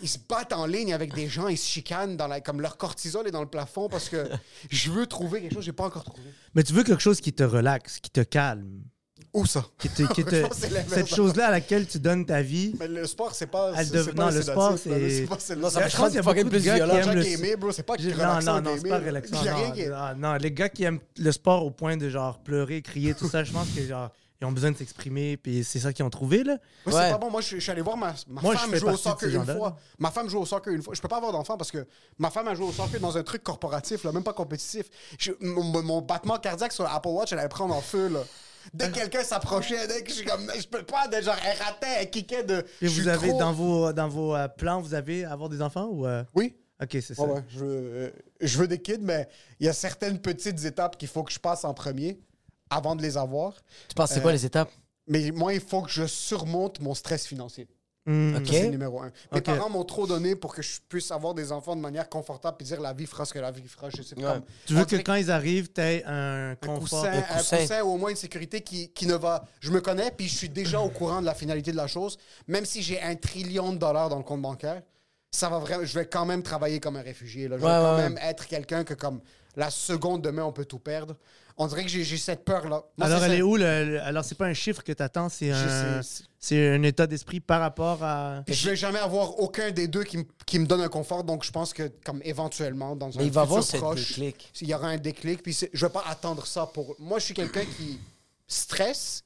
Ils se battent en ligne avec des gens, ils se chicanent, dans la... comme leur cortisol est dans le plafond parce que je veux trouver quelque chose que j'ai pas encore trouvé. Mais tu veux quelque chose qui te relaxe, qui te calme. Où ça? Qui te, qui Je te- cette chose-là à laquelle tu donnes ta vie. Mais le sport, c'est pas. Elle c'est- dev- c'est pas non, le sport, c'est- Non, ça Je fait pense qu'il y a fucking beaucoup de plus gars qui violent. aiment le- bro, c'est pas Je- Non, non, non, c'est pas relaxant. Non. non, les gars qui aiment le sport au point de genre pleurer, crier, tout ça, je pense que genre ils ont besoin de s'exprimer, puis c'est ça qu'ils ont trouvé là. Ouais, Ouais. C'est pas bon. Moi, je, je suis allé voir ma, ma Moi, femme jouer au soccer une fois. Ma femme joue au soccer une fois. Je peux pas avoir d'enfant parce que ma femme a joué au soccer dans un truc corporatif, là, même pas compétitif. Je- mon, battement cardiaque sur l'Apple Watch, elle allait prendre en feu. Là. Dès que quelqu'un s'approchait, dès que je suis comme, je peux pas, de genre, elle ratait, elle kickait de. Et vous avez trop- dans vos dans vos euh, plans, vous avez avoir des enfants ou euh? Oui. Ok, c'est ça. Ouais, je, veux, euh, je veux des kids, mais il y a certaines petites étapes qu'il faut que je passe en premier avant de les avoir. Tu penses c'est quoi les étapes? Mais moi, il faut que je surmonte mon stress financier. Hmm. Ok. Ça, c'est numéro un. Mes parents m'ont trop donné pour que je puisse avoir des enfants de manière confortable et dire la vie fera ce que la vie fera. Je sais pas. Ouais. comme- Tu veux que quand ils arrivent, tu aies un un confort? coussin, un coussin. coussin ou au moins une sécurité qui, qui ne va. Je me connais, puis je suis déjà au courant de la finalité de la chose. Même si j'ai un trillion de dollars dans le compte bancaire, ça va vraiment. Je vais quand même travailler comme un réfugié. Là. Je vais Ouais, quand ouais, même être quelqu'un que, comme la seconde demain, on peut tout perdre. On dirait que j'ai cette peur-là. Alors elle ça. est où le, le- alors c'est pas un chiffre que tu attends, c'est Je un sais, c'est un état d'esprit par rapport à Je vais jamais avoir aucun des deux qui, me- qui me donne un confort, donc je pense que comme éventuellement dans un Mais il va futur avoir cette proche, déclic. il y aura un déclic. Puis c'est- je vais pas attendre ça pour. Moi, je suis quelqu'un qui stresse,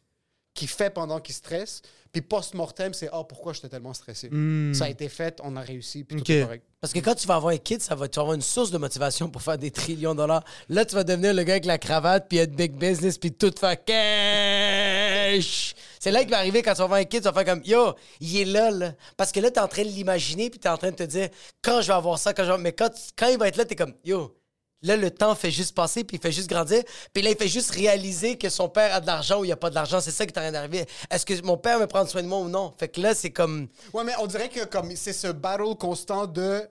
qui fait pendant qu'il stresse, puis post-mortem, c'est ah pourquoi j'étais tellement stressé? Hmm. Ça a été fait, on a réussi, puis tout est correct. Parce que quand tu vas avoir un kid, ça va, tu vas avoir une source de motivation pour faire des trillions de dollars. Là, tu vas devenir le gars avec la cravate, puis être big business, puis tout faire cash. C'est là qu'il va arriver quand tu vas avoir un kid, tu vas faire comme Yo, il est là, là. Parce que là, tu es en train de l'imaginer, puis tu es en train de te dire Quand je vais avoir ça, quand je vais... Mais quand, quand il va être là, tu es comme Yo. Là, le temps fait juste passer, puis il fait juste grandir. Puis là, il fait juste réaliser que son père a de l'argent ou il n'y a pas de l'argent. C'est ça qui est en. Est-ce que mon père va prendre soin de moi ou non? Fait que là, c'est comme. Ouais, mais on dirait que c'est ce battle constant de.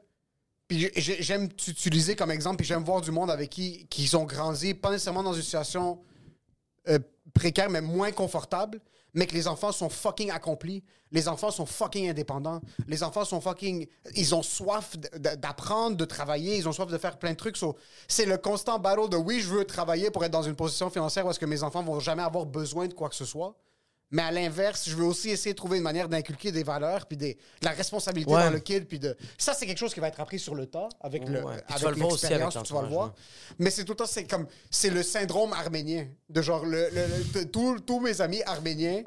Puis j'ai- j'ai- j'aime t'utiliser comme exemple, puis j'aime voir du monde avec qui qui ont grandi, pas nécessairement dans une situation euh, précaire, mais moins confortable, mais que les enfants sont fucking accomplis. Les enfants sont fucking indépendants. Les enfants sont fucking. Ils ont soif d'apprendre, de travailler. Ils ont soif de faire plein de trucs. So, c'est le constant battle de oui, je veux travailler pour être dans une position financière où est-ce que mes enfants vont jamais avoir besoin de quoi que ce soit. Mais à l'inverse, je veux aussi essayer de trouver une manière d'inculquer des valeurs puis des, de la responsabilité Ouais. dans le kid. Puis de... Ça, c'est quelque chose qui va être appris sur le tas avec le Ouais. Avec l'expérience, tu vas le voir. Mais c'est tout le temps, c'est comme, c'est le syndrome arménien. De genre, le, le- le- tous- mes amis arméniens,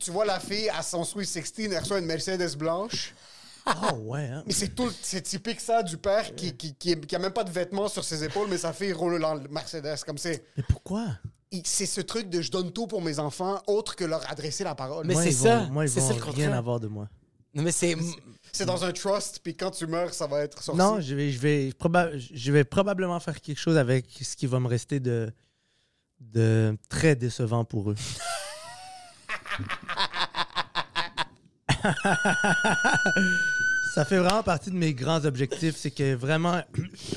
tu vois la fille à son Sweet 16, elle reçoit une Mercedes blanche. Ah ouais, hein? Mais c'est tout, c'est typique ça du père qui, qui, qui, qui a même pas de vêtements sur ses épaules, mais sa fille roule dans le Mercedes. Comme c'est, Mais pourquoi? C'est ce truc de je donne tout pour mes enfants, autre que leur adresser la parole. Mais Moi, c'est ils ça. vont- moi, ils ça vont le rien contraire. avoir de moi. Non, mais c'est. C'est dans un trust, puis quand tu meurs, ça va être sorti. Non, je vais, je, vais proba- je vais probablement faire quelque chose avec ce qui va me rester de, de très décevant pour eux. Ça fait vraiment partie de mes grands objectifs, c'est que vraiment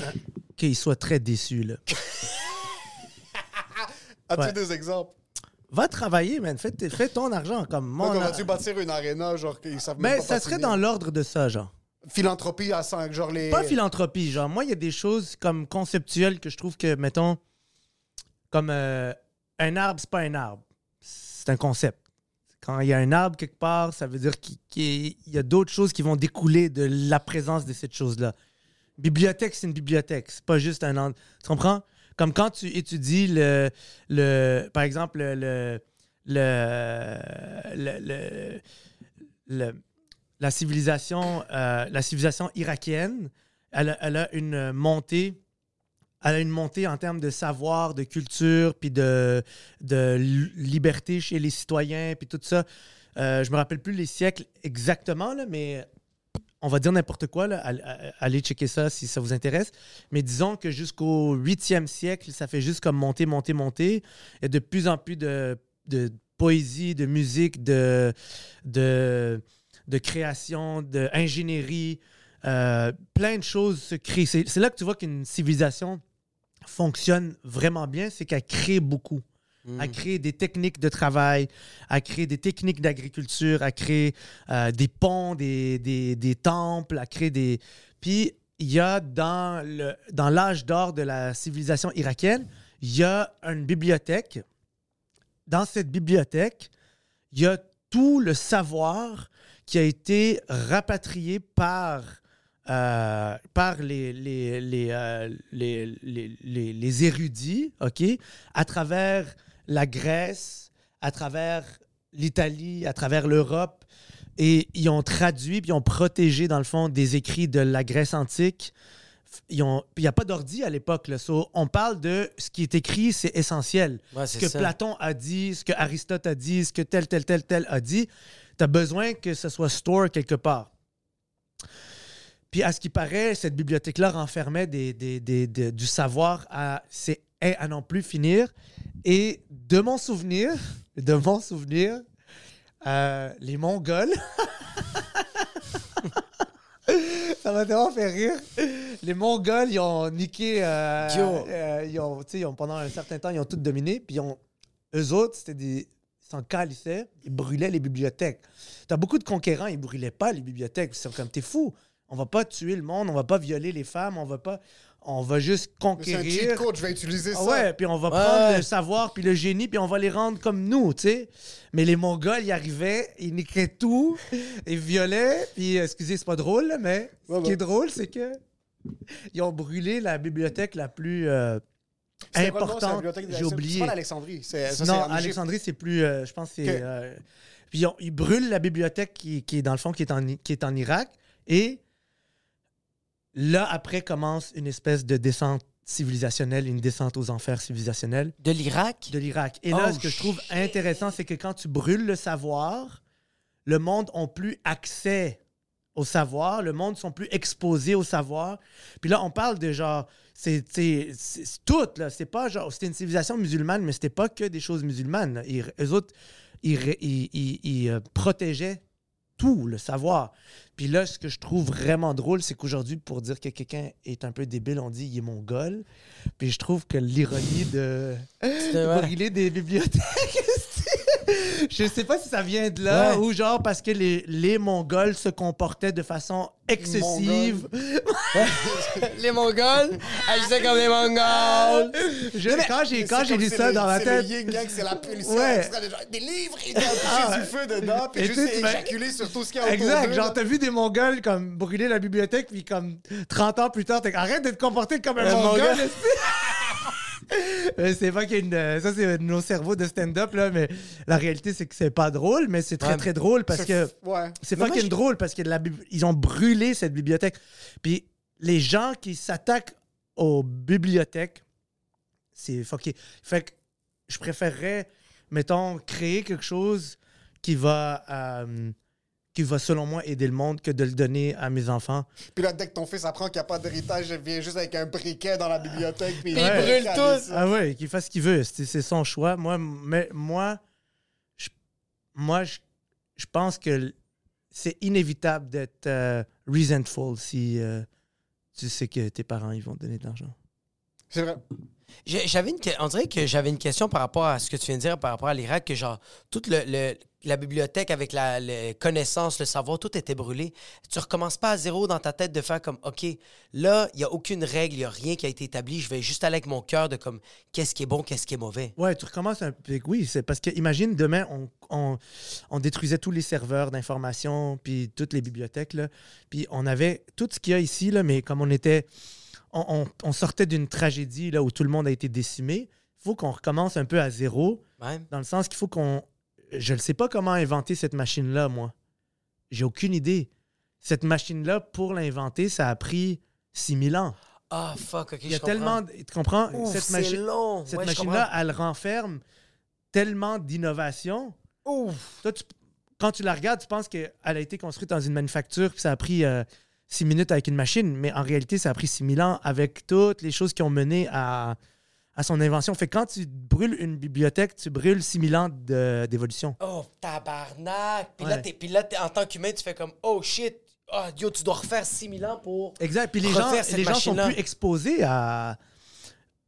qu'ils soient très déçus. Là. As-tu Ouais. des exemples? Va travailler, man. Fais, ton argent comme moi. Moi, on aurait dû bâtir une aréna, genre, qu'ils savent même Mais pas ça serait dans l'ordre de ça, genre. Philanthropie à 5, genre les... Pas philanthropie, genre moi il y a des choses comme conceptuelles que je trouve que mettons Comme euh, un arbre, c'est pas un arbre. C'est un concept. Quand il y a un arbre quelque part, ça veut dire qu'il y a d'autres choses qui vont découler de la présence de cette chose-là. Bibliothèque, c'est une bibliothèque. C'est pas juste un... Tu comprends? Comme quand tu étudies le... le par exemple, le... le, le, la civilisation, euh, la civilisation irakienne, elle a, elle a une montée, elle a une montée en termes de savoir, de culture, puis de, de li- liberté chez les citoyens, puis tout ça. Euh, je me rappelle plus les siècles exactement, là, mais on va dire n'importe quoi. Là. Allez, checker ça si ça vous intéresse. Mais disons que jusqu'au 8e siècle, ça fait juste comme monter, monter, monter. Il y a de plus en plus de, de poésie, de musique, de, de, de création, d'ingénierie. Euh, plein de choses se créent. C'est là que tu vois qu'une civilisation fonctionne vraiment bien, c'est qu'elle crée beaucoup. Elle crée des techniques de travail, elle crée des techniques d'agriculture, elle crée euh, des ponts, des, des, des temples, elle crée des... Puis il y a dans le dans l'âge d'or de la civilisation irakienne, il y a une bibliothèque. Dans cette bibliothèque, il y a tout le savoir qui a été rapatrié par, euh, par les, les, les, euh, les, les- les- les érudits, OK, à travers la Grèce, à travers l'Italie, à travers l'Europe. Et ils ont traduit, puis ils ont protégé, dans le fond, des écrits de la Grèce antique. Il n'y a pas d'ordi à l'époque. So, on parle de ce qui est écrit, c'est essentiel. Ouais, ce que ça. Platon a dit, ce que Aristote a dit, ce que tel, tel, tel, tel a dit. Tu as besoin que ce soit store quelque part. Puis à ce qui paraît, cette bibliothèque-là renfermait des, des- des- des- du savoir à, à n'en plus finir. Et de mon souvenir, de mon souvenir, euh, les Mongols. Ça m'a tellement fait rire. Les Mongols, ils ont niqué. euh, euh, ils ont, tu sais, ils ont- pendant un certain temps, ils ont tout dominé. Puis ils ont, eux autres, c'était des. Ils s'en calissaient. Ils brûlaient les bibliothèques. T'as beaucoup de conquérants, ils brûlaient pas les bibliothèques. Ils sont comme, t'es fou. On va pas tuer le monde, on va pas violer les femmes, on va pas. On va juste C'est un conquérir. cheat code, je vais utiliser Ah ça. ouais, puis on va Ouais, prendre le savoir puis le génie puis on va les rendre comme nous, tu sais. Mais les Mongols, ils arrivaient, ils niquaient tout, ils violaient, puis euh, excusez, c'est pas drôle, mais ce qui ouais. est drôle, c'est que ils ont brûlé la bibliothèque la plus euh, c'est importante. bibliothèque de- J'ai c'est- oublié. C'est pas l'Alexandrie. c'est- ça, c'est non. Alexandrie, c'est plus, euh, je pense, que c'est. Euh, puis ils, ont- ils brûlent la bibliothèque qui, qui est dans le fond qui est en, I- qui est en Irak et là après commence une espèce de descente civilisationnelle, une descente aux enfers civilisationnels De l'Irak? de l'Irak. Et là, Oh, ce que je trouve intéressant, c'est que quand tu brûles le savoir, le monde n'a plus accès au savoir, le monde sont plus exposés au savoir. Puis là, on parle de genre, c'est tout, là. C'est pas genre, c'était une civilisation musulmane, mais c'était pas que des choses musulmanes. là. Ils, eux autres, ils- ils- ils, euh, protégeaient tout, le savoir. Puis là, ce que je trouve vraiment drôle, c'est qu'aujourd'hui, pour dire que quelqu'un est un peu débile, on dit il est mongol. Puis je trouve que l'ironie de brûler des bibliothèques, je sais pas si ça vient de là Ouais. ou genre parce que les, les Mongols se comportaient de façon excessive. les Mongols? Agissaient comme les Mongols. Je- quand j'ai quand j'ai dit ça le- dans ma c'est tête, le yin yang, c'est la pulsion. Ouais. des, livres, doit toucher du feu dedans, puis Et juste éjaculer sur tout ce qu'il y a autour Exact, genre t'as vu des Mongols comme brûler la bibliothèque puis comme 30 ans plus tard, t'es arrête de te comporter comme un, Un Mongol. Mongol? Euh, c'est pas qu'il y a une, euh, ça c'est nos cerveaux de stand-up là, mais la réalité c'est que c'est pas drôle, mais c'est très Ouais. très drôle parce que Ouais. c'est moi, fucking je- drôle parce que la bib- ils ont brûlé cette bibliothèque. Puis les gens qui s'attaquent aux bibliothèques, c'est fucké. Fait que je préférerais, mettons, créer quelque chose qui va, euh, qui va selon moi aider le monde que de le donner à mes enfants. Puis là, dès que ton fils apprend qu'il n'y a pas d'héritage, il vient juste avec un briquet dans la bibliothèque. Puis il brûle tout. Ah ouais, qu'il fasse ce qu'il veut, c'est c'est son choix. Moi, mais moi, je, moi, je, je pense que c'est inévitable d'être euh, resentful si euh, tu sais que tes parents ils vont te donner de l'argent. C'est vrai. J'avais une, on dirait que j'avais une question par rapport à ce que tu viens de dire, par rapport à l'Irak, que genre, toute le, le- la bibliothèque avec la les connaissances, le savoir, tout était brûlé. Tu recommences pas à zéro dans ta tête de faire comme, OK, là, il n'y a aucune règle, il n'y a rien qui a été établi, je vais juste aller avec mon cœur de comme, qu'est-ce qui est bon, qu'est-ce qui est mauvais. Ouais, tu recommences un peu. Oui, c'est parce que imagine demain, on, on, on détruisait tous les serveurs d'information, puis toutes les bibliothèques, là. Puis on avait tout ce qu'il y a ici, là, mais comme on était. On, on- on sortait d'une tragédie là, où tout le monde a été décimé. Il faut qu'on recommence un peu à zéro, Ouais. dans le sens qu'il faut qu'on. Je ne sais pas comment inventer cette machine-là, moi. J'ai aucune idée. Cette machine-là, pour l'inventer, ça a pris 6000 ans. Ah, fuck, OK, Il y a je comprends. tellement. Tu comprends? Ouf, cette c'est machi- long. cette Ouais, je machine-là, elle renferme tellement d'innovation. Ouf. Toi, tu- quand tu la regardes, tu penses qu'elle a été construite dans une manufacture, puis ça a pris euh, six minutes avec une machine, mais en réalité, ça a pris 6000 ans avec toutes les choses qui ont mené à, à son invention. Fait que quand tu brûles une bibliothèque, tu brûles 6000 ans de- d'évolution. Oh, tabarnak. Puis là, Ouais. t'es- puis là, t'es- en tant qu'humain, tu fais comme, oh shit, ah, yo, tu dois refaire 6000 ans pour. Exact. Puis les gens, Refaire cette les gens sont machine-là. plus exposés à.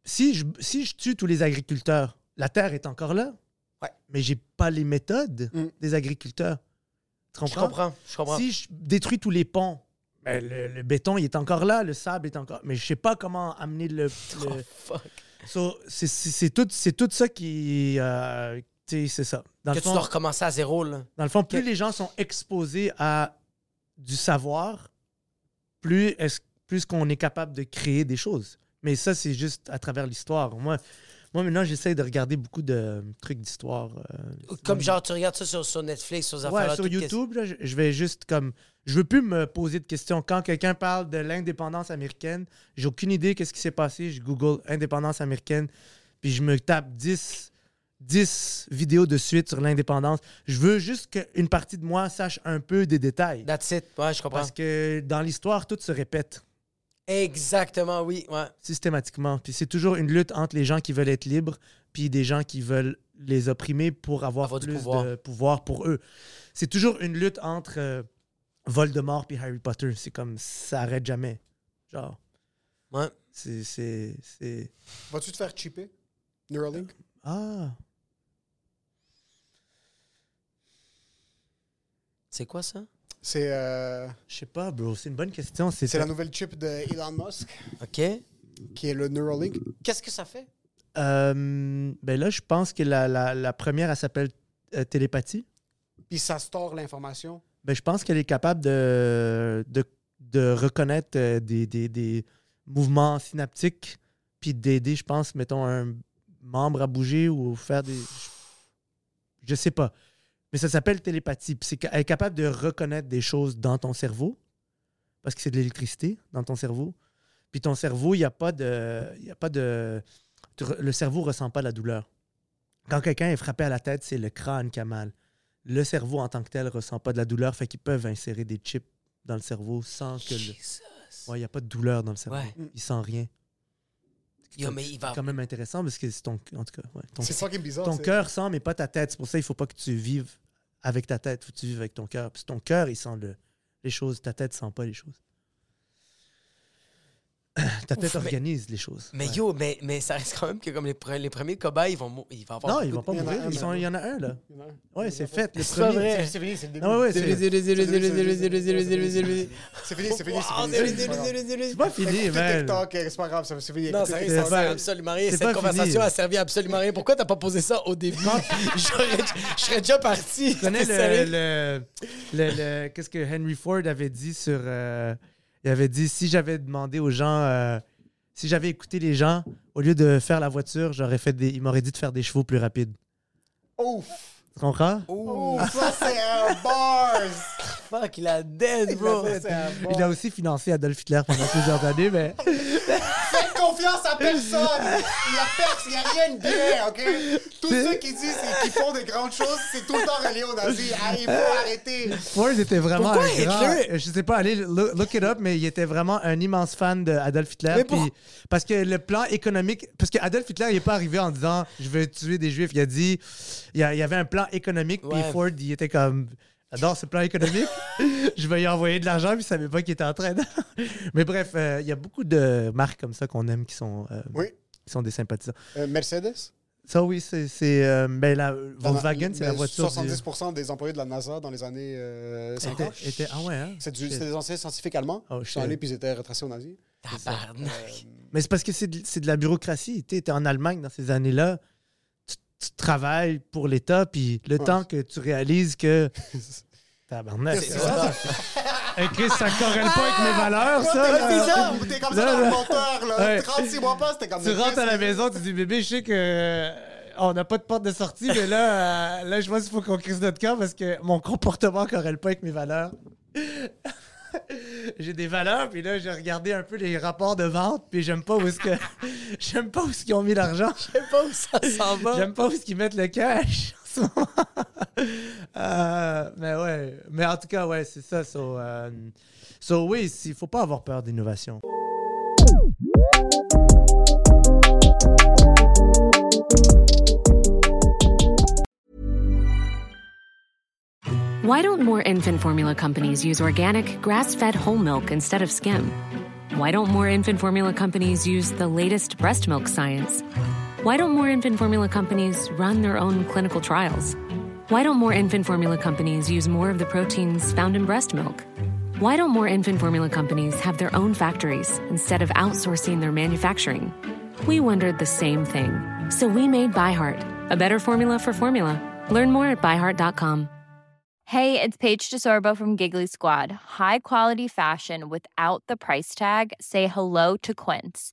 Si je, si je tue tous les agriculteurs, la terre est encore là. Ouais. Mais j'ai pas les méthodes Mm. des agriculteurs. Tu Je comprends? comprends, je comprends. Si je détruis tous les ponts, ben, le, le béton, il est encore là, le sable est encore. Mais je sais pas comment amener le. le- Oh, fuck. So, c'est- tout, tout ça qui. euh, tu sais, c'est ça. Dans Que le, tu fond, dois recommencer à zéro, là. dans le fond, plus que- les gens sont exposés à du savoir, plus est-ce plus qu'on est capable de créer des choses. Mais ça, c'est juste à travers l'histoire. Moi, moi maintenant, j'essaie de regarder beaucoup de trucs d'histoire. euh, Comme genre, tu regardes ça sur, sur Netflix, sur ces Ouais, sur YouTube, là, je, je vais juste comme. Je veux plus me poser de questions. Quand quelqu'un parle de l'indépendance américaine, j'ai aucune idée qu'est-ce qui s'est passé. Je Google indépendance américaine, puis je me tape 10, 10 vidéos de suite sur l'indépendance. Je veux juste qu'une partie de moi sache un peu des détails. That's it. Ouais, je comprends. Parce que dans l'histoire, tout se répète Exactement, oui. Ouais. systématiquement. Puis c'est toujours une lutte entre les gens qui veulent être libres, puis des gens qui veulent les opprimer pour avoir, Avoir du plus pouvoir. de pouvoir pour eux. C'est toujours une lutte entre euh, Voldemort et Harry Potter. C'est comme ça arrête jamais. Genre, Ouais. c'est c'est c'est Vas-tu te faire chipper? Neuralink? ah C'est quoi ça? C'est euh, je sais pas, bro. C'est une bonne question. C'est la nouvelle chip de Elon Musk, OK. qui est le Neuralink. Qu'est-ce que ça fait? Euh, ben là, je pense que la, la, la première, elle s'appelle euh, télépathie. Puis ça store l'information. Ben, je pense qu'elle est capable de, de, de reconnaître euh, des, des, des mouvements synaptiques, puis d'aider, je pense, mettons, un membre à bouger ou faire des. Je, je sais pas. Mais ça s'appelle télépathie. Puis c'est qu'elle est capable de reconnaître des choses dans ton cerveau, parce que c'est de l'électricité dans ton cerveau. Puis ton cerveau, il n'y a pas de. Il y a pas de le cerveau ne ressent pas la douleur. Quand quelqu'un est frappé à la tête, c'est le crâne qui a mal le cerveau en tant que tel ressent pas de la douleur, fait qu'ils peuvent insérer des chips dans le cerveau sans que le. Jesus. Ouais, il n'y a pas de douleur dans le cerveau. Ouais. Il sent rien. Yo, mais il va. C'est quand même intéressant parce que c'est ton. En tout cas, ouais, ton, C'est fucking bizarre. ton c'est- cœur sent, mais pas ta tête. C'est pour ça qu'il faut pas que tu vives avec ta tête. faut tu vives avec ton cœur. Que ton cœur, il sent le- les choses. Ta tête sent pas les choses. Ta tête Ouf, organise les choses. Mais yo, mais, mais ça reste quand même que comme les, premiers cobayes, ils vont, ils vont avoir. Non, ils vont pas mourir. Il y, en a un, là. Ouais, c'est fait. C'est pas. C'est fini, c'est le début. Non, ouais, c'est fini, c'est fini. C'est pas fini, man. C'est pas grave, c'est fini. Non, ça sert absolument rien. Cette conversation a servi absolument rien. Pourquoi t'as pas posé ça au début? Je serais déjà parti. Tu connais le. Qu'est-ce que Henry Ford avait dit sur il avait dit si j'avais demandé aux gens euh, si j'avais écouté les gens au lieu de faire la voiture j'aurais fait des il m'aurait dit de faire des chevaux plus rapides Ouf! tu comprends? Ouf, ça c'est un bars! Fuck, il a dead, bro. Il a aussi financé Adolf Hitler pendant plusieurs années mais Faites confiance à personne! Il y a personne, il y a rien de bien, OK? Tous ceux qui disent qu'ils font de grandes choses, c'est tout le temps relié aux nazis. Ah, il faut arrêter! Ford était vraiment Pourquoi un grand Hitler- je sais pas allez look, look it up mais il était vraiment un immense fan d'Adolf Hitler Mais pour- puis- parce que le plan économique parce que Adolf Hitler il est pas arrivé en disant je vais tuer des juifs il a dit il y, avait un plan économique puis Ouais. Ford il était comme J'adore ce plan économique. je vais y envoyer de l'argent, puis il savait pas qu'il était en train de. Mais bref, euh, il y a beaucoup de marques comme ça qu'on aime qui sont euh, Oui. Ils sont des sympathisants. Euh, Mercedes? Ça, oui, c'est. c'est, euh, ben, la Volkswagen, c'est la mais voiture. du- 70% des employés de la NASA dans les années euh, 50. Était- était- ah ouais, hein? C'est C'était des anciens scientifiques allemands. Oh, Ils sont allés puis ils étaient retracés aux nazis. Tabarnak. Mais c'est parce que c'est de, c'est de la bureaucratie. Tu es en Allemagne dans ces années-là. Tu, tu travailles pour l'État, puis le Ouais. temps que tu réalises que. Tabarnak. C'est ça. Hey, Chris, ça corrèle pas avec mes valeurs, ça. T'es comme ça dans le compteur, là. Ouais. 36 mois pas, c'était comme Tu rentres à la maison, tu dis bébé, je sais que euh, on n'a pas de porte de sortie, mais là, euh, là, je pense qu'il faut qu'on crisse notre camp parce que mon comportement corrèle pas avec mes valeurs. j'ai des valeurs, puis là, j'ai regardé un peu les rapports de vente, puis j'aime pas où est-ce que j'aime pas où est-ce qu'ils ont mis l'argent. Sais pas où ça s'en va. J'aime pas où est-ce qu'ils mettent le cash Euh, mais ouais, mais en tout cas, ouais, c'est ça. So, euh, so oui, il faut pas avoir peur d'innovation. Why don't more infant formula companies use organic, grass fed whole milk instead of skim? Why don't more infant formula companies use the latest breast milk science? Why don't more infant formula companies run their own clinical trials? Why don't more infant formula companies use more of the proteins found in breast milk? Why don't more infant formula companies have their own factories instead of outsourcing their manufacturing? We wondered the same thing. So we made ByHeart, a better formula for formula. Learn more at byheart.com. Hey, it's Paige DeSorbo from Giggly Squad. High quality fashion without the price tag. Say hello to Quince.